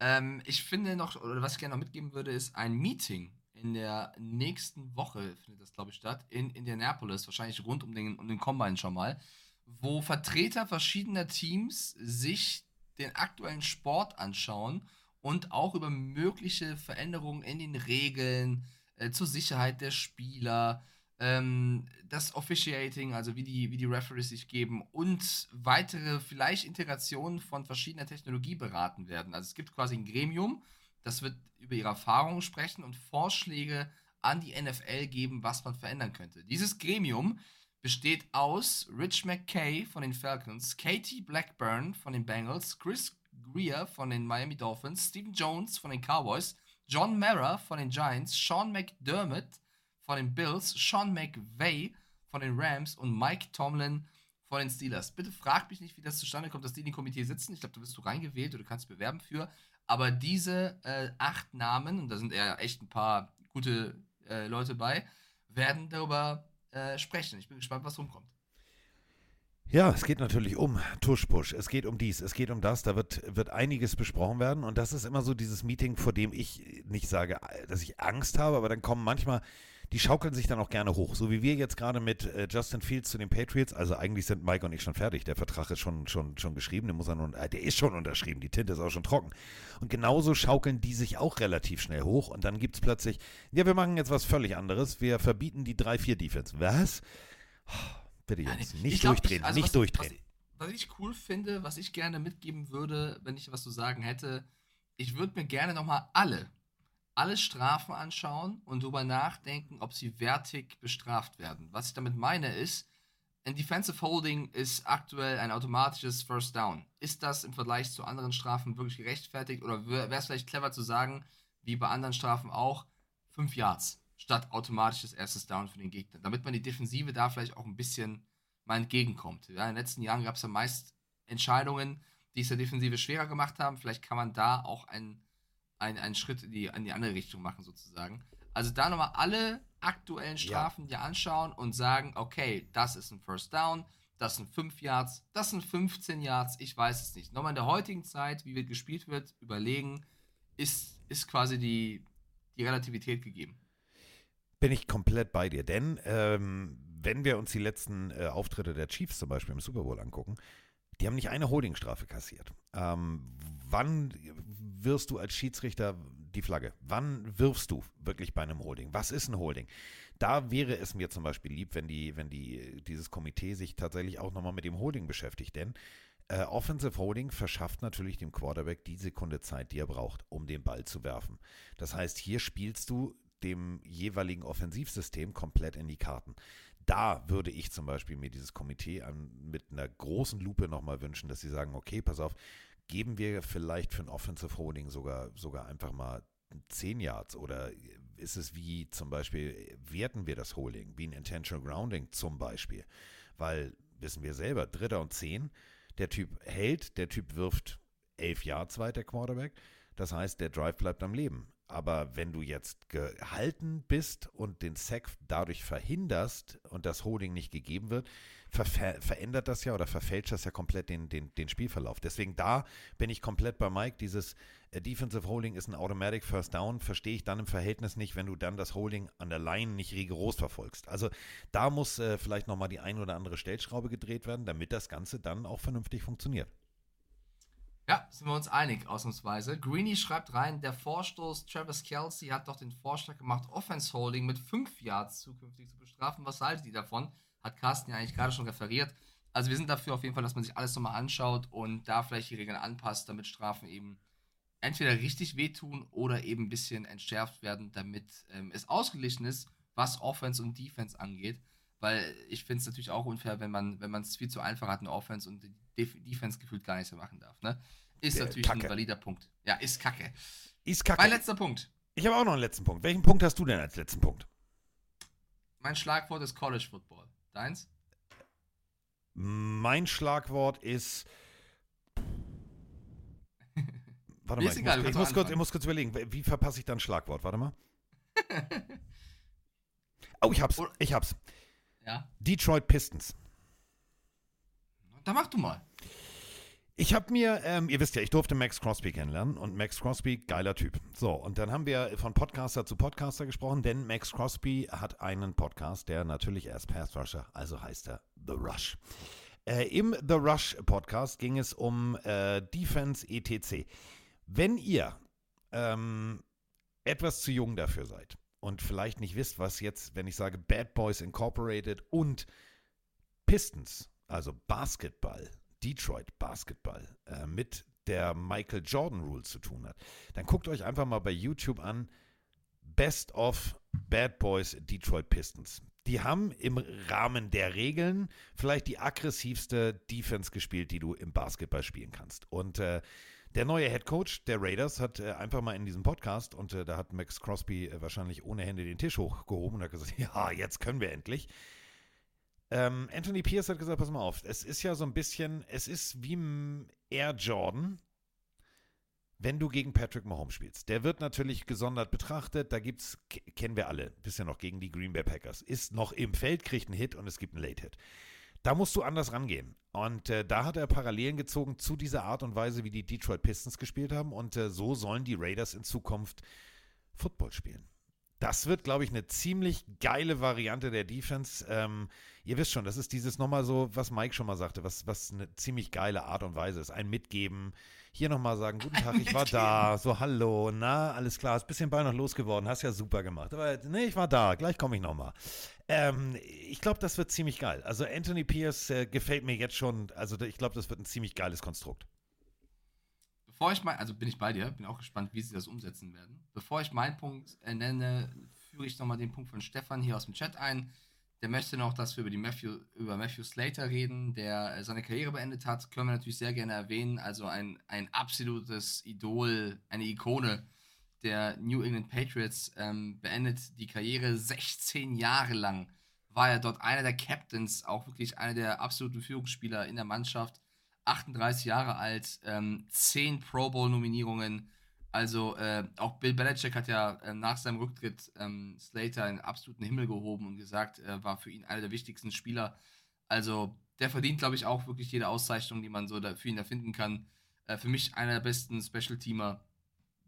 Ähm, ich finde noch, oder was ich gerne noch mitgeben würde, ist ein Meeting in der nächsten Woche, findet das glaube ich statt, in Indianapolis, wahrscheinlich rund um den, um den Combine schon mal, wo Vertreter verschiedener Teams sich den aktuellen Sport anschauen und auch über mögliche Veränderungen in den Regeln, äh, zur Sicherheit der Spieler, ähm, das Officiating, also wie die, wie die Referees sich geben und weitere vielleicht Integrationen von verschiedener Technologie beraten werden. Also es gibt quasi ein Gremium, das wird über ihre Erfahrungen sprechen und Vorschläge an die NFL geben, was man verändern könnte. Dieses Gremium besteht aus Rich McKay von den Falcons, Katie Blackburn von den Bengals, Chris Greer von den Miami Dolphins, Stephen Jones von den Cowboys, John Mara von den Giants, Sean McDermott von den Bills, Sean McVay von den Rams und Mike Tomlin von den Steelers. Bitte frag mich nicht, wie das zustande kommt, dass die in dem Komitee sitzen. Ich glaube, da bist du reingewählt oder du kannst bewerben für. Aber diese äh, acht Namen, und da sind ja echt ein paar gute äh, Leute bei, werden darüber äh, sprechen. Ich bin gespannt, was rumkommt. Ja, es geht natürlich um Tuschpush, es geht um dies, es geht um das, da wird, wird einiges besprochen werden und das ist immer so dieses Meeting, vor dem ich nicht sage, dass ich Angst habe, aber dann kommen manchmal, die schaukeln sich dann auch gerne hoch, so wie wir jetzt gerade mit äh, Justin Fields zu den Patriots, also eigentlich sind Mike und ich schon fertig, der Vertrag ist schon, schon, schon geschrieben, der, muss er nun, äh, der ist schon unterschrieben, die Tinte ist auch schon trocken und genauso schaukeln die sich auch relativ schnell hoch und dann gibt's plötzlich, ja, wir machen jetzt was völlig anderes, wir verbieten die 3-4-Defense. Was? Bitte Jungs, Ich nicht glaub, durchdrehen, ich- also nicht was, durchdrehen. Was, was ich cool finde, was ich gerne mitgeben würde, wenn ich was zu sagen hätte, ich würde mir gerne nochmal alle, alle Strafen anschauen und darüber nachdenken, ob sie wertig bestraft werden. Was ich damit meine ist, ein Defensive Holding ist aktuell ein automatisches First Down. Ist das im Vergleich zu anderen Strafen wirklich gerechtfertigt oder wäre es vielleicht clever zu sagen, wie bei anderen Strafen auch, fünf Yards statt automatisches erstes Down für den Gegner, damit man die Defensive da vielleicht auch ein bisschen mal entgegenkommt. Ja, in den letzten Jahren gab es ja meist Entscheidungen, die es der Defensive schwerer gemacht haben. Vielleicht kann man da auch einen, einen, einen Schritt in die, in die andere Richtung machen, sozusagen. Also da nochmal alle aktuellen Strafen dir anschauen und sagen, okay, das ist ein First Down, das sind 5 Yards, das sind 15 Yards, ich weiß es nicht. Nochmal in der heutigen Zeit, wie wird gespielt wird, überlegen, ist, ist quasi die, die Relativität gegeben. Bin ich komplett bei dir, denn ähm, wenn wir uns die letzten äh, Auftritte der Chiefs zum Beispiel im Super Bowl angucken, die haben nicht eine Holdingstrafe kassiert. Ähm, wann wirst du als Schiedsrichter die Flagge? Wann wirfst du wirklich bei einem Holding? Was ist ein Holding? Da wäre es mir zum Beispiel lieb, wenn die, wenn die, dieses Komitee sich tatsächlich auch nochmal mit dem Holding beschäftigt, denn äh, Offensive Holding verschafft natürlich dem Quarterback die Sekunde Zeit, die er braucht, um den Ball zu werfen. Das heißt, hier spielst du dem jeweiligen Offensivsystem komplett in die Karten. Da würde ich zum Beispiel mir dieses Komitee an, mit einer großen Lupe nochmal wünschen, dass sie sagen, okay, pass auf, geben wir vielleicht für ein Offensive Holding sogar, sogar einfach mal 10 Yards? Oder ist es wie zum Beispiel, werten wir das Holding, wie ein Intentional Grounding zum Beispiel, weil, wissen wir selber, Dritter und Zehn, der Typ hält, der Typ wirft 11 Yards weit, der Quarterback, Das heißt, der Drive bleibt am Leben. Aber wenn du jetzt gehalten bist und den Sack dadurch verhinderst und das Holding nicht gegeben wird, ver verändert das ja oder verfälscht das ja komplett den, den, den Spielverlauf. Deswegen da bin ich komplett bei Mike. Dieses äh, Defensive Holding ist ein Automatic First Down, verstehe ich dann im Verhältnis nicht, wenn du dann das Holding an der Line nicht rigoros verfolgst. Also da muss äh, vielleicht nochmal die ein oder andere Stellschraube gedreht werden, damit das Ganze dann auch vernünftig funktioniert. Ja, sind wir uns einig, ausnahmsweise. Greeny schreibt rein, der Vorstoß Travis Kelsey hat doch den Vorschlag gemacht, Offense Holding mit 5 Yards zukünftig zu bestrafen. Was haltet ihr davon? Hat Carsten ja eigentlich gerade schon referiert. Also wir sind dafür auf jeden Fall, dass man sich alles nochmal anschaut und da vielleicht die Regeln anpasst, damit Strafen eben entweder richtig wehtun oder eben ein bisschen entschärft werden, damit ähm, es ausgeglichen ist, was Offense und Defense angeht. Weil ich finde es natürlich auch unfair, wenn man wenn es viel zu einfach hat, eine Offense und Def Defense gefühlt gar nichts mehr machen darf. Ne? Ist Der natürlich Kacke. ein valider Punkt. Ja, ist kacke. Ist kacke. Mein letzter Punkt. Ich habe auch noch einen letzten Punkt. Welchen Punkt hast du denn als letzten Punkt? Mein Schlagwort ist College Football. Deins? Mein Schlagwort ist. Warte mal, ich, egal, muss, ich, muss kurz, ich muss kurz überlegen, wie verpasse ich dann Schlagwort? Warte mal. Oh, ich hab's. Ich hab's. Ja. Detroit Pistons. Da mach du mal. Ich habe mir, ähm, ihr wisst ja, ich durfte Max Crosby kennenlernen und Max Crosby, geiler Typ. So, und dann haben wir von Podcaster zu Podcaster gesprochen, denn Max Crosby hat einen Podcast, der natürlich erst Pass Rusher, also heißt er The Rush. Äh, Im The Rush Podcast ging es um äh, Defense etc. Wenn ihr ähm, etwas zu jung dafür seid und vielleicht nicht wisst, was jetzt, wenn ich sage Bad Boys Incorporated und Pistons, also Basketball, Detroit Basketball, äh, mit der Michael Jordan Rule zu tun hat, dann guckt euch einfach mal bei YouTube an Best of Bad Boys Detroit Pistons. Die haben im Rahmen der Regeln vielleicht die aggressivste Defense gespielt, die du im Basketball spielen kannst. Und äh, der neue Head Coach der Raiders hat äh, einfach mal in diesem Podcast, und äh, da hat Max Crosby äh, wahrscheinlich ohne Hände den Tisch hochgehoben und hat gesagt, ja, jetzt können wir endlich. Ähm, Anthony Pierce hat gesagt, pass mal auf, es ist ja so ein bisschen, es ist wie Air Jordan, wenn du gegen Patrick Mahomes spielst. Der wird natürlich gesondert betrachtet, da gibt's, kennen wir alle, bisher noch gegen die Green Bay Packers, ist noch im Feld, kriegt einen Hit und es gibt einen Late-Hit. Da musst du anders rangehen. Und äh, da hat er Parallelen gezogen zu dieser Art und Weise, wie die Detroit Pistons gespielt haben. Und äh, so sollen die Raiders in Zukunft Football spielen. Das wird, glaube ich, eine ziemlich geile Variante der Defense. Ähm, ihr wisst schon, das ist dieses nochmal so, was Mike schon mal sagte, was, was eine ziemlich geile Art und Weise ist. Ein Mitgeben, hier nochmal sagen, guten Tag, ich war da, so hallo, na, alles klar, ist ein bisschen Ball noch losgeworden, hast ja super gemacht. Aber nee, ich war da, gleich komme ich nochmal. Ähm, ich glaube, das wird ziemlich geil. Also Anthony Pierce äh, gefällt mir jetzt schon, also ich glaube, das wird ein ziemlich geiles Konstrukt. Bevor ich mein, also bin ich bei dir, bin auch gespannt, wie sie das umsetzen werden. Bevor ich meinen Punkt äh, nenne, führe ich nochmal den Punkt von Stefan hier aus dem Chat ein. Der möchte noch, dass wir über, die Matthew, über Matthew Slater reden, der äh, seine Karriere beendet hat. Können wir natürlich sehr gerne erwähnen. Also ein, ein absolutes Idol, eine Ikone der New England Patriots, ähm, beendet die Karriere 16 Jahre lang. War er dort einer der Captains, auch wirklich einer der absoluten Führungsspieler in der Mannschaft. 38 Jahre alt, ähm, 10 Pro Bowl-Nominierungen. Also äh, auch Bill Belichick hat ja äh, nach seinem Rücktritt ähm, Slater in absoluten Himmel gehoben und gesagt, er war für ihn einer der wichtigsten Spieler. Also der verdient, glaube ich, auch wirklich jede Auszeichnung, die man so da für ihn erfinden kann. Äh, für mich einer der besten Special-Teamer,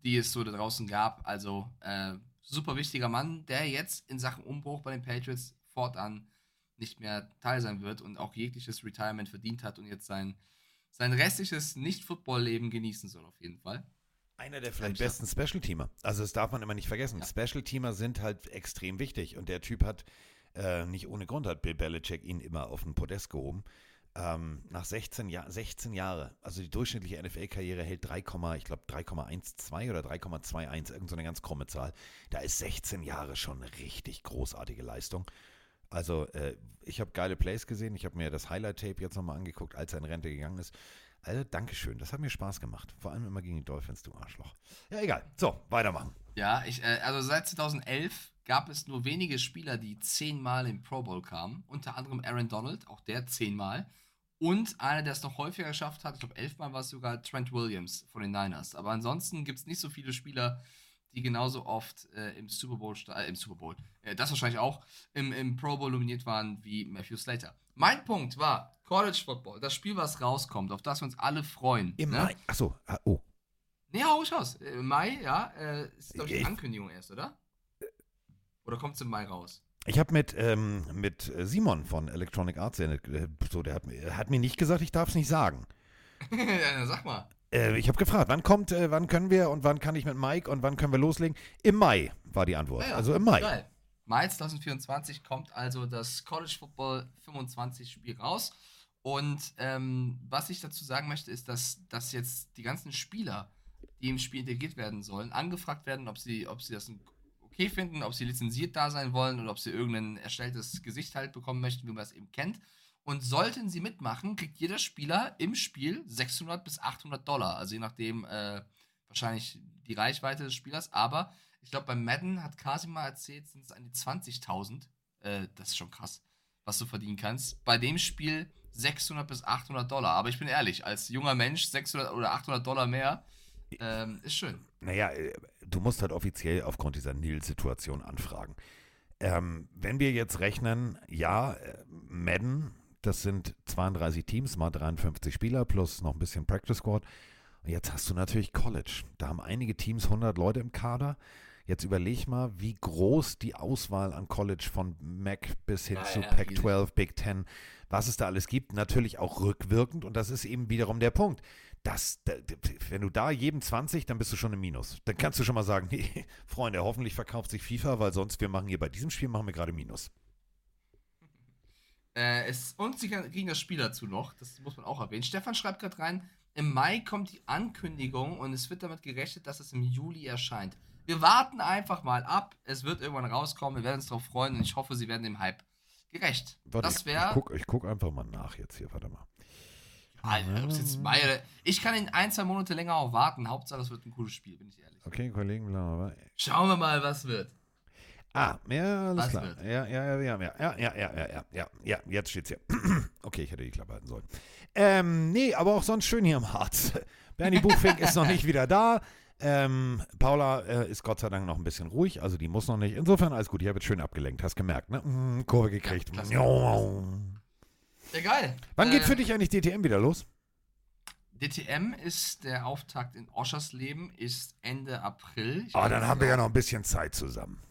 die es so da draußen gab. Also äh, super wichtiger Mann, der jetzt in Sachen Umbruch bei den Patriots fortan nicht mehr Teil sein wird und auch jegliches Retirement verdient hat und jetzt sein, sein restliches Nicht-Football-Leben genießen soll, auf jeden Fall. Einer der vielleicht besten Special-Teamer. Also das darf man immer nicht vergessen. Ja. Special-Teamer sind halt extrem wichtig. Und der Typ hat, äh, nicht ohne Grund, hat Bill Belichick ihn immer auf den Podest gehoben. Ähm, nach 16, Jahr, 16 Jahre, also die durchschnittliche NFL-Karriere hält 3, ich glaube 3,12 oder 3,21, irgend so eine ganz krumme Zahl. Da ist 16 Jahre schon eine richtig großartige Leistung. Also äh, ich habe geile Plays gesehen, ich habe mir das Highlight-Tape jetzt nochmal angeguckt, als er in Rente gegangen ist. Also Dankeschön, das hat mir Spaß gemacht. Vor allem immer gegen die Dolphins, du Arschloch. Ja, egal. So, weitermachen. Ja, ich, äh, also seit 2011 gab es nur wenige Spieler, die zehnmal im Pro Bowl kamen. Unter anderem Aaron Donald, auch der zehnmal. Und einer, der es noch häufiger geschafft hat, ich glaube elfmal war es sogar Trent Williams von den Niners. Aber ansonsten gibt es nicht so viele Spieler, genauso oft äh, im Super Bowl, äh, im Super Bowl, äh, das wahrscheinlich auch, im, im Pro Bowl nominiert waren wie Matthew Slater. Mein Punkt war College Football, das Spiel, was rauskommt, auf das wir uns alle freuen. Im ne? Mai. Achso, ah, oh. Nee, hau ich raus. Äh, Im Mai, ja, äh, ist glaube ich die Ankündigung erst, oder? Oder kommt es im Mai raus? Ich habe mit, ähm, mit Simon von Electronic Arts, äh, so, der hat, mir- hat mir nicht gesagt, ich darf es nicht sagen. ja, sag mal. Äh, ich habe gefragt, wann kommt, äh, wann können wir und wann kann ich mit Mike und wann können wir loslegen? Im Mai war die Antwort. Ja, ja. Also im Mai. Geil. Mai 2024 kommt also das College Football 25 Spiel raus. Und ähm, was ich dazu sagen möchte, ist, dass, dass jetzt die ganzen Spieler, die im Spiel integriert werden sollen, angefragt werden, ob sie, ob sie das okay finden, ob sie lizenziert da sein wollen oder ob sie irgendein erstelltes Gesicht halt bekommen möchten, wie man es eben kennt. Und sollten sie mitmachen, kriegt jeder Spieler im Spiel 600 bis 800 Dollar. Also je nachdem, äh, wahrscheinlich die Reichweite des Spielers. Aber ich glaube, bei Madden hat Kasi mal erzählt, sind es an die 20.000. Äh, das ist schon krass, was du verdienen kannst. Bei dem Spiel 600 bis 800 Dollar. Aber ich bin ehrlich, als junger Mensch 600 oder 800 Dollar mehr ähm, ist schön. Naja, äh, du musst halt offiziell aufgrund dieser Nil-Situation anfragen. Ähm, wenn wir jetzt rechnen, ja, äh, Madden, das sind 32 Teams, mal 53 Spieler plus noch ein bisschen Practice Squad. Und jetzt hast du natürlich College. Da haben einige Teams 100 Leute im Kader. Jetzt überleg mal, wie groß die Auswahl an College von MAC bis hin Ja, zu ja, Pac-12, Big Ten, was es da alles gibt, natürlich auch rückwirkend. Und das ist eben wiederum der Punkt. Das, da- wenn du da jedem 20, dann bist du schon im Minus. Dann kannst du schon mal sagen, nee, Freunde, hoffentlich verkauft sich FIFA, weil sonst wir machen hier bei diesem Spiel machen wir gerade Minus. Äh, es, und sie kriegen das Spiel dazu noch, das muss man auch erwähnen. Stefan schreibt gerade rein, im Mai kommt die Ankündigung und es wird damit gerechnet, dass es im Juli erscheint. Wir warten einfach mal ab, es wird irgendwann rauskommen, wir werden uns darauf freuen und ich hoffe, sie werden dem Hype gerecht. Warte, das ich, ich wäre. guck, einfach mal nach jetzt hier, warte mal. Alter, ob's jetzt Mai oder. Ich kann in ein, zwei Monate länger auch warten. Hauptsache, es wird ein cooles Spiel, bin ich ehrlich. Okay, Kollegen, bla, bla. Schauen wir mal, was wird. Ah, ja, alles Was klar. wird? Ja, ja, ja, ja, ja, ja, ja, ja, ja, ja, jetzt steht's hier. okay, ich hätte die Klappe halten sollen. Ähm, nee, aber auch sonst schön hier im Harz. Bernie Buchfink ist noch nicht wieder da. Ähm, Paula äh, ist Gott sei Dank noch ein bisschen ruhig, also die muss noch nicht. Insofern alles gut, ich habe jetzt schön abgelenkt, hast gemerkt, ne? Mm, Kurve gekriegt. Wann Ja, geil. geht Äh, für dich eigentlich DTM wieder los? DTM ist der Auftakt in Oschers Leben, ist Ende April. Ich Ah, kann dann haben wir dir ja noch ein bisschen Zeit zusammen.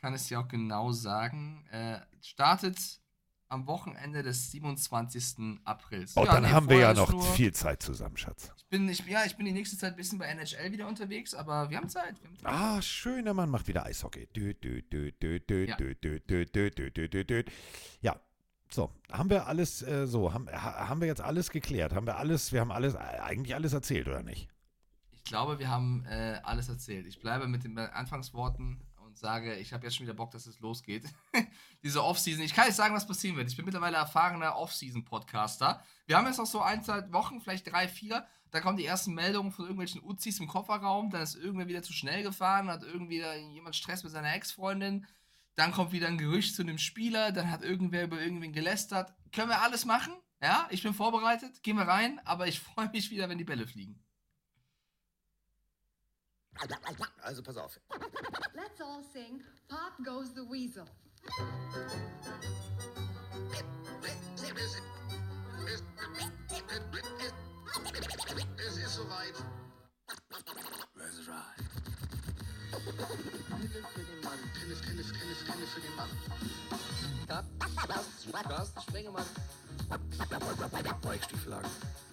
Kann es dir auch genau sagen. Äh, startet am Wochenende des 27. Aprils. Oh, dann nee, haben wir ja noch nur- viel Zeit zusammen, Schatz. Ich bin, ich, ja, ich bin die nächste Zeit ein bisschen bei NHL wieder unterwegs, aber wir haben Zeit. Wir haben Zeit. Ah, schön, der Mann macht wieder Eishockey. Ja. Ja, so, haben wir alles äh, so, haben, ha, haben wir jetzt alles geklärt? Haben wir alles, wir haben alles, äh, eigentlich alles erzählt, oder nicht? Ich glaube, wir haben äh, alles erzählt. Ich bleibe mit den Anfangsworten sage, ich habe jetzt schon wieder Bock, dass es losgeht. Diese Offseason. Ich kann nicht sagen, was passieren wird. Ich bin mittlerweile erfahrener Offseason-Podcaster. Wir haben jetzt noch so ein, zwei Wochen, vielleicht drei, vier. Da kommen die ersten Meldungen von irgendwelchen Uzis im Kofferraum. Dann ist irgendwer wieder zu schnell gefahren, hat irgendwie jemand Stress mit seiner Ex-Freundin. Dann kommt wieder ein Gerücht zu einem Spieler. Dann hat irgendwer über irgendwen gelästert. Können wir alles machen? Ja, ich bin vorbereitet. Gehen wir rein. Aber ich freue mich wieder, wenn die Bälle fliegen. Also pass auf. Let's all sing Pop Goes the Weasel. Es ist soweit. Let's ride. Pille für den Mann. Pille, Pille, Pille, Pille für den Mann. Carsten, Carsten Spengemann. Weichstieflagen. Ist